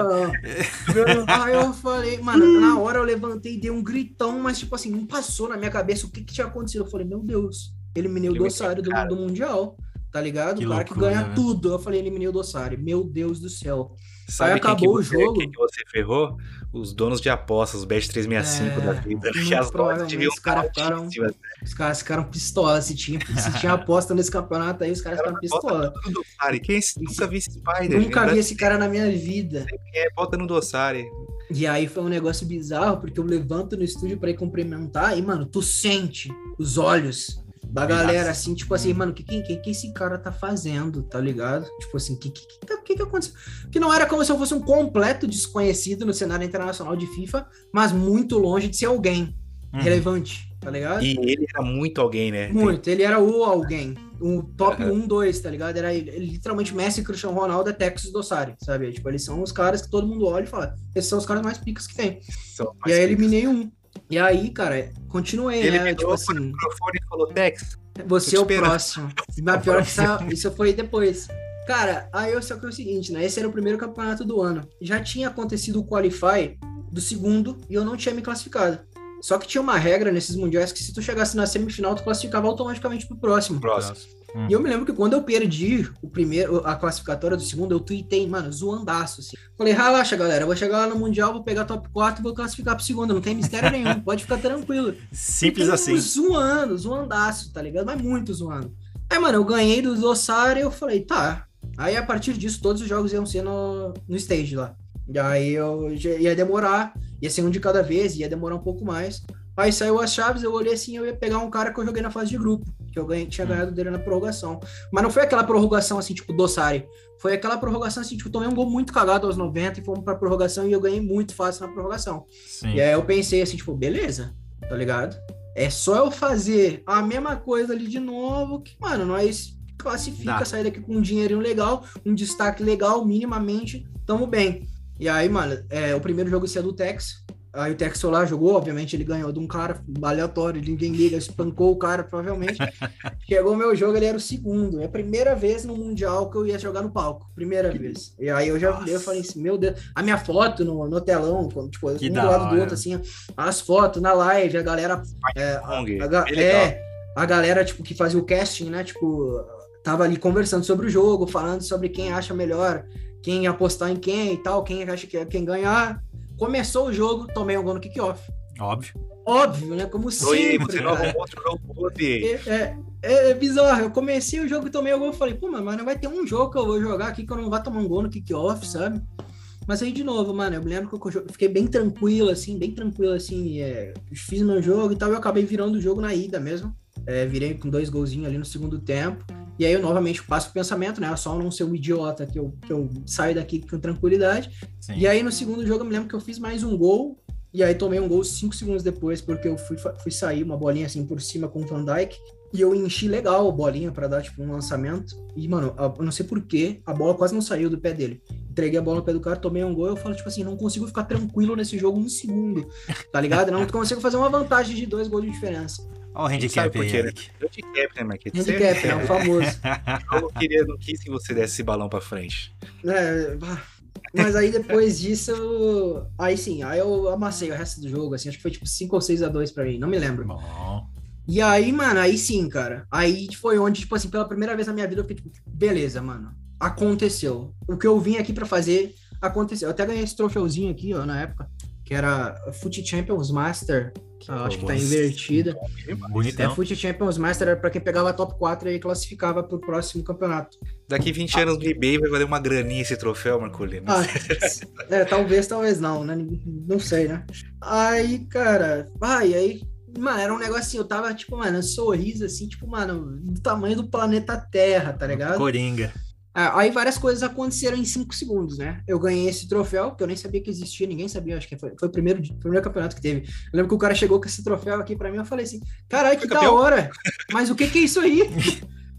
não. Aí eu falei, mano, na hora eu levantei e dei um gritão, mas tipo assim, não passou na minha cabeça o que, que tinha acontecido. Eu falei, meu Deus, eliminei o Dossário do, do Mundial. Tá ligado? Que o cara que loucura, ganha né? tudo. Eu falei, eliminei o Dossário. Meu Deus do céu. Sabe Aí acabou o jogo. quem que você ferrou? Os donos de apostas, os Bet 365 É, da vida. Que [LAUGHS] as doses provavelmente deviam os caras ficaram- altíssimas. Os caras ficaram pistola. Se tinha, se tinha [LAUGHS] aposta nesse campeonato aí, os caras ficaram pistola. Bota no Dossari. Quem? Nunca vi esse Spider. Nunca né? vi esse cara na minha vida. É, bota no Dossari. E aí foi um negócio bizarro, porque eu levanto no estúdio pra ir cumprimentar e, mano, tu sente os olhos da galera, assim, tipo assim, mano, o que, que, que, esse cara tá fazendo, tá ligado? Tipo assim, o que, que, que, que, que aconteceu? Que não era como se eu fosse um completo desconhecido no cenário internacional de FIFA, mas muito longe de ser alguém Uhum. relevante, tá ligado? E ele era muito alguém, né? Muito, ele era o alguém. O top Aham. 1, 2, tá ligado? Era ele, literalmente Messi Cristiano Ronaldo é Texas Dossari, sabe? Tipo, eles são os caras que todo mundo olha e fala, esses são os caras mais picas que tem. São E aí eliminei um. E aí, cara, continuei, Ele né? Tipo assim, o microfone e falou, Tex, você é o próximo. [LAUGHS] Mas pior que isso, isso foi depois. Cara, aí eu só que é o seguinte, né? Esse era o primeiro campeonato do ano. Já tinha acontecido o Qualify do segundo e eu não tinha me classificado. Só que tinha uma regra nesses mundiais que se tu chegasse na semifinal, tu classificava automaticamente pro próximo. próximo. E eu me lembro que quando eu perdi o primeiro, a classificatória do segundo, eu tuitei, mano, zoandaço, assim. Falei, relaxa, galera, eu vou chegar lá no Mundial, vou pegar top 4 e vou classificar pro segundo. Não tem mistério [LAUGHS] nenhum, pode ficar tranquilo. Simples assim. Zoando, zoandaço, tá ligado? Mas muito zoando. Aí, mano, eu ganhei do Dossari e eu falei, tá. Aí, a partir disso, todos os jogos iam ser no, no stage lá. E aí, eu ia demorar, ia ser um de cada vez, ia demorar um pouco mais. Aí saiu as chaves, eu olhei assim, eu ia pegar um cara que eu joguei na fase de grupo, que eu ganhei, tinha ganhado dele na prorrogação. Mas não foi aquela prorrogação assim, tipo, Dossari. Foi aquela prorrogação assim, tipo, tomei um gol muito cagado aos 90 e fomos pra prorrogação e eu ganhei muito fácil na prorrogação. Sim. E aí eu pensei assim, tipo, beleza, tá ligado? É só eu fazer a mesma coisa ali de novo, que, mano, nós classifica, Dá. sair daqui com um dinheirinho legal, um destaque legal, minimamente, tamo bem. E aí, mano, é, o primeiro jogo ia ser do Tex. Aí o Tex lá, jogou, obviamente ele ganhou de um cara aleatório, ninguém liga, espancou o cara, provavelmente. [LAUGHS] Chegou o meu jogo, ele era o segundo. É a primeira vez no Mundial que eu ia jogar no palco. Primeira vez. E aí eu já eu falei assim, meu Deus. A minha foto no, no telão, quando, tipo, Que um do lado do outro, assim, as fotos na live, a galera. É, a, a é, a galera, tipo, que fazia o casting, né? Tipo, tava ali conversando sobre o jogo, falando sobre quem acha melhor, quem apostar em quem e tal, quem acha que é quem ganhar. Começou o jogo, tomei um gol no kickoff. Óbvio. Óbvio, né? Como sempre. cara. É, é, é, é bizarro. Eu comecei o jogo, tomei o gol e falei, pô, mano, mas não vai ter um jogo que eu vou jogar aqui que eu não vou tomar um gol no kickoff, sabe? Mas aí, de novo, mano, eu me lembro que eu fiquei bem tranquilo, assim, bem tranquilo, assim, é, fiz meu jogo e tal, e eu acabei virando o jogo na ida mesmo. É, virei com dois golzinhos ali no segundo tempo. E aí eu novamente passo o pensamento, né? Só não ser um idiota que eu, que eu saio daqui com tranquilidade. Sim. E aí no segundo jogo eu me lembro que eu fiz mais um gol. E aí tomei um gol cinco segundos depois, porque eu fui, fui sair uma bolinha assim por cima com o Van Dyke. E eu enchi legal a bolinha para dar, tipo, um lançamento. E, mano, eu não sei porquê, a bola quase não saiu do pé dele. Entreguei a bola no pé do cara, tomei um gol. Eu falo, tipo assim, não consigo ficar tranquilo nesse jogo um segugo, tá ligado? Não consigo fazer uma vantagem de dois gols de diferença. Olha o handicap aí, Eric. Handicap, né, Marquete? Handicap, é o famoso. [LAUGHS] Eu queria, não quis que você desse esse balão pra frente. É, mas aí depois disso, aí sim, aí eu amassei o resto do jogo, assim, acho que foi tipo 5 ou 6 a 2 pra mim, não me lembro. Bom. E aí, mano, aí sim, cara. Aí foi onde, tipo assim, pela primeira vez na minha vida eu fiquei tipo, beleza, mano. Aconteceu. O que eu vim aqui para fazer aconteceu. Eu até ganhei esse troféuzinho aqui, ó, na época, que era Foot Champions Master. Que eu acho que tá invertida. Bonitão. É, Foot Champions Master era pra quem pegava top 4 e classificava pro próximo campeonato. Daqui 20 anos no eBay vai valer uma graninha esse troféu, Marcolino. Ah, é, talvez, talvez não, né? Não sei, né? Aí, cara, vai, aí Mano, era um negocinho, eu tava, tipo, mano, um sorriso assim, tipo, mano, do tamanho do planeta Terra, tá ligado? Coringa. Ah, aí várias coisas aconteceram em cinco segundos, né? Eu ganhei esse troféu, que eu nem sabia que existia, ninguém sabia, acho que foi, foi o primeiro, primeiro campeonato que teve. Eu lembro que o cara chegou com esse troféu aqui pra mim, eu falei assim, caralho, que da hora! [LAUGHS] Mas o que que é isso aí?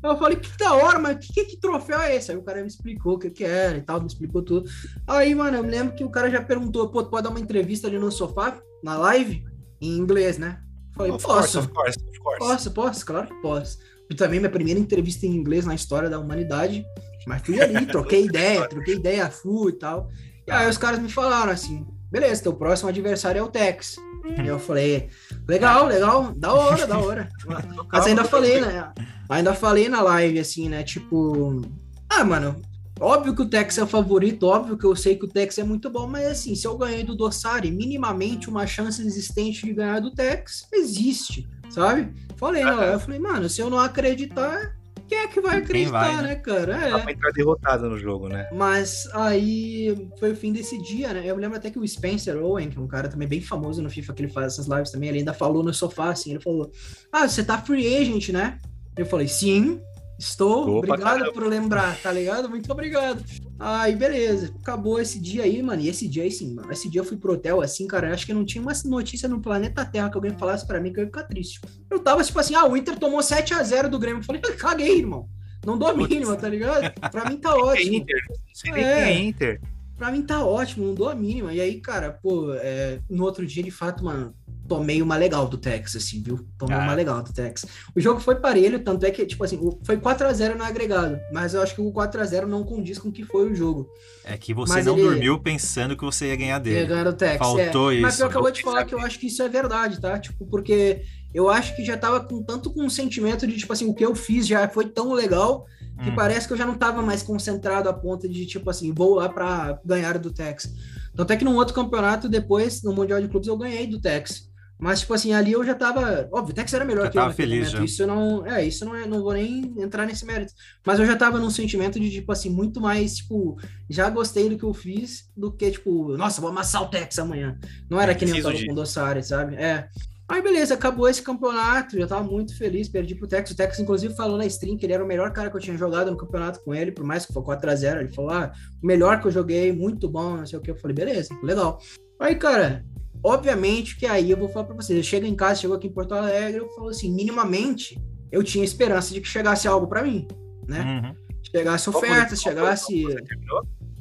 Eu falei, que da hora, mas que, que troféu é esse? Aí o cara me explicou o que, que era e tal, me explicou tudo. Aí, mano, eu me lembro que o cara já perguntou, pô, pode dar uma entrevista ali no sofá, na live, em inglês, né? Falei, of posso. Course, of course, of course. Posso, posso, claro que posso. E também minha primeira entrevista em inglês na história da humanidade. Mas fui ali, troquei [LAUGHS] ideia, troquei ideia, fui e tal. E aí os caras me falaram assim: beleza, teu próximo adversário é o Tex. E eu falei, legal, legal, da hora, da hora. [LAUGHS] Mas ainda falei, né? Ainda falei na live, assim, né? Tipo, ah, mano, Óbvio que o Tex é o favorito, óbvio que eu sei que o Tex é muito bom, mas assim, se eu ganhei do Dossari, minimamente uma chance existente de ganhar do Tex existe, sabe? Falei, não, eu falei, mano, se eu não acreditar, quem é que vai acreditar, vai, né? né, cara? É. Dá pra entrar derrotado no jogo, né? Mas aí foi o fim desse dia, né? Eu lembro até que o Spencer Owen, que é um cara também bem famoso no FIFA, que ele faz essas lives também, ele ainda falou no sofá, assim, ele falou, ah, você tá free agent, né? Eu falei, sim, Estou, Opa, obrigado caramba. por lembrar, tá ligado? Muito obrigado. Aí, beleza. Acabou esse dia aí, mano. E esse dia aí, sim, mano. Esse dia eu fui pro hotel, assim, cara. Acho que não tinha uma notícia no planeta Terra que alguém falasse para mim que eu ia ficar triste. Eu tava, tipo assim, ah, o Inter tomou 7 a 0 do Grêmio. Eu falei, caguei, irmão. Não dou a mínima, tá ligado? Pra mim tá [LAUGHS] ótimo. É Inter. Sei nem é. é Inter. Pra mim tá ótimo, não dou a mínima. E aí, cara, pô, é, no outro dia, de fato, mano, tomei uma legal do Tex, assim, viu? Tomei ah. uma legal do Tex. O jogo foi parelho, tanto é que, tipo assim, foi 4 a 0 no agregado, mas eu acho que o 4 a 0 não condiz com o que foi o jogo. É que você mas não ele... dormiu pensando que você ia ganhar dele. Ia ganhar do Tex, Faltou é. isso. Mas eu acabou de falar que eu acho que isso é verdade, tá? Tipo, porque eu acho que já tava com tanto com um sentimento de, tipo assim, o que eu fiz já foi tão legal que hum. parece que eu já não tava mais concentrado a ponto de, tipo assim, vou lá pra ganhar do Tex. Tanto é que num outro campeonato, depois, no Mundial de Clubes, eu ganhei do Tex. Mas, tipo assim, ali eu já tava. Óbvio, o Tex era melhor já que eu naquele feliz, momento. Já. Isso não. É, isso não é. Não vou nem entrar nesse mérito. Mas eu já tava num sentimento de, tipo assim, muito mais, tipo, já gostei do que eu fiz do que, tipo, nossa, vou amassar o Tex amanhã. Não era que nem eu tava de... com o Dossari, sabe? É. Aí, beleza, acabou esse campeonato, já tava muito feliz, perdi pro Tex. O Tex, inclusive, falou na stream que ele era o melhor cara que eu tinha jogado no campeonato com ele, por mais que foi 4x0. Ele falou, ah, o melhor que eu joguei, muito bom, não sei o que. Eu falei, beleza, legal. Aí, cara, Obviamente que aí eu vou falar para vocês, eu chego em casa, chego aqui em Porto Alegre, eu falo assim, minimamente eu tinha esperança de que chegasse algo para mim, né? Uhum. Chegasse ofertas, chegasse...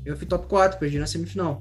Eu fui top 4, perdi na semifinal.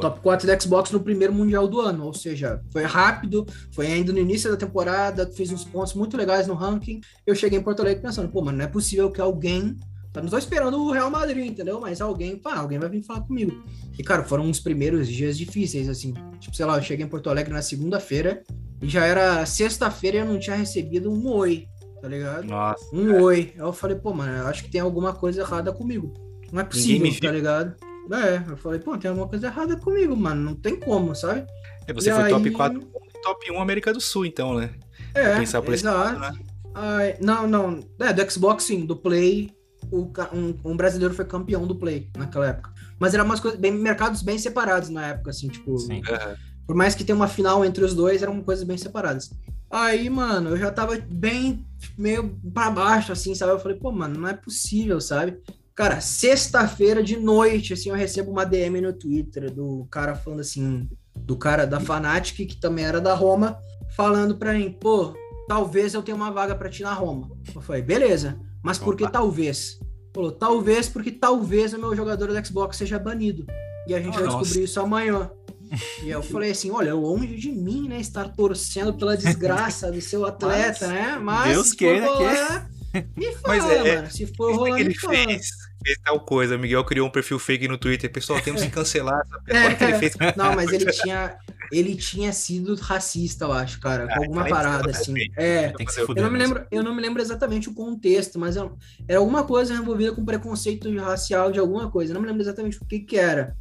Top 4 da Xbox no primeiro Mundial do ano, ou seja, foi rápido, foi ainda no início da temporada, fiz uns pontos muito legais no ranking. Eu cheguei em Porto Alegre pensando, pô, mano, não é possível que alguém Tá, não tô esperando o Real Madrid, entendeu? Mas alguém, pá, alguém vai vir falar comigo. E, cara, foram os primeiros dias difíceis, assim. Tipo, sei lá, eu cheguei em Porto Alegre na segunda-feira e já era sexta-feira e eu não tinha recebido um oi tá ligado? Nossa. Um oi. Aí eu falei, pô, mano, eu acho que tem alguma coisa errada comigo. Não é possível, tá ligado? É, eu falei, pô, tem alguma coisa errada comigo, mano. Não tem como, sabe? É, você E foi top aí- 4 e top 1 América do Sul, então, né? É, Pensar por esse exato. lado, né? Ai, não, não. É, do Xbox sim, do Play. O, um, um brasileiro foi campeão do Play naquela época. Mas eram umas coisas bem, mercados bem separados na época, assim, tipo. Sim. Aham. Por mais que tenha uma final entre os dois, eram coisas bem separadas. Aí, mano, eu já tava bem meio pra baixo, assim, sabe? Eu falei, pô, mano, não é possível, sabe? Cara, sexta-feira de noite, assim, eu recebo uma DM no Twitter do cara falando assim, do cara da Fnatic, que também era da Roma, falando pra mim, pô, talvez eu tenha uma vaga pra ti na Roma. Eu falei, beleza, mas Opa. talvez? Falou, talvez porque talvez o meu jogador do Xbox seja banido. E a gente vai Nossa. descobrir isso amanhã. [LAUGHS] E eu falei assim, olha, longe de mim, né, estar torcendo pela desgraça do seu atleta, Mas né? Mas Deus queira for que- rolar, me [LAUGHS] fala, Mas é- mano. Se for é rolar, que ele me fala. fez, fez tal coisa. O Miguel criou um perfil fake no Twitter. Pessoal, temos que [LAUGHS] cancelar essa pessoa. O que ele fez. Não, mas ele tinha, ele tinha sido racista, eu acho, cara, com Ah, alguma então parada ele assim. É, Tem que se eu não me lembro, eu não me lembro exatamente o contexto, mas era, era alguma coisa envolvida com preconceito racial de alguma coisa. Eu não me lembro exatamente o que que era.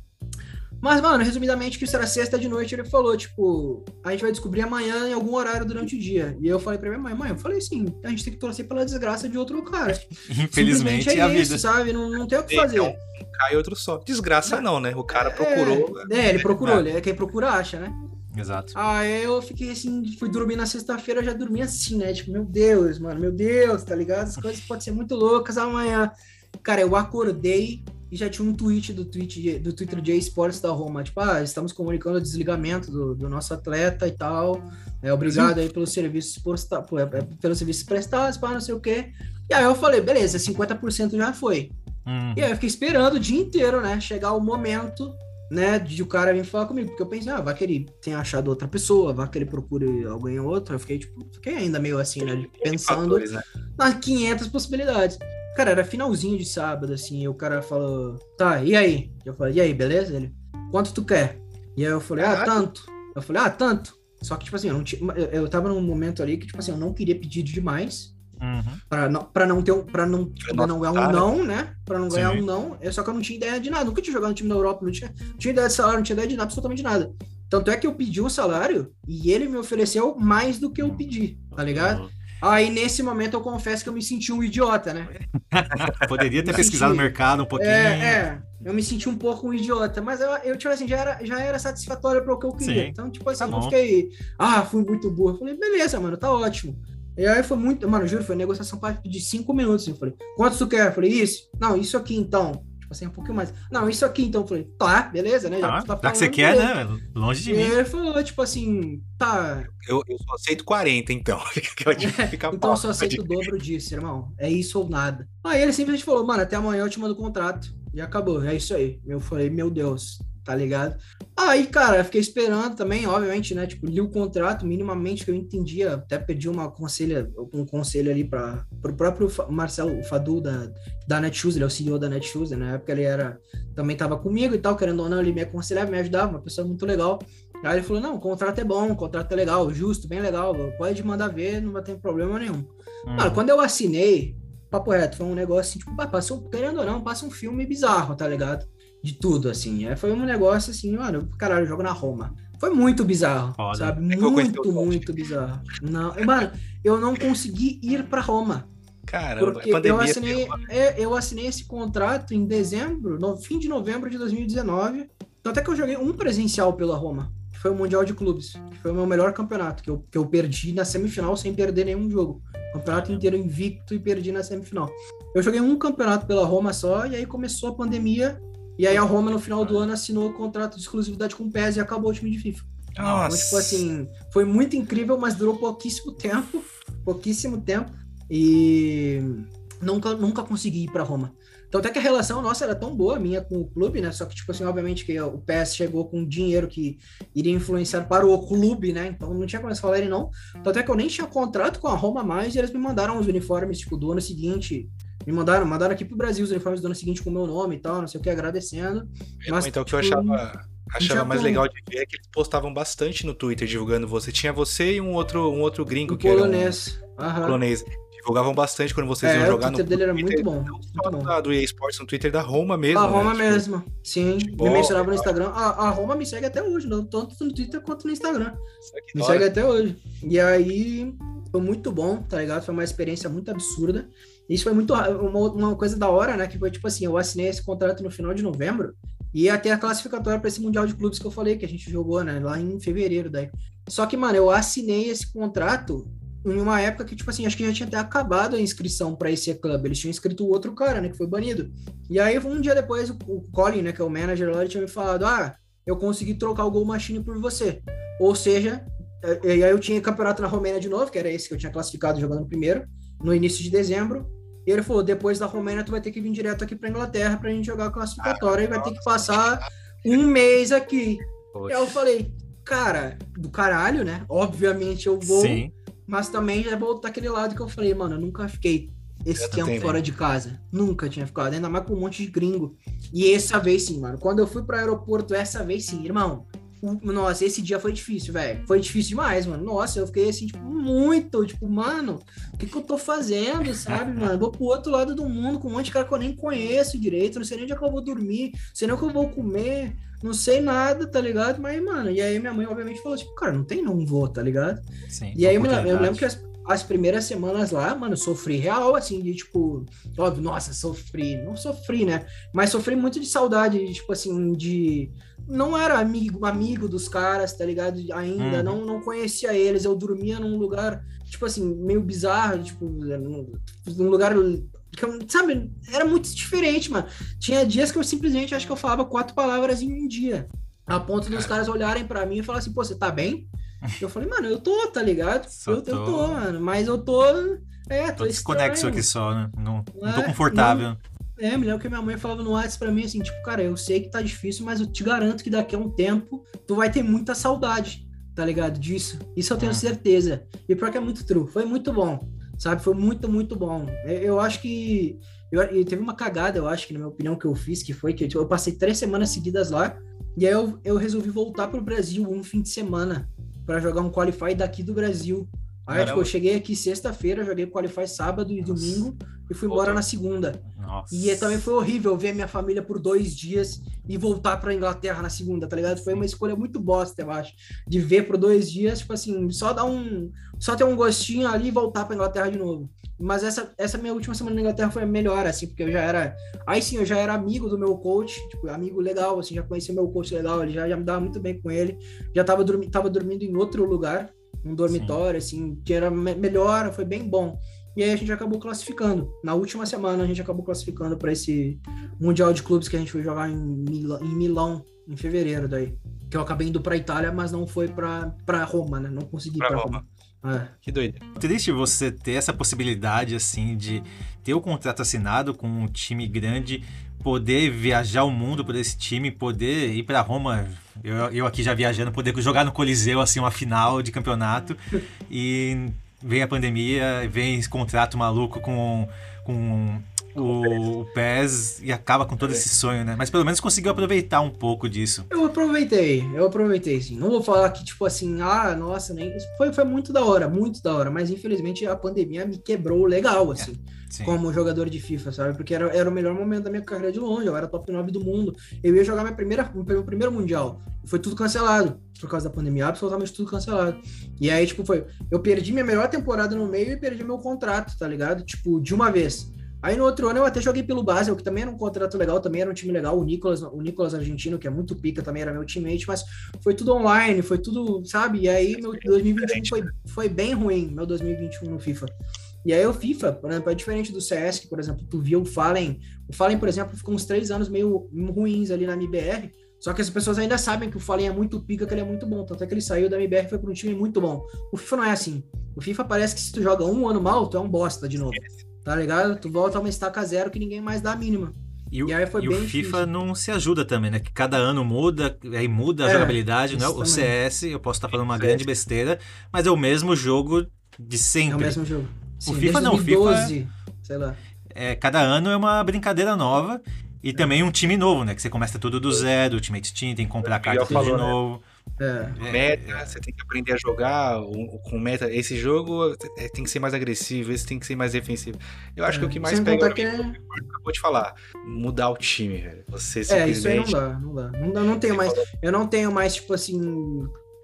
Mas, mano, resumidamente, que isso era sexta de noite, ele falou, tipo, a gente vai descobrir amanhã em algum horário durante o dia. E eu falei pra minha mãe, mãe, eu falei assim, a gente tem que torcer pela desgraça de outro cara. [LAUGHS] Infelizmente é a isso, vida. sabe? Não, não tem o que É, fazer. um cai outro só. Desgraça não, né? O cara procurou. É, é, ele procurou, ele é quem procura acha, né? Exato. Aí eu fiquei assim, fui dormir na sexta-feira, já dormi assim, né? Tipo, meu Deus, mano, meu Deus, tá ligado? As coisas podem ser muito loucas amanhã. Cara, eu acordei e já tinha um tweet do, tweet, do Twitter de esportes da Roma, tipo, ah, estamos comunicando o desligamento do, do nosso atleta e tal. É, obrigado aí pelos serviços posta, é, é, pelos serviços prestados, pá, não sei o quê. E aí eu falei, beleza, 50% já foi. Hum. E aí eu fiquei esperando o dia inteiro, né? Chegar o momento, né, de o cara vir falar comigo. Porque eu pensei, ah, vai que ele tenha achado outra pessoa, vai que ele procure alguém outro. Eu fiquei, tipo, fiquei ainda meio assim, né? Pensando Fatores, né? nas 500 possibilidades. Cara, era finalzinho de sábado, assim, e o cara falou, tá, e aí? Eu falei, e aí, beleza? Ele, quanto tu quer? E aí eu falei, ah, tanto. Eu falei, ah, tanto. Só que, tipo assim, eu, não tinha, eu, eu tava num momento ali que, tipo assim, eu não queria pedir demais. Uhum. Pra não, pra não ter um. Pra não, tipo, não não ganhar um né? não, né? Pra não ganhar Sim. um não. É só que eu não tinha ideia de nada. Nunca tinha jogado no time da Europa, não tinha, não tinha ideia de salário, não tinha ideia de nada, absolutamente nada. Tanto é que eu pedi um salário e ele me ofereceu mais do que eu pedi, tá ligado? Aí nesse momento eu confesso que eu me senti um idiota, né? [LAUGHS] Poderia ter Me pesquisado o senti- mercado um pouquinho. É, é. Eu me senti um pouco um idiota, mas eu, eu tipo assim, já era, já era satisfatório para o que eu queria. Sim. Então, tipo assim, Tá eu não fiquei, ah, fui muito burro. Eu falei, beleza, mano, tá ótimo. E aí foi muito, mano, juro, foi negociação de cinco minutos. Eu falei, quanto tu quer? Eu falei, isso? Não, isso aqui então. Tipo assim, um pouquinho mais. Não, isso aqui então. Eu falei, tá, beleza, né? Tá, tu tá já que você quer, beleza. né? Longe de E mim. ele falou, tipo assim, tá, Eu, eu só aceito 40, então. [LAUGHS] Ficar então eu só aceito o dobro disso, irmão. É isso ou nada. Aí ele simplesmente falou, mano, até amanhã eu te mando o contrato. E acabou, é isso aí. Eu falei, meu Deus, tá ligado? Aí, cara, eu fiquei esperando também, obviamente, né? Tipo, li o contrato minimamente que eu entendia. Até pedi uma conselha, um conselho ali para pro próprio Marcelo Fadu da, da Netshoes, ele é o CEO da Netshoes, né? na época ele era também tava comigo e tal, querendo ou não, ele me aconselhava, me ajudava, uma pessoa muito legal. Aí ele falou: não, o contrato é bom, o contrato é legal, justo, bem legal, pode mandar ver, não vai ter problema nenhum. Hum. Mano, quando eu assinei, papo reto, foi um negócio assim, tipo, passou, querendo ou não, passa um filme bizarro, tá ligado? De tudo, assim. Aí foi um negócio assim, mano, caralho, eu jogo na Roma. Foi muito bizarro, Foda. sabe? É Muito, muito bizarro. Não, mano, eu não consegui ir pra Roma. Caramba, Porque pandemia. eu assinei, é, eu assinei esse contrato em dezembro, no fim de novembro de 2019. Então até que eu joguei um presencial pela Roma, que foi o Mundial de Clubes, que foi o meu melhor campeonato, que eu, que eu perdi na semifinal sem perder nenhum jogo. Campeonato inteiro invicto e perdi na semifinal. Eu joguei um campeonato pela Roma só, e aí começou a pandemia. E aí a Roma, no final do ano, assinou o contrato de exclusividade com o PES e acabou o time de FIFA. Nossa. Então, tipo assim, foi muito incrível, mas durou pouquíssimo tempo. Pouquíssimo tempo. E nunca, nunca consegui ir pra Roma. Então, até que a relação nossa era tão boa, minha com o clube, né? Só que, tipo assim, obviamente que o PS chegou com dinheiro que iria influenciar para o clube, né? Então não tinha como eles falarem não. Então, até que eu nem tinha contrato com a Roma mais e eles me mandaram os uniformes, tipo, do ano seguinte. Me mandaram, mandaram aqui pro Brasil os uniformes do ano seguinte com o meu nome e tal, não sei o que, agradecendo. Mas, então, o que eu tipo, achava, achava mais legal de ver é que eles postavam bastante no Twitter divulgando você. Tinha você e um outro, um outro gringo Um que era um polonês. Polonês Jogavam bastante quando vocês É, iam o jogar no Twitter dele era Twitter, muito bom, não muito só bom. da- do EA Sports, no Twitter da Roma mesmo. A Roma né? Tipo, mesmo, sim. futebol, me mencionava no. Instagram. A, a Roma me segue até hoje, não tanto no Twitter quanto no Instagram. Me da segue até hoje. E aí, foi muito bom, tá ligado? Foi uma experiência muito absurda. Isso foi muito. Uma, uma coisa da hora, né? Que foi tipo assim: eu assinei esse contrato no final de novembro e ter a classificatória para esse Mundial de Clubes que eu falei, que a gente jogou, né? Lá em fevereiro daí. Só que, mano, eu assinei esse contrato em uma época que, tipo assim, acho que já tinha até acabado a inscrição para esse clube. Eles tinham inscrito o outro cara, né? Que foi banido. E aí, um dia depois, o, o Colin, né? Que é o manager lá, ele tinha me falado: ah, eu consegui trocar o Gol Machine por você. Ou seja, e aí eu tinha campeonato na Romênia de novo, que era esse que eu tinha classificado jogando primeiro, no início de dezembro. E ele falou: depois da Romênia, tu vai ter que vir direto aqui pra Inglaterra pra gente jogar a classificatória e vai ter que passar um mês aqui. E aí eu falei, cara, do caralho, né? Obviamente eu vou, Sim. mas também já vou daquele lado que eu falei, mano, eu nunca fiquei esse Eu tempo fora de casa. Nunca tinha ficado, ainda mais com um monte de gringo. E essa vez sim, mano. Quando eu fui pro aeroporto, essa vez sim, irmão. Nossa, esse dia foi difícil, velho. Foi difícil demais, mano. Nossa, eu fiquei assim, tipo, muito, tipo, mano, o que, que eu tô fazendo, sabe, mano? Vou pro outro lado do mundo com um monte de cara que eu nem conheço direito, não sei nem onde é que eu vou dormir, não sei nem o que eu vou comer, não sei nada, tá ligado? Mas, mano, e aí minha mãe, obviamente, falou, tipo, cara, não tem não vou, tá ligado? Sim. E aí eu eu lembro que as, as primeiras semanas lá, mano, eu sofri real, assim, de tipo, óbvio, nossa, sofri, não sofri, né? Mas sofri muito de saudade, de, tipo assim, de. Não era amigo, amigo dos caras, tá ligado? Ainda, Uhum. não, não conhecia eles, eu dormia num lugar, tipo assim, meio bizarro, tipo, num, lugar. Que eu, sabe, era muito diferente, mano. Tinha dias que eu simplesmente acho que eu falava quatro palavras em um dia. A ponto dos caras olharem pra mim e falar assim, pô, você tá bem? [LAUGHS] Eu falei, mano, eu tô, tá ligado? Eu, eu tô- tô, mano, mas eu tô. É, tô, Tô desconexo estranho. aqui só, né? Não, não tô É, confortável. É, me lembro que minha mãe falava no WhatsApp pra mim assim, tipo, cara, eu sei que tá difícil, mas eu te garanto que daqui a um tempo tu vai ter muita saudade, tá ligado? Disso. Isso eu tenho Hum. certeza. E pior que é muito true. Foi muito bom, sabe? Foi muito, muito bom. Eu, eu acho que. Eu, e teve uma cagada, eu acho que, na minha opinião, que eu fiz, que foi que tipo, eu passei três semanas seguidas lá, e aí eu, eu resolvi voltar pro Brasil um fim de semana pra jogar um Qualify daqui do Brasil. Aí, tipo, eu cheguei aqui sexta-feira, joguei Qualify sábado e Nossa. domingo, e fui embora na segunda. Nossa. E também foi horrível ver minha família por dois dias e voltar pra Inglaterra na segunda, tá ligado? Foi uma escolha muito bosta, eu acho. De ver por dois dias, tipo assim, só dar um. Só ter um gostinho ali e voltar pra Inglaterra de novo. Mas essa, essa minha última semana na Inglaterra foi melhor, assim, porque eu já era. Aí sim, eu já era amigo do meu coach, tipo, amigo legal, assim, já conhecia meu coach legal, ele já, já me dava muito bem com ele. Já tava, dormi tava dormindo em outro lugar, um dormitório, assim, que era me- melhor, foi bem bom. E aí a gente acabou classificando. Na última semana a gente acabou classificando para esse Mundial de Clubes que a gente foi jogar em, Mila- em Milão em fevereiro daí. Que eu acabei indo para Itália, mas não foi para para Roma, né? Não consegui ir Pra para Roma. Roma. É. Que doido. Triste você ter essa possibilidade, assim, de ter o contrato assinado com um time grande, poder viajar o mundo por esse time, poder ir pra Roma, eu, eu aqui já viajando, poder jogar no Coliseu, assim, uma final de campeonato, [LAUGHS] e vem a pandemia, vem esse contrato maluco com, com o, o PES e acaba com todo esse sonho, né? Mas pelo menos conseguiu aproveitar um pouco disso. Eu aproveitei, eu aproveitei, sim. Não vou falar que, tipo assim, ah, nossa, nem. Foi, foi muito da hora, muito da hora. Mas infelizmente a pandemia me quebrou legal, assim. Sim. como jogador de FIFA, sabe? Porque era, era o melhor momento da minha carreira de longe, eu era top 9 do mundo. Eu ia jogar minha primeira, meu primeiro mundial. Foi tudo cancelado por causa da pandemia, absolutamente tudo cancelado. E aí, tipo, foi. Eu perdi minha melhor temporada no meio e perdi meu contrato, tá ligado? Tipo, de uma vez. Aí no outro ano eu até joguei pelo Basel, que também era um contrato legal, também era um time legal. O Nicolas, o Nicolas argentino, que é muito pica, também era meu teammate, mas foi tudo online, foi tudo, sabe? E aí meu 2021 foi, foi bem ruim, meu 2021 no FIFA. E aí o FIFA, por exemplo, é diferente do CS, que, por exemplo, tu viu o Fallen. O Fallen, por exemplo, ficou uns três anos meio ruins ali na MBR. Só que as pessoas ainda sabem que o Fallen é muito pica, que ele é muito bom. Tanto é que ele saiu da MBR e foi para um time muito bom. O FIFA não é assim. O FIFA parece que se tu joga um ano mal, tu é um bosta de novo. Tá ligado? Tu volta a uma estaca zero que ninguém mais dá a mínima. E o, E aí foi e o FIFA difícil. não se ajuda também, né? Que cada ano muda, aí muda a É, jogabilidade, né? O. CS, eu posso estar falando uma grande besteira, mas é o mesmo jogo de É sempre. o mesmo jogo. FIFA desde não, o FIFA 2012, sei lá. É, cada ano é uma brincadeira nova É. e também um time novo, né? Que você começa tudo do zero, o Ultimate Team, tem que comprar O Miguel carta tudo de falou, né? novo. É. Meta, você tem que aprender a jogar o- com meta. Esse jogo é, tem que ser mais agressivo, esse tem que ser mais defensivo. Eu acho que o que mais Sem pega que é... acabou de falar, mudar o time, velho. Você É, isso aí não simplesmente. dá, não dá. Não, dá, não tenho mais. Eu não tenho mais, tipo assim.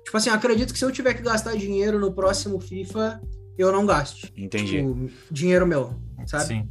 Tipo assim, acredito que se eu tiver que gastar dinheiro no próximo FIFA, eu não gaste. Entendi. Tipo, dinheiro meu, sabe? Sim.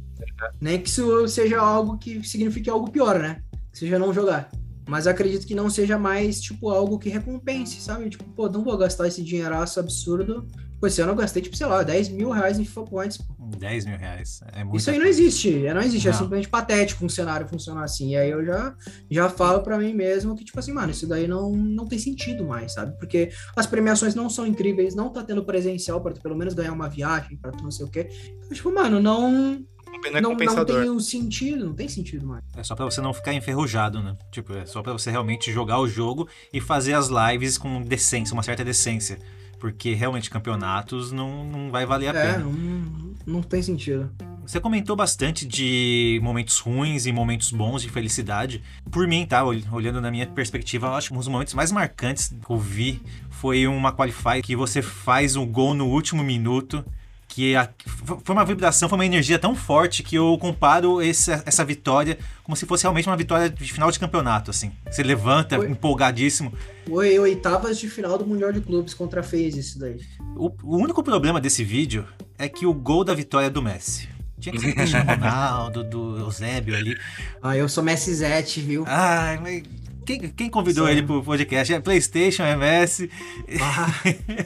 Nem que isso seja algo que signifique algo pior, né? Que seja não jogar. Mas acredito que não seja mais, tipo, algo que recompense, sabe? Tipo, pô, não vou gastar esse dinheiraço absurdo. Pô, esse ano eu gastei, tipo, sei lá, 10 mil reais em FIFA Points. pô. 10 mil reais. É muito Isso aí não existe, é, não existe, é Não. simplesmente patético um cenário funcionar assim. E aí eu já, já falo pra mim mesmo que, tipo assim, mano, isso daí não, não tem sentido mais, sabe? Porque as premiações não são incríveis, não tá tendo presencial pra tu pelo menos ganhar uma viagem, pra tu não sei o quê. Então, tipo, mano, não, Não é não, não tem o sentido, não tem sentido mais. É só pra você não ficar enferrujado, né? Tipo, é só pra você realmente jogar o jogo e fazer as lives com decência, uma certa decência. Porque realmente campeonatos não, não vai valer a É, pena. não, não tem sentido. Você comentou bastante de momentos ruins e momentos bons de felicidade. Por mim, tá? Ol- Olhando na minha perspectiva, eu acho que um dos momentos mais marcantes que eu vi foi uma qualify que você faz um gol no último minuto. Que a- foi uma vibração, foi uma energia tão forte que eu comparo essa, essa vitória como se fosse realmente uma vitória de final de campeonato, assim. Você levanta Foi. empolgadíssimo. Foi oitavas de final do Mundial de Clubes contra a FaZe isso daí. O, o único problema desse vídeo é que o gol da vitória é do Messi. Tinha que ser do Cristiano [LAUGHS] Ronaldo, do Eusébio ali. Ah, eu sou Messi Zete, viu? Ai, mas quem, quem convidou Sim. ele pro podcast? É PlayStation, é Messi. Ah,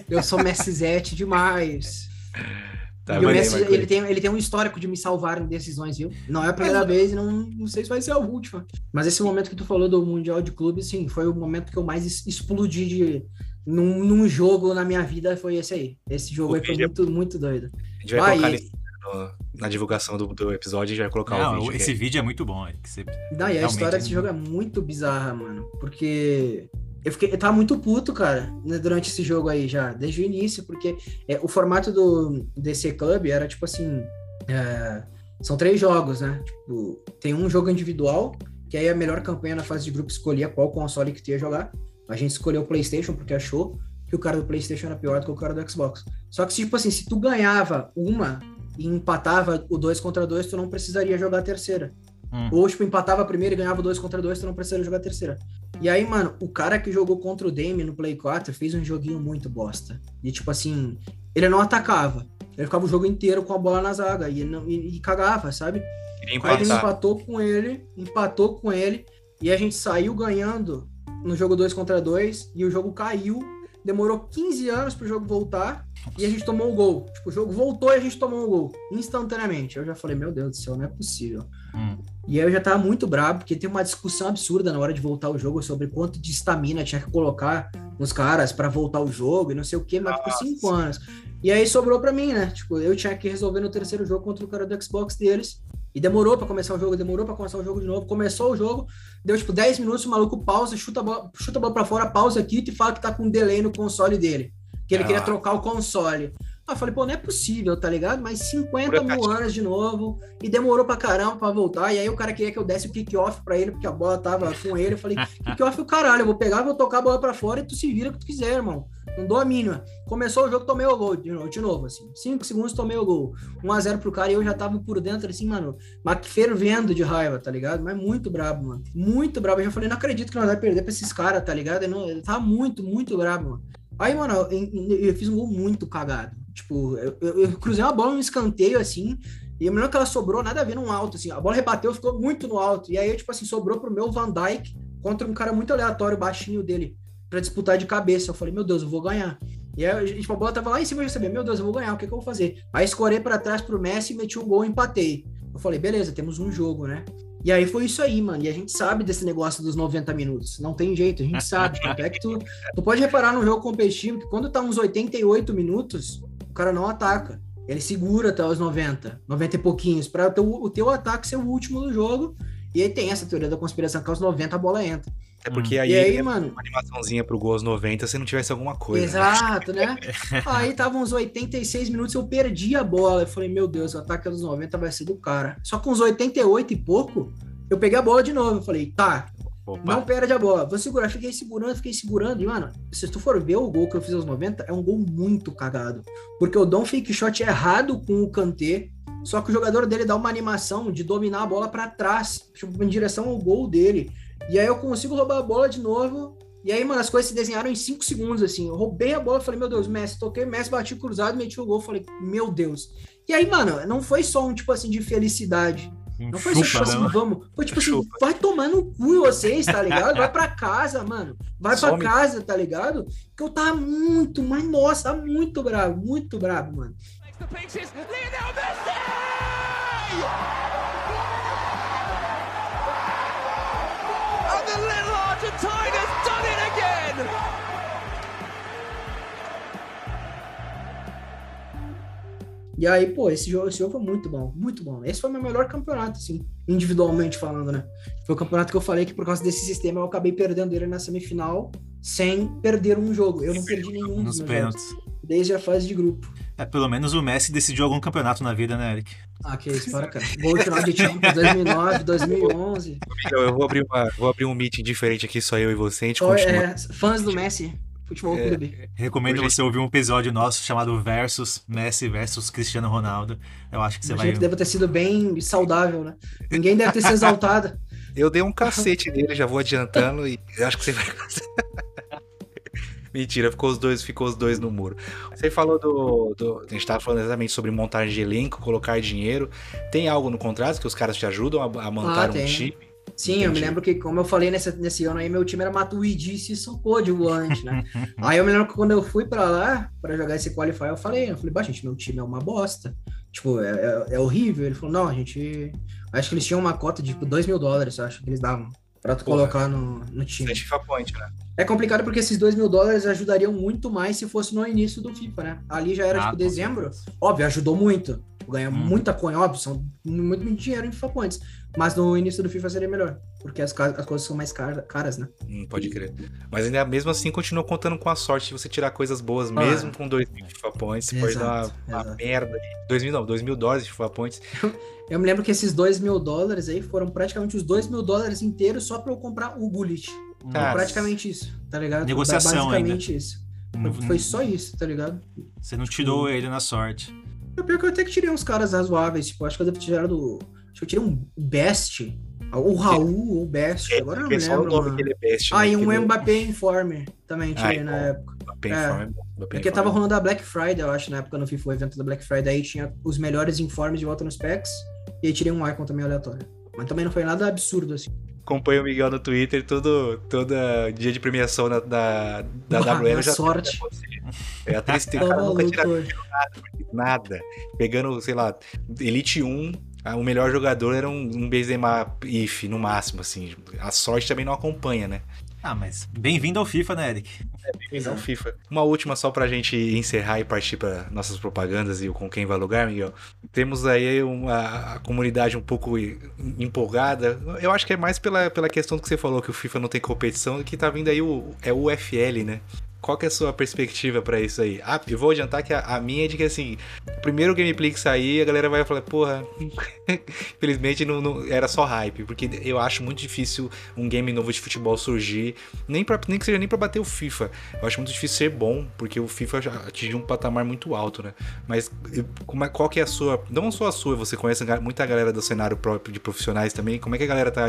eu sou Messi Zete demais. [LAUGHS] Tá, e o Messi, ele tem, ele tem um histórico de me salvar em decisões, viu? Não é a primeira vez e não, não sei se vai ser a última. Mas esse momento que tu falou do Mundial de Clubes, sim, foi o momento que eu mais explodi de, num, num jogo na minha vida, foi esse aí. Esse jogo O aí foi vídeo é muito, muito doido. A gente vai Ah, colocar e- no- na divulgação do, do episódio e já vai colocar Não, o vídeo. esse que vídeo é muito bom. é que você- Não, e a história desse ele- jogo é muito bizarra, mano. Porque eu, fiquei, eu tava muito puto, cara, né, durante esse jogo aí já, desde o início, porque é, o formato do DC Club era tipo assim. é, são três jogos, né? Tipo, tem um jogo individual, que aí a melhor campanha na fase de grupo escolhia qual console que tu ia jogar. A gente escolheu o PlayStation porque achou que o cara do PlayStation era pior do que o cara do Xbox. Só que, tipo assim, se tu ganhava uma e empatava o 2 contra 2, tu não precisaria jogar a terceira. Hum. Ou, tipo, empatava a primeira e ganhava dois contra dois, tu não precisaria jogar a terceira. E aí, mano, o cara que jogou contra o Dame no Play 4 fez um joguinho muito bosta. E, tipo assim, ele não atacava. Ele ficava o jogo inteiro com a bola na zaga e, não, e, e cagava, sabe? Aí ele empatou com ele, empatou com ele, e a gente saiu ganhando no jogo 2 contra 2, e o jogo caiu. Demorou 15 anos pro jogo voltar, e a gente tomou o gol. Tipo, o jogo voltou e a gente tomou o gol, instantaneamente. Eu já falei, meu Deus do céu, não é possível. Hum. E aí eu já tava muito bravo, porque tem uma discussão absurda na hora de voltar o jogo sobre quanto de estamina tinha que colocar nos caras pra voltar o jogo e não sei o que, mas ficou cinco anos. E aí sobrou pra mim, né? Tipo, eu tinha que resolver no terceiro jogo contra o cara do Xbox deles. E demorou pra começar o jogo, demorou pra começar o jogo de novo. Começou o jogo, deu tipo 10 minutos, o maluco pausa, chuta a bola, chuta a bola pra fora, pausa aqui e fala que tá com um delay no console dele. Que ele Ah. queria trocar o console. Eu falei, pô, não é possível, tá ligado? Mas 50 Pura mil anos de novo, e demorou pra caramba pra voltar. E aí o cara queria que eu desse o kick-off pra ele, porque a bola tava com ele. Eu falei, [LAUGHS] kick-off é o caralho, eu vou pegar, vou tocar a bola pra fora e tu se vira o que tu quiser, irmão. Não dou a mínima. Começou o jogo, tomei o gol de novo, de novo assim. Cinco segundos, tomei o gol. 1x0 pro cara e eu já tava por dentro, assim, mano, mas fervendo de raiva, tá ligado? Mas muito brabo, mano. Muito brabo. Eu já falei, não acredito que nós vamos perder pra esses caras, tá ligado? Eu, não, eu tava muito, muito brabo, mano. Aí, mano, eu, eu- eu fiz um gol muito cagado. Tipo, eu, eu- cruzei uma bola no escanteio, assim, e eu me lembro que ela sobrou nada a ver num alto, assim. A bola rebateu, ficou muito no alto. E aí, tipo assim, sobrou pro meu Van Dyke contra um cara muito aleatório, baixinho dele, pra disputar de cabeça. Eu falei, meu Deus, eu vou ganhar. E aí, tipo, a bola tava lá em cima, eu já sabia, meu Deus, eu vou ganhar, o que, que eu vou fazer? Aí escorei pra trás pro Messi, meti um gol e empatei. Eu falei, beleza, temos um jogo, né? E aí foi isso aí, mano. E a gente sabe desse negócio dos 90 minutos. Não tem jeito, a gente sabe. Tanto é que tu, tu pode reparar no jogo competitivo que quando tá uns 88 minutos, cara não ataca. Ele segura até os 90, 90 e pouquinhos, para o teu, ataque ser o último do jogo. E aí tem essa teoria da conspiração que aos 90 a bola entra. É porque aí, e aí, é mano, uma animaçãozinha pro gol aos 90 se não tivesse alguma coisa. né? Exato, né? [LAUGHS] Aí tava uns 86 minutos, eu perdi a bola. Eu falei, meu Deus, o ataque dos 90 vai ser do cara. Só com uns 88 e pouco, eu peguei a bola de novo. Eu falei, tá, Opa. Não perde a bola. Vou segurar. Fiquei segurando, fiquei segurando. E, mano, se tu for ver o gol que eu fiz aos 90, é um gol muito cagado. Porque eu dou um fake shot errado com o Kanté. Só que o jogador dele dá uma animação de dominar a bola pra trás, tipo, em direção ao gol dele. E aí eu consigo roubar a bola de novo. E aí, mano, as coisas se desenharam em 5 segundos, assim. Eu roubei a bola, falei, meu Deus, Messi, toquei Messi, bati cruzado, meti o gol, falei, meu Deus. E aí, mano, não foi só um tipo assim de felicidade. Não foi só tipo assim, né? vamos. Foi tipo assim, Chupa. vai tomar no cu vocês, tá ligado? Vai pra casa, mano. Vai pra Some. casa, tá ligado? Porque eu tava muito, mas nossa, muito bravo, muito bravo, mano. E aí, pô, esse jogo, esse jogo foi muito bom, muito bom. Esse foi o meu melhor campeonato, assim, individualmente falando, né? Foi o campeonato que eu falei que por causa desse sistema eu acabei perdendo ele na semifinal sem perder um jogo. Eu não perdi nenhum Nos dos meus pênaltis. jogos, desde a fase de grupo. É, pelo menos o Messi decidiu algum campeonato na vida, né, Eric? Ah, que isso, para, cara. Gol de final de Champions 2009, 2011. Então, eu vou abrir, uma, vou abrir um meeting diferente aqui, só eu e você. A gente Só, continua. é, fãs do Messi, Futebol É. Clube. Recomendo Hoje- você ouvir um episódio nosso chamado Versus Messi versus Cristiano Ronaldo. Eu acho que você Imagino vai. que deve ter sido bem saudável, né? Ninguém deve ter se exaltado. [LAUGHS] Eu dei um cacete nele, já vou adiantando e eu acho que você vai. [LAUGHS] Mentira, ficou os dois, ficou os dois no muro. Você falou do, do- A gente tava falando exatamente sobre montagem de elenco, colocar dinheiro. Tem algo no contrato que os caras te ajudam a, a montar Ah, um time? Sim, eu me Entendi. lembro que, como eu falei nesse, nesse ano aí, meu time era Matuidi e Sissoko de volante, né? [LAUGHS] aí eu me lembro que quando eu fui pra lá, pra jogar esse Qualify, eu falei, eu falei, bah, gente, meu time é uma bosta. Tipo, é, é, é horrível. Ele falou, não, a gente... Acho que eles tinham uma cota de, tipo, 2 mil dólares, eu acho, que eles davam pra tu Porra. colocar no, no time. é FIFA Point, né? É complicado porque esses 2 mil dólares ajudariam muito mais se fosse no início do FIFA, né? Ali já era, Ah, tipo, dezembro. Óbvio, ajudou muito. Ganha Hum. muita coisa, óbvio, são muito, muito dinheiro em FIFA Points. Mas no início do FIFA seria melhor. Porque as, as coisas são mais car- caras, né? Hum, pode crer. Mas ainda mesmo assim continua contando com a sorte de você tirar coisas boas, Ah. mesmo com 2 mil FIFA Points. Você pode dar Exato, uma, uma exato. merda. 2 mil não, 2 mil dólares de FIFA Points. [LAUGHS] Eu me lembro que esses 2 mil dólares aí foram praticamente os 2 mil dólares inteiros só pra eu comprar o Bullet. Foi Cara, praticamente isso, tá ligado? Negociação Basicamente isso. Não- Foi só isso, tá ligado? Você não tirou ele na sorte. O pior é que eu até que tirei uns caras razoáveis, tipo, acho que eu devo tirado do. Acho que eu tirei um Best. O Raul ou o Best, agora eu não me só o lembro. nome que ele é best. Ah, né? e um ele- Mbappé Informer também tirei Ah, na bom. época. Mbappé É. Informe é. Mbappé Porque tava é rolando a Black Friday, eu acho, na época no FIFA, o evento da Black Friday, aí tinha os melhores informes de volta nos packs, e aí tirei um icon também aleatório. Mas também não foi nada absurdo, assim. Acompanho o Miguel no Twitter, todo, toda dia de premiação da, da, da Ah, WL na já sorte. É a tristeza, [LAUGHS] Tá cara nunca tira hoje. nada. Pegando, sei lá, Elite 1, ah, o melhor jogador era um, um Benzema if, no máximo, assim. A sorte também não acompanha, né? Ah, mas bem-vindo ao FIFA, né, Eric? Então, FIFA. Uma última só pra gente encerrar e partir para nossas propagandas e o com quem vai lugar, Miguel. Temos aí uma a comunidade um pouco empolgada. Eu acho que é mais pela, pela questão que você falou que o FIFA não tem competição, que tá vindo aí o é o UFL, né? Qual que é a sua perspectiva pra isso aí? Ah, eu vou adiantar que a, a minha é de que assim, o primeiro gameplay que sair, a galera vai falar, porra, [LAUGHS] infelizmente não, não- era só hype, porque eu acho muito difícil um game novo de futebol surgir, nem, pra, nem que seja nem pra bater o FIFA. Eu acho muito difícil ser bom, porque o FIFA atingiu um patamar muito alto, né? Mas como é, qual que é a sua, não só a sua, você conhece muita galera do cenário próprio de profissionais também, como é que a galera tá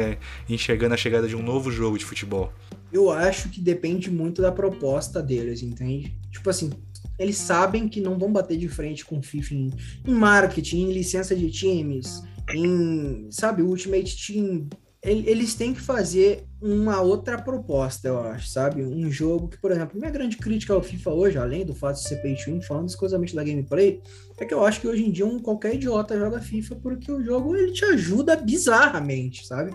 enxergando a chegada de um novo jogo de futebol? Eu acho que depende muito da proposta deles, entende? Tipo assim, eles sabem que não vão bater de frente com o FIFA em, em marketing, em licença de times, em, sabe, Ultimate Team. El- Eles têm que fazer uma outra proposta, eu acho, sabe? Um jogo que, por exemplo, minha grande crítica ao FIFA hoje, além do fato de ser pay to win, falando exclusivamente da gameplay, é que eu acho que hoje em dia um, qualquer idiota joga FIFA porque o jogo ele te ajuda bizarramente, sabe?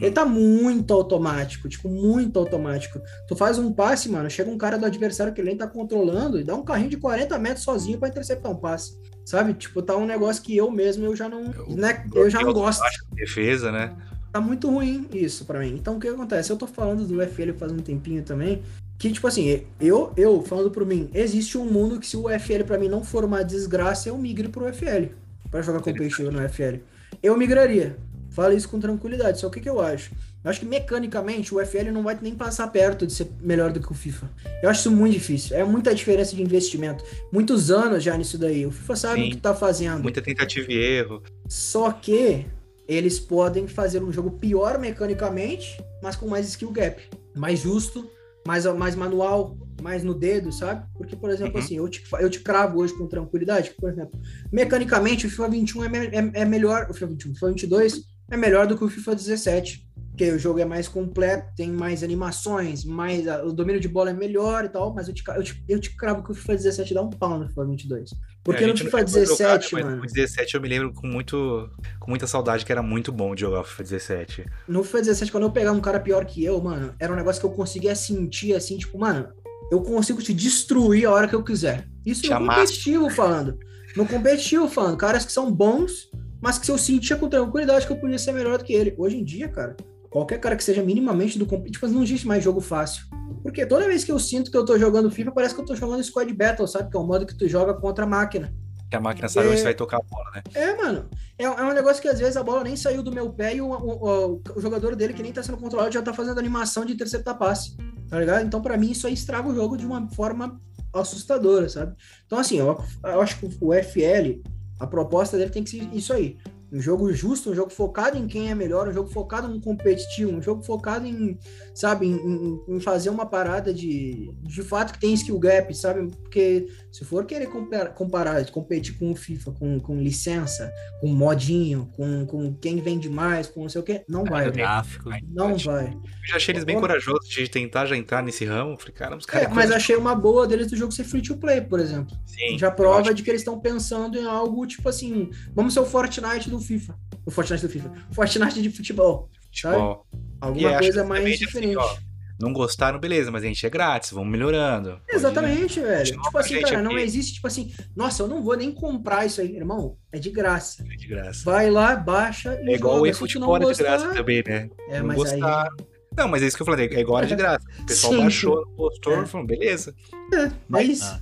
Ele tá muito automático, tipo, muito automático. Tu faz um passe, mano, chega um cara do adversário que ele nem tá controlando e dá um carrinho de 40 metros sozinho pra interceptar um passe. Sabe? Tipo, tá um negócio que eu mesmo eu já não, né, eu já não gosto. Defesa, né? Tá muito ruim isso pra mim. Então o que acontece? Eu tô falando do UFL faz um tempinho também, que tipo assim, eu eu falando por mim, existe um mundo que se o UFL pra mim não for uma desgraça, eu migre pro UFL pra jogar competitivo no UFL. Eu migraria. Falo isso com tranquilidade. Só o que, que eu acho? Eu acho que mecanicamente o FL não vai nem passar perto de ser melhor do que o FIFA. Eu acho isso muito difícil. É muita diferença de investimento. Muitos anos já nisso daí. O FIFA sabe Sim. o que tá fazendo. Muita tentativa e erro. Só que eles podem fazer um jogo pior mecanicamente, mas com mais skill gap. Mais justo, mais, mais manual, mais no dedo, sabe? Porque, por exemplo, Uhum. assim, eu te, eu te cravo hoje com tranquilidade, que, por exemplo, mecanicamente o FIFA 21 é, me- é, é melhor, o FIFA 21, o FIFA 22 é melhor do que o FIFA 17. Porque o jogo é mais completo, tem mais animações, mais a- o domínio de bola é melhor e tal, mas eu te, eu te, eu te cravo que o FIFA 17 dá um pau no FIFA 22. Porque É, no FIFA chegou a jogar, 17, mas mano, O 17 eu me lembro com, muito, com muita saudade que era muito bom de jogar o FIFA 17. no FIFA 17, quando eu pegar um cara pior que eu, mano, era um negócio que eu conseguia sentir assim, tipo, mano, eu consigo te destruir a hora que eu quiser. Isso no competitivo falando. No competitivo falando, caras que são bons, mas que se eu sentia com tranquilidade que eu podia ser melhor do que ele. Hoje em dia, cara, qualquer cara que seja minimamente do competitivo, não existe mais jogo fácil. Porque toda vez que eu sinto que eu tô jogando FIFA, parece que eu tô jogando Squad Battle, sabe? Que é o modo que tu joga contra a máquina. Que a máquina sabe É. onde vai tocar a bola, né? É, mano. É, é um negócio que às vezes a bola nem saiu do meu pé e o, o- o- o jogador dele que nem tá sendo controlado já tá fazendo animação de interceptar passe. Tá ligado? Então, pra mim, isso aí estraga o jogo de uma forma assustadora, sabe? Então, assim, eu, eu acho que o FL, a proposta dele tem que ser isso aí. Um jogo justo, um jogo focado em quem é melhor, um jogo focado no competitivo, um jogo focado em, sabe, em, em- fazer uma parada de, de fato que tem skill gap, sabe? Porque se for querer comparar, comparar competir com o FIFA, com, com licença, com modinho, com, com quem vende mais, com não sei o que, não vai, velho. Gráfico. Não vai. Eu já achei eles bem corajosos de tentar já entrar nesse ramo. Falei, cara, os É, caras. mas achei uma boa deles do jogo ser free to play, por exemplo. Sim, Já prova de que eles estão pensando em algo tipo assim, vamos ser o Fortnite do FIFA. O Fortnite do FIFA. Fortnite de futebol. futebol. Alguma E coisa mais assim, diferente. ó, Não gostaram, beleza, mas a gente é grátis, vamos melhorando. Pode- Exatamente, velho. Tipo assim, cara, não aqui. existe, tipo assim, nossa, eu não vou nem comprar isso aí, irmão. É de graça. É de graça. Vai lá, baixa e É igual joga. o eFootball não é de graça gostar- também, né? É, não mas aí. gostaram. Não, mas é isso que eu falei, é igual era de [LAUGHS] graça. O pessoal Sim, baixou, postou, É. falou, beleza. É isso. Ah,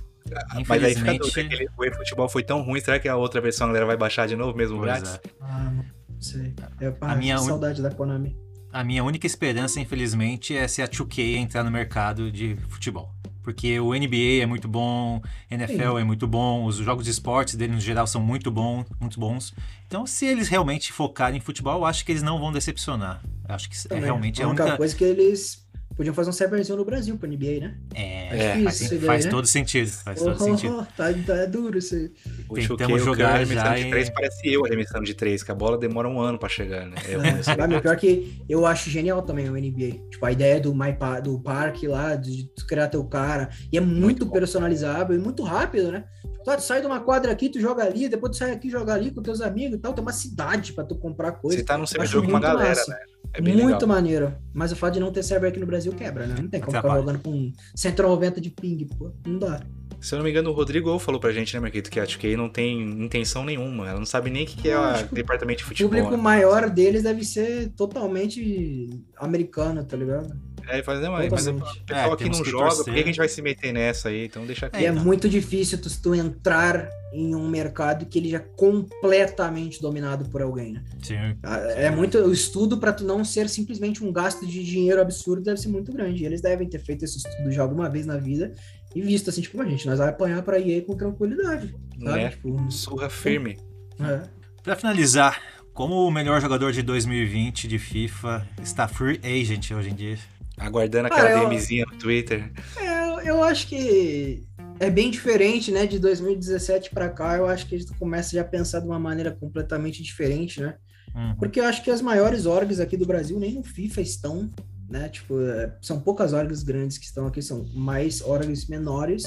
Mas aí fica Infelizmente- dúvida, aquele- o eFootball foi tão ruim, será que a outra versão a galera vai baixar de novo, mesmo Pois grátis? é. Ah, não sei. É, pá, A minha un- saudade da Konami. A minha única esperança, infelizmente, é se a 2K entrar no mercado de futebol. Porque o NBA é muito bom, NFL é muito bom, os jogos de esportes dele no geral são muito bons, muito bons. Então, se eles realmente focarem em futebol, eu acho que eles não vão decepcionar. Eu acho que é realmente a a única única. coisa que eles podiam fazer um serverzinho no Brasil pra NBA, né? É, É, faz, isso daí, faz né? todo sentido. Faz todo Oh, sentido. oh, tá, tá duro isso aí. O Tentamos 2K, o jogar arremessando de 3 parece eu arremessando de 3, que a bola demora um ano pra chegar, né? É, meu, pior que eu acho genial também o NBA. Tipo, a ideia do, My pa do parque lá, de tu criar teu cara. E é muito, Muito personalizável e muito rápido, né? Tipo, tá, tu sai de uma quadra aqui, tu joga ali, depois tu sai aqui, joga ali com teus amigos e tal. Tem uma cidade pra tu comprar coisa. Você tá num servidor acho com uma galera, massa. né? É muito legal. maneiro. Mas o fato de não ter server aqui no Brasil quebra, né? Não tem como ficar jogando com 190 de ping, pô. Não dá. Se eu não me engano, o Rodrigo falou pra gente, né, Marquito, que a 2K não tem intenção nenhuma. Ela não sabe nem o que, que é o departamento de O futebol. público né? maior deles deve ser totalmente americano, tá ligado? É, ele fala, não, mas o pessoal É, aqui temos não que joga, por torcer. que que a gente vai se meter nessa aí? Então deixa aqui. E é então. muito difícil tu, tu entrar em um mercado que ele já é completamente dominado por alguém, né? Sim. Ah, É muito o estudo para tu não ser simplesmente um gasto de dinheiro absurdo deve ser muito grande. Eles devem ter feito esse estudo já alguma vez na vida e visto assim, tipo, a gente, nós vai apanhar para EA com tranquilidade, sabe? Né? Tipo, Surra firme. é. Pra finalizar, como o melhor jogador de 2020 de FIFA está free agent hoje em dia? Aguardando Cara, aquela eu- DMzinha no Twitter. É, eu- eu acho que é bem diferente, né? De 2017 para cá, eu acho que a gente começa já a pensar de uma maneira completamente diferente, né? Uhum. Porque eu acho que as maiores orgs aqui do Brasil nem no FIFA estão, né? Tipo, é, são poucas orgs grandes que estão aqui, são mais orgs menores.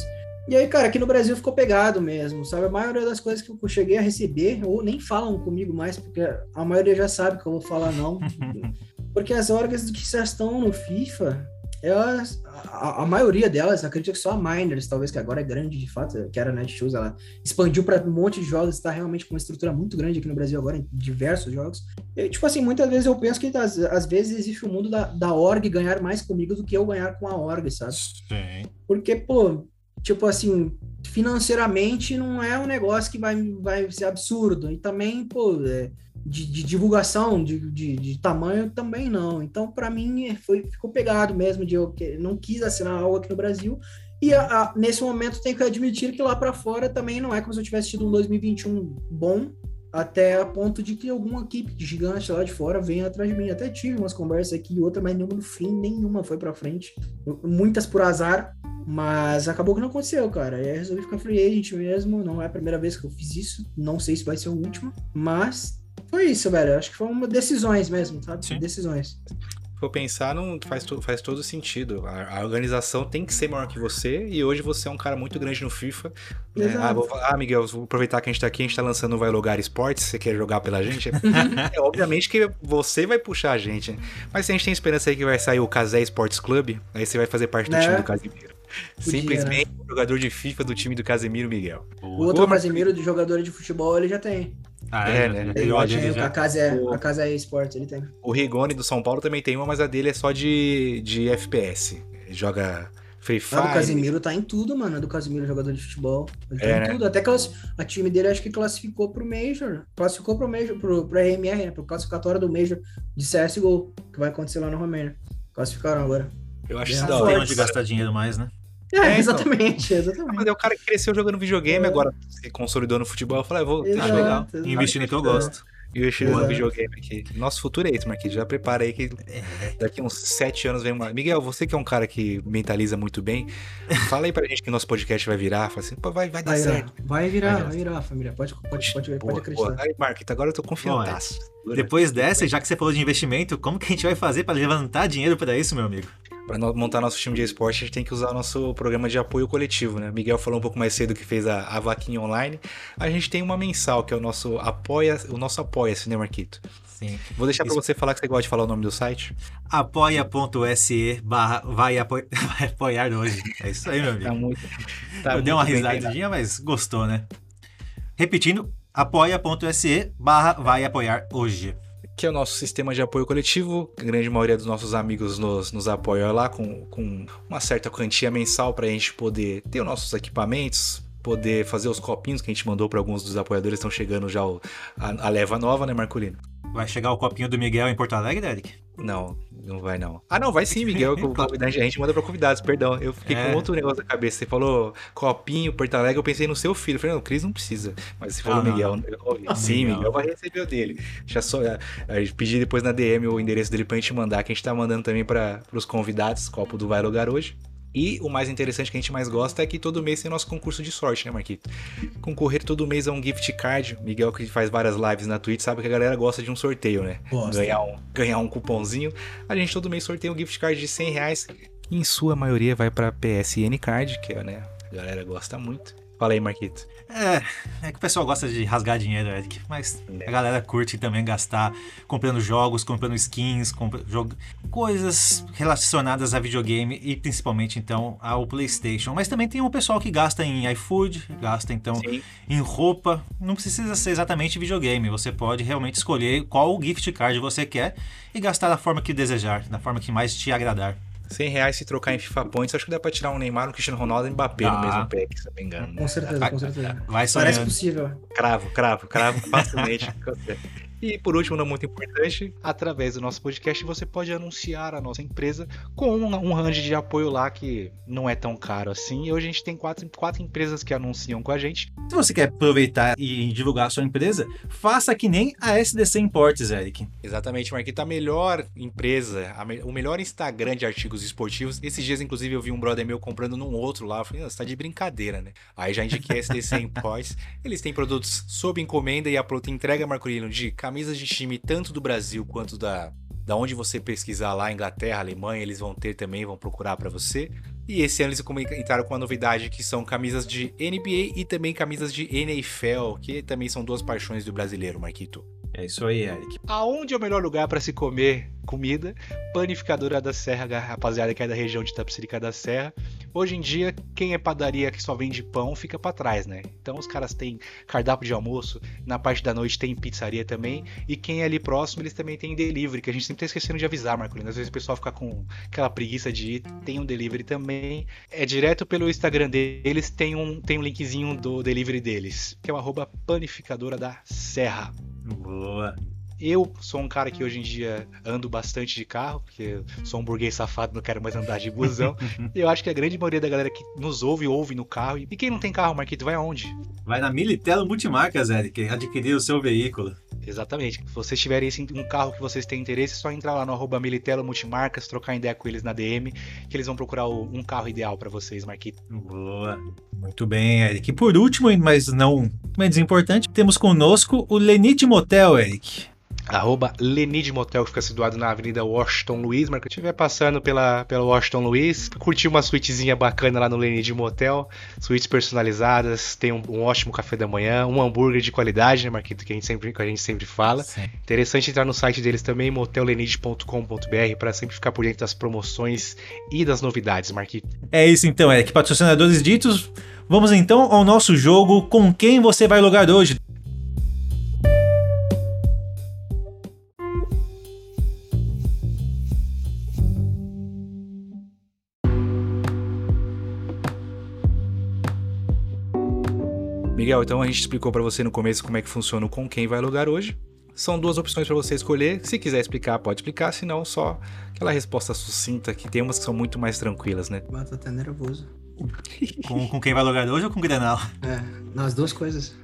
E aí, cara, aqui no Brasil ficou pegado mesmo, sabe? A maioria das coisas que eu cheguei a receber, ou nem falam comigo mais, porque a maioria já sabe que eu vou falar não. [LAUGHS] porque as orgs que já estão no FIFA, elas, a, a maioria delas, acredito que só a Miners, talvez que agora é grande de fato, que era a Netshoes, ela expandiu para um monte de jogos, está realmente com uma estrutura muito grande aqui no Brasil agora, em diversos jogos. E, tipo assim, muitas vezes eu penso que às, às vezes existe o mundo da, da org ganhar mais comigo do que eu ganhar com a org, sabe? Sim. Porque, pô, tipo assim, financeiramente não é um negócio que vai, vai ser absurdo. E também, pô, é, de, de divulgação, de, de, de, tamanho, também não. Então, para mim, foi, ficou pegado mesmo de eu não quis assinar algo aqui no Brasil. E a, a, nesse momento, tenho que admitir que lá para fora também não é como se eu tivesse tido um 2021 bom, até a ponto de que alguma equipe gigante lá de fora venha atrás de mim. Até tive umas conversas aqui e outra, mas nenhuma no fim, nenhuma foi para frente. Muitas por azar, mas acabou que não aconteceu, cara. E aí resolvi ficar free agent mesmo. Não é a primeira vez que eu fiz isso. Não sei se vai ser a última, mas foi isso, velho. Acho que foram decisões mesmo, sabe? Sim. Decisões for pensar, não faz, faz todo sentido. A, a, organização tem que ser maior que você, e hoje você é um cara muito grande no FIFA. Né? Ah, vou, ah, Miguel, vou aproveitar que a gente tá aqui, a gente tá lançando o Vai Logar Esportes, você quer jogar pela gente? [LAUGHS] é, obviamente que você vai puxar a gente. Mas se a gente tem esperança aí que vai sair o Casé Sports Club, aí você vai fazer parte do é. time do Casimiro. Podia, Simplesmente né? jogador de FIFA do time do Casemiro Miguel. O outro Casemiro de jogador de futebol ele já tem. Ah, é, é né? Ele, ele tem, já. A casa é, o, a casa é esportes, ele tem. O Rigoni do São Paulo também tem uma, mas a dele é só de, de FPS. Ele joga Free Fire. Ah, o Casimiro tá em tudo, mano. Do Casimiro, jogador de futebol. Ele tá é, em né? tudo. Até que a time dele acho que classificou pro Major. Classificou pro Major, pro, pro RMR, né? Pro classificatório do Major de CSGO, que vai acontecer lá no Romênia. Classificaram agora. Eu acho que isso dá tempo de gastar dinheiro mais, né? É, é exatamente, então. exatamente. Mas é o cara que cresceu jogando videogame, é. agora se consolidou no futebol. Eu falei, ah, vou exato, legal. Investir no que eu gosto. Investir no videogame aqui. Nosso futuro é esse, Marquinhos. Já prepara aí que daqui uns sete anos vem uma. Miguel, você que é um cara que mentaliza muito bem, fala aí pra gente que nosso podcast vai virar. Fala assim, pô, vai, vai dar vai certo. Vai virar, vai virar, família. Pode, pode, pode, pode, pode acreditar. Aí, Marquinhos, agora eu tô confiante. Depois dessa, já que você falou de investimento, como que a gente vai fazer para levantar dinheiro para isso, meu amigo? Para montar nosso time de esporte, a gente tem que usar nosso programa de apoio coletivo, né? Miguel falou um pouco mais cedo que fez a, a vaquinha online. A gente tem uma mensal, que é o nosso apoia, o nosso apoia-se, né, Marquito? Sim. Vou deixar para você falar que você gosta de falar o nome do site. apoia.se barra vai, [LAUGHS] vai apoiar hoje. É isso aí, meu amigo. Tá muito, tá Eu dei uma risadinha, mas gostou, né? Repetindo, apoia.se barra vai apoiar hoje que é o nosso sistema de apoio coletivo. A grande maioria dos nossos amigos nos, nos apoia lá com, com uma certa quantia mensal para a gente poder ter os nossos equipamentos, poder fazer os copinhos que a gente mandou para alguns dos apoiadores. Estão chegando já o, a, a, leva nova, né, Marculino? Vai chegar o copinho do Miguel em Porto Alegre, Eric? Não, não vai não. Ah, não, vai sim, Miguel. [LAUGHS] a gente manda para convidados, perdão. Eu fiquei é. com outro negócio na cabeça. Você falou copinho, Porto Alegre, eu pensei no seu filho. Eu falei, não, o Cris não precisa. Mas você falou ah, Miguel, não. eu Sim, Miguel. Miguel vai receber o dele. Já só, a, a, pedi depois na DM o endereço dele pra gente mandar, que a gente tá mandando também para os convidados, copo do Vai Lugar hoje. E o mais interessante que a gente mais gosta é que todo mês tem nosso concurso de sorte, né, Marquito? Concorrer todo mês a um gift card. Miguel, que faz várias lives na Twitch, sabe que a galera gosta de um sorteio, né? Gosta. Ganhar um, ganhar um cupomzinho. A gente todo mês sorteia um gift card de 100 reais. Em sua maioria vai para PSN Card, que é, né, a galera gosta muito. Fala aí, Marquito. É, é que o pessoal gosta de rasgar dinheiro, Eric, mas a galera curte também gastar comprando jogos, comprando skins, comprando jog... coisas relacionadas a videogame e principalmente então ao PlayStation. Mas também tem um pessoal que gasta em iFood, gasta então Sim. em roupa. Não precisa ser exatamente videogame, você pode realmente escolher qual gift card você quer e gastar da forma que desejar, da forma que mais te agradar. 100 reais se trocar em FIFA Points, acho que dá pra tirar um Neymar, um Cristiano Ronaldo e um Mbappé no mesmo pack, se não me engano. Com certeza, com certeza. Vai Parece possível. Cravo, cravo, cravo facilmente. [LAUGHS] E por último, não muito importante, através do nosso podcast você pode anunciar a nossa empresa com um, um range de apoio lá que não é tão caro assim. E hoje a gente tem quatro, quatro empresas que anunciam com a gente. Se você quer aproveitar e divulgar a sua empresa, faça que nem a SDC Importes, Eric. Exatamente, Marquita, a melhor empresa, a me, o melhor Instagram de artigos esportivos. Esses dias, inclusive, eu vi um brother meu comprando num outro lá. Eu falei, você tá de brincadeira, né? Aí já indiquei a SDC Importes. Eles têm produtos sob encomenda e a pronta entrega, Marcolino, de camisas camisas de time tanto do Brasil quanto da, da onde você pesquisar lá, Inglaterra, Alemanha, eles vão ter também, vão procurar para você. E esse ano eles entraram com uma novidade que são camisas de NBA e também camisas de NFL, que também são duas paixões do brasileiro, Marquito. É isso aí, Eric. Aonde é o melhor lugar para se comer comida? Panificadora da Serra, rapaziada que é da região de Tapsirica da Serra. Hoje em dia, quem é padaria que só vende pão fica para trás, né? Então os caras têm cardápio de almoço, na parte da noite tem pizzaria também, e quem é ali próximo, eles também têm delivery, que a gente sempre tá esquecendo de avisar, Marcolino. Às vezes o pessoal fica com aquela preguiça de ir, tem um delivery também. É direto pelo Instagram deles, tem um, tem um linkzinho do delivery deles, que é o arroba panificadora da Serra. Boa. Eu sou um cara que hoje em dia ando bastante de carro, porque sou um burguês safado, não quero mais andar de busão. e [LAUGHS] eu acho que a grande maioria da galera que nos ouve, ouve no carro. E quem não tem carro, Marquito, vai aonde? Vai na Militelo Multimarcas, Eric, adquirir o seu veículo. Exatamente. Se vocês tiverem um carro que vocês têm interesse, é só entrar lá no arroba Militelo Multimarcas, trocar ideia com eles na DM, que eles vão procurar um carro ideal pra vocês, Marquito. Boa. Muito bem, Eric. E por último, mas não menos importante, temos conosco o Lenite Motel, Eric. Arroba Lenid Motel, que fica situado na Avenida Washington Luiz. Mas que estiver passando pela, pela Washington Luiz, curtir uma suítezinha bacana lá no Lenid Motel. Suítes personalizadas, tem um, um ótimo café da manhã, um hambúrguer de qualidade, né, Marquito? Que a gente sempre, que a gente sempre fala. Sim. Interessante entrar no site deles também, motellenid.com.br, para sempre ficar por dentro das promoções e das novidades, Marquito. É isso então, Eric. Patrocinadores ditos. Vamos então ao nosso jogo. Com quem você vai logar hoje? Miguel, então a gente explicou pra você no começo como é que funciona o com quem vai alugar hoje. São duas opções pra você escolher. Se quiser explicar, pode explicar, se não, só aquela resposta sucinta, que tem umas que são muito mais tranquilas, né? Ah, tô até nervoso. [LAUGHS] Com, com quem vai logar hoje ou com o Grenal? É, nas duas coisas.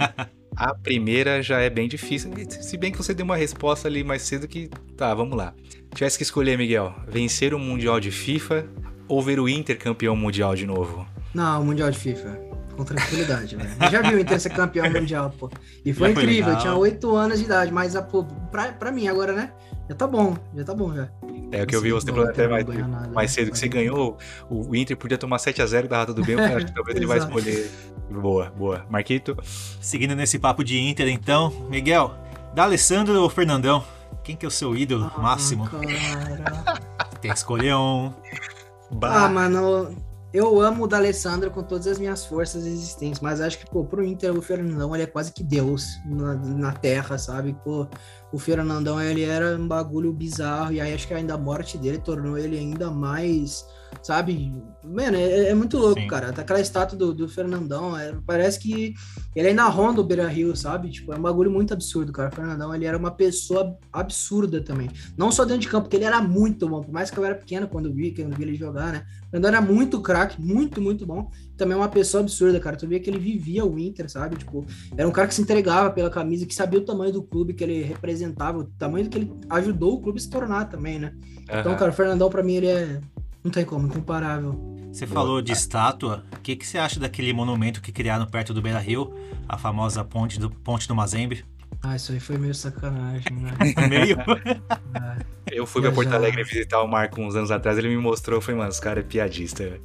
[LAUGHS] A primeira já é bem difícil, se bem que você deu uma resposta ali mais cedo que. Tá, vamos lá. Tivesse que escolher, Miguel, vencer o Mundial de FIFA ou ver o Inter campeão mundial de novo? Não, o Mundial de FIFA. Com tranquilidade, velho. Já vi o Inter ser campeão mundial, pô. E foi Já foi incrível, eu tinha 8 anos de idade, mas a, pô, pra, pra mim agora, né? Já tá bom, já tá bom já. É o que eu vi você falando Inter até mais, nada, mais né? cedo que você Pode- ganhou. O, Inter podia tomar 7x0 da Rata do Bem, eu acho que talvez ele vai escolher. Boa, boa. Marquito? Seguindo nesse papo de Inter, então, Miguel, da Alessandro ou Fernandão? Quem que é o seu ídolo máximo? Cara. Tem que escolher um. Ah, mano, eu amo o D'Alessandro com todas as minhas forças existentes, mas acho que, pô, pro Inter, o Fernandão, ele é quase que Deus na, na terra, sabe? Pô, o Fernandão, ele era um bagulho bizarro, e aí acho que ainda a morte dele tornou ele ainda mais, sabe? Mano, é, é muito louco, Sim. cara. Aquela estátua do, do Fernandão, é, parece que ele ainda ronda o Beira Rio, sabe? Tipo, é um bagulho muito absurdo, cara. O Fernandão, ele era uma pessoa absurda também. Não só dentro de campo, porque ele era muito bom. Por mais que eu era pequeno quando vi, quando vi ele jogar, né? O Fernandão era muito craque, muito, muito bom. Também uma pessoa absurda, cara. Tu via que ele vivia o Inter, sabe? Tipo, era um cara que se entregava pela camisa, que sabia o tamanho do clube que ele representava, o tamanho que ele ajudou o clube a se tornar também, né? Então, Aham. cara, o Fernandão, pra mim, ele é. Não tem como, incomparável. Você falou de estátua. O que, que você acha daquele monumento que criaram perto do Beira Rio? A famosa ponte do, ponte do Mazembe? Ah, isso aí foi meio sacanagem, né? [LAUGHS] Meio. Ah, Eu fui pra. Porto Alegre visitar o Marco uns anos atrás, ele me mostrou, foi, mano, os caras é piadista, velho.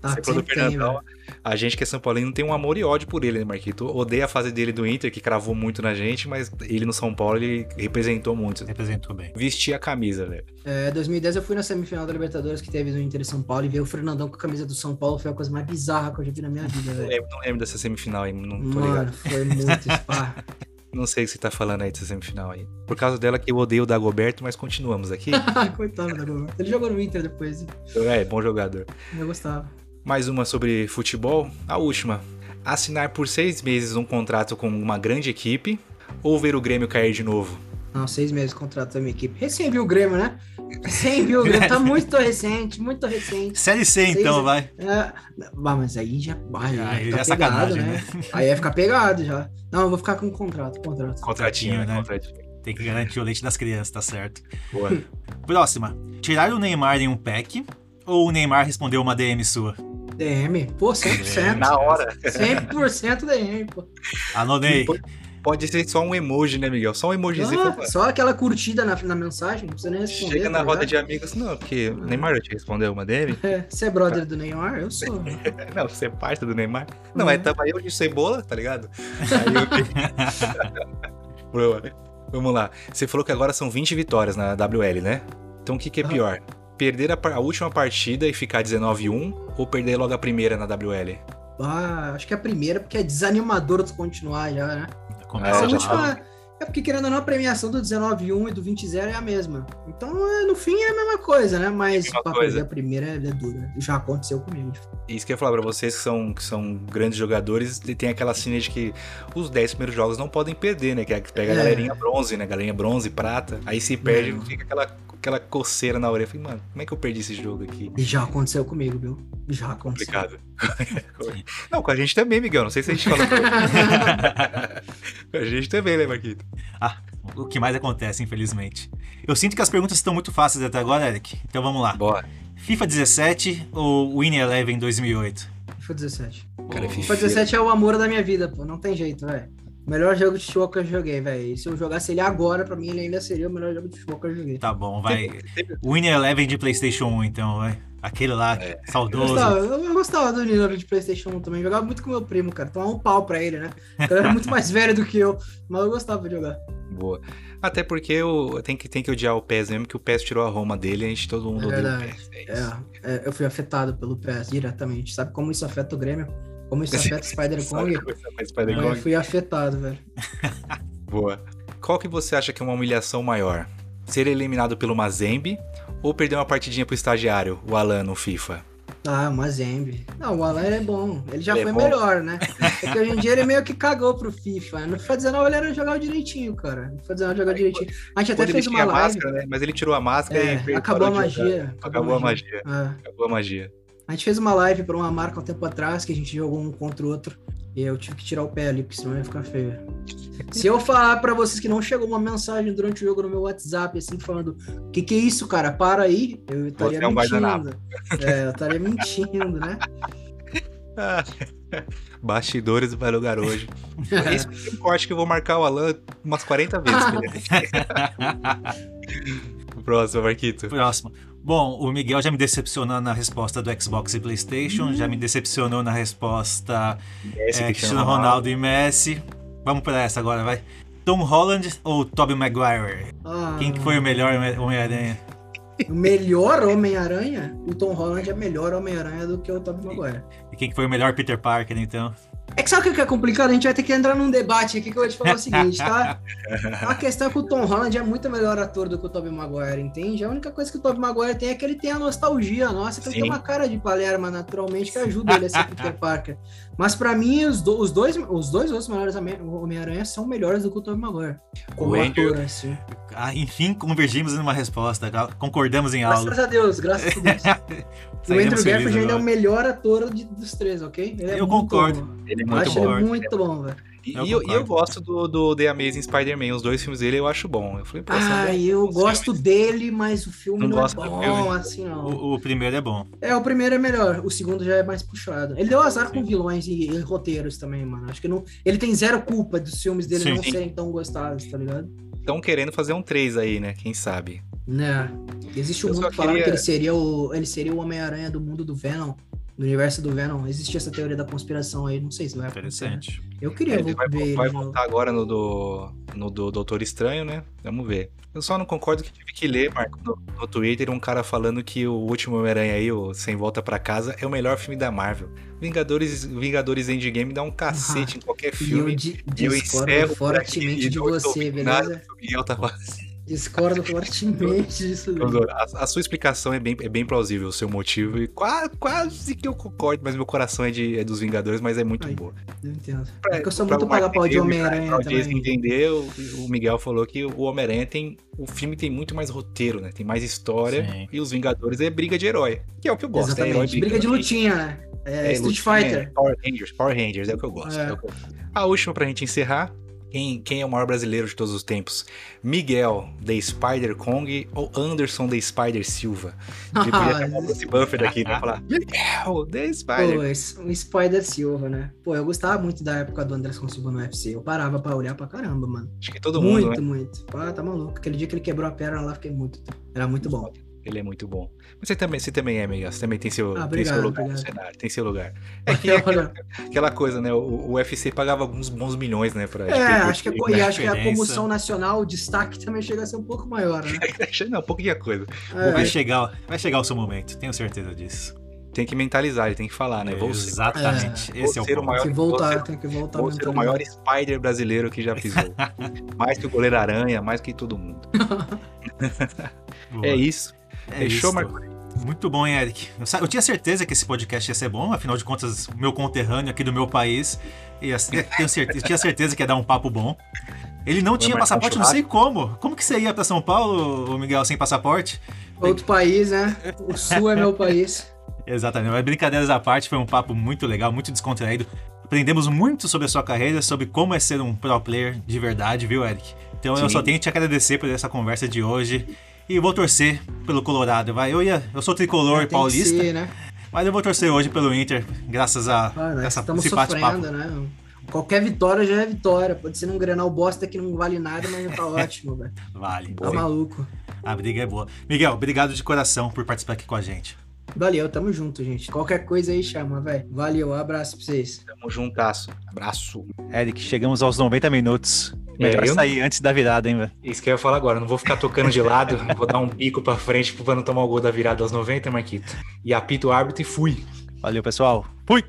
Tá, Você falou do Fernandão, a gente que é São Paulino tem um amor e ódio por ele, né, Marquito? Odeia a fase dele do Inter, que cravou muito na gente, mas ele no São Paulo, ele representou muito. Representou bem. Vestia a camisa, velho. É, 2010 eu fui na semifinal da Libertadores que teve no Inter e São Paulo e ver o Fernandão com a camisa do São Paulo foi a coisa mais bizarra que eu já vi na minha vida, Não velho. lembro, não lembro dessa semifinal aí, não tô Mano, ligado. foi muito [LAUGHS] spa. Não sei o que você tá falando aí dessa semifinal aí. Por causa dela que eu odeio o Dagoberto, mas continuamos aqui. [LAUGHS] Coitado da Gol. Ele jogou no Inter depois, é, bom jogador. eu gostava. Mais uma sobre futebol. A última. Assinar por seis meses um contrato com uma grande equipe ou ver o Grêmio cair de novo? Não, seis meses contrato da minha equipe. Recém viu o Grêmio, né? Recém viu o Grêmio. Tá muito recente, muito recente. Série C, Seis- então, vai. É, ah, mas aí já. Aí, já é sacanagem, né? Aí ia ficar pegado já. Não, eu vou ficar com contrato, contrato. Contratinho, né? Contratinho. Tem que garantir o leite das crianças, tá certo. Boa. Próxima. Tirar o Neymar em um pack ou o Neymar respondeu uma DM sua? DM, pô, 100%. Na hora. 100% DM, pô. Anonei. Pode- Pode ser só um emoji, né, Miguel? Só um emojizinho. Ah, só aquela curtida na, na mensagem, não precisa nem responder. Chega na tá roda de amigos. Não, porque o Neymar já te respondeu uma DM? É, você é brother do Neymar? Eu sou. [LAUGHS] Não, você é parte do Neymar. Não, Uhum. é tava eu de cebola, tá ligado? [LAUGHS] Aí eu... [LAUGHS] Vamos lá. Você falou que agora são 20 vitórias na WL, né? Então o que, que é pior? Perder a, a última partida e ficar 19-1 ou perder logo a primeira na WL? Ah, acho que é a primeira, porque é desanimador tu continuar já, né? Começa É, a já última. É porque, querendo ou não, a premiação do 19-1 e do 20-0 é a mesma. Então, é, no fim, é a mesma coisa, né? Mas Mesma pra coisa. perder a primeira é dura. Já aconteceu comigo. Isso que eu ia falar pra vocês que são, que são grandes jogadores, e tem aquela cena de que os 10 primeiros jogos não podem perder, né? Que é que pega a É. galerinha bronze, né? Galerinha bronze, prata. Aí se perde, Não. fica aquela, aquela coceira na orelha. Eu falei, mano, como é que eu perdi esse jogo aqui? E já aconteceu comigo, viu? Já aconteceu. Complicado. [LAUGHS] não, com a gente também, Miguel. Não sei se a gente falou. [LAUGHS] com a gente também, né, Marquito? Ah, o que mais acontece, infelizmente. Eu sinto que as perguntas estão muito fáceis até agora, Eric. Então vamos lá. Bora. FIFA 17 ou Win Eleven 2008? FIFA 17. Cara, é FIFA 17 é o amor da minha vida, pô. Não tem jeito, velho. Melhor jogo de futebol que eu joguei, velho. E se eu jogasse ele agora, pra mim, ele ainda seria o melhor jogo de futebol que eu joguei. Tá bom, vai. Win Eleven de PlayStation 1, então, vai. Aquele lá, Eu saudoso. gostava, eu, eu gostava do Nino de PlayStation 1 também. Jogava muito com meu primo, cara. Tomava um pau pra ele, né? Ele era muito mais velho do que eu, mas eu gostava de jogar. Boa. Até porque eu tem que, tem que odiar o PES mesmo, que o PES tirou a Roma dele e a gente todo mundo É odeia o. PES. É isso. É, é, eu fui afetado pelo PES diretamente. Sabe como isso afeta o Grêmio? Como isso afeta o Spider-Kong? Spider Eu fui afetado, velho. [LAUGHS] Boa. Qual que você acha que é uma humilhação maior? Ser eliminado pelo Mazembe ou perder uma partidinha pro estagiário, o Alan, no FIFA? Ah, uma Zembe. Não, o Alan é bom. Ele já Ele é foi bom. melhor, né? [LAUGHS] É que hoje em dia ele meio que cagou pro FIFA. No FIFA 19 ele era jogar direitinho, cara. No FIFA 19 jogar direitinho. A gente até fez uma a live. máscara, né? Mas ele tirou a máscara É, e acabou a magia. Acabou a magia. É. Acabou a magia. A gente fez uma live pra uma marca um tempo atrás que a gente jogou um contra o outro. E eu tive que tirar o pé ali, porque senão ia ficar feio. Se eu falar pra vocês que não chegou uma mensagem durante o jogo no meu WhatsApp, assim, falando: Que que é isso, cara? Para aí, eu estaria é um mentindo. É, eu estaria mentindo, né? [LAUGHS] Bastidores do Vai Lugar hoje. Esse é um corte que eu vou marcar o Alan umas 40 vezes. [LAUGHS] [LAUGHS] Próximo, Marquito. Próximo. Bom, o Miguel já me decepcionou na resposta do Xbox e PlayStation, já me decepcionou na resposta Esse é, Cristiano Ronaldo e Messi. Vamos pra essa agora, vai. Tom Holland ou Tobey Maguire? Ah, Quem que foi o melhor Homem-Aranha? O melhor Homem-Aranha? O Tom Holland é melhor Homem-Aranha do que o Tobey Maguire. E quem que foi o melhor Peter Parker, então? É que sabe o que é complicado? A gente vai ter que entrar num debate aqui que eu vou te falar o seguinte, tá? A questão é que o Tom Holland é muito melhor ator do que o Tobey Maguire, entende? A única coisa que o Tobey Maguire tem é que ele tem a nostalgia nossa, que ele Sim. tem uma cara de palerma naturalmente que ajuda ele a ser Peter Parker. Mas pra mim, os, do- os dois, os dois outros melhores Homem- Homem-Aranha são melhores do que o Tobey Maguire. Como O Andrew- ator, assim. Ah, enfim, convergimos numa resposta, concordamos em algo. Graças a Deus, graças a Deus. [LAUGHS] o Andrew Garfield ainda é o agora. melhor ator de- dos três, ok? Ele é Eu concordo. bom. Ele é Eu muito acho bom. ele muito bom, velho. E Eu eu, eu gosto do, do The Amazing Spider-Man. Os dois filmes dele eu acho bom. Eu falei, pô, Ah, bons eu filmes. gosto dele, mas o filme Não não, gosto é bom filme. assim, não. O, o primeiro é bom. É, o primeiro é melhor, o segundo já é mais puxado. Ele deu azar com vilões e, e roteiros também, mano. Acho que não. Ele tem zero culpa dos filmes dele Sim. não serem tão gostados, tá ligado? Estão querendo fazer um 3 aí, né? Quem sabe? Né? Existe um Eu mundo que queria- que ele seria o. Ele seria o Homem-Aranha do mundo do Venom. Do universo do Venom. Existe essa teoria da conspiração aí, não sei se vai acontecer. né? Interessante. Eu queria Ele vai, ver ele. vai voltar agora no do, no do Doutor Estranho, né? Vamos ver. Eu só não concordo que tive que ler, Marco, no, no Twitter, um cara falando que o último Homem-Aranha aí, o Sem Volta Pra Casa, é o melhor filme da Marvel. Vingadores, Vingadores Endgame dá um cacete em qualquer E eu filme. di- E eu discordo encerro por fortemente de você, beleza? o Miguel tá falando. Discordo fortemente disso. A, a sua explicação é bem, é bem plausível, o seu motivo, e qua- quase que eu concordo, mas meu coração é, de, é dos Vingadores, mas é muito Ai. boa. Eu entendo. Pra- É que eu sou pra muito paga-pau de Homem-Aranha pra também. entender, o, o Miguel falou que o Homem-Aranha tem. O filme tem muito mais roteiro, né? Tem mais história. Sim. E os Vingadores é briga de herói. Que é o que eu gosto, né? Herói Exatamente. Briga de lutinha, né? É, Street lutinha, Fighter. Power Rangers, Power Rangers, é o que eu gosto. É. é o que eu- A última pra gente encerrar. Quem, quem é o maior brasileiro de todos os tempos? Miguel, The Spider Kong ou Anderson, The Spider Silva? Ele podia chamar o Bruce Buffer daqui, né? Falar, Miguel, The Spider. Pô, o Spider Silva, né? Pô, eu gostava muito da época do Anderson Silva no UFC. Eu parava pra olhar pra caramba, mano. Acho que todo mundo, muito, né? muito. Ah, tá maluco. Aquele dia que ele quebrou a perna lá, fiquei muito. Era muito bom. Ele é muito bom. Mas você também, você também é, Miguel. Você também tem seu, Ah, tem seu obrigado, lugar no obrigado. cenário. Tem seu lugar. É que [LAUGHS] é aquela, aquela coisa, né? O, o UFC pagava alguns bons milhões, né? Pra, É, acho que, a, tipo, e acho que a comoção nacional, o destaque também chega a ser um pouco maior, né? [LAUGHS] Não, um pouquinho de coisa. É, Vai chegar, vai chegar o seu momento, tenho certeza disso. tem que mentalizar, ele tem que falar, né? Vou ser, Exatamente. Vou Esse é o ser o ponto. maior- Tem que vou voltar, ser- tem que voltar. vou ser o maior Spider brasileiro que já pisou. [LAUGHS] mais que o goleiro Aranha, mais que todo mundo. É isso. É Fechou, isso. Marco? Muito bom, hein, Eric? Eu, eu tinha certeza que esse podcast ia ser bom, afinal de contas, meu conterrâneo aqui do meu país. E assim, tenho certeza, tinha certeza que ia dar um papo bom. Ele não tinha marcar um passaporte, não sei como. Como que você ia pra São Paulo, Miguel, sem passaporte? Outro país, né? O Sul é meu país. [LAUGHS] Exatamente, mas brincadeiras à parte, foi um papo muito legal, muito descontraído. Aprendemos muito sobre a sua carreira, sobre como é ser um pro player de verdade, viu, Eric? Então eu Sim. só tenho que te agradecer por essa conversa de hoje. E vou torcer pelo Colorado, vai. Eu, ia, eu sou tricolor paulista, ser, né? mas eu vou torcer hoje pelo Inter, graças a Ah, nós essa, estamos esse sofrendo, né? Qualquer vitória já é vitória. Pode ser num Grenal bosta que não vale nada, mas já tá [LAUGHS] ótimo, velho. Vale. Tá maluco. A briga é boa. Miguel, obrigado de coração por participar aqui com a gente. Valeu, tamo junto, gente. Qualquer coisa aí chama, velho. Valeu, abraço pra vocês. Tamo juntasso. Abraço. Eric, chegamos aos 90 minutos. Melhor eu não- sair antes da virada, hein, velho? Isso que eu ia falar agora. Não vou ficar tocando de lado. [LAUGHS] vou dar um bico pra frente pra não tomar o gol da virada aos 90, Marquito. E apito o árbitro e fui. Valeu, pessoal. Fui!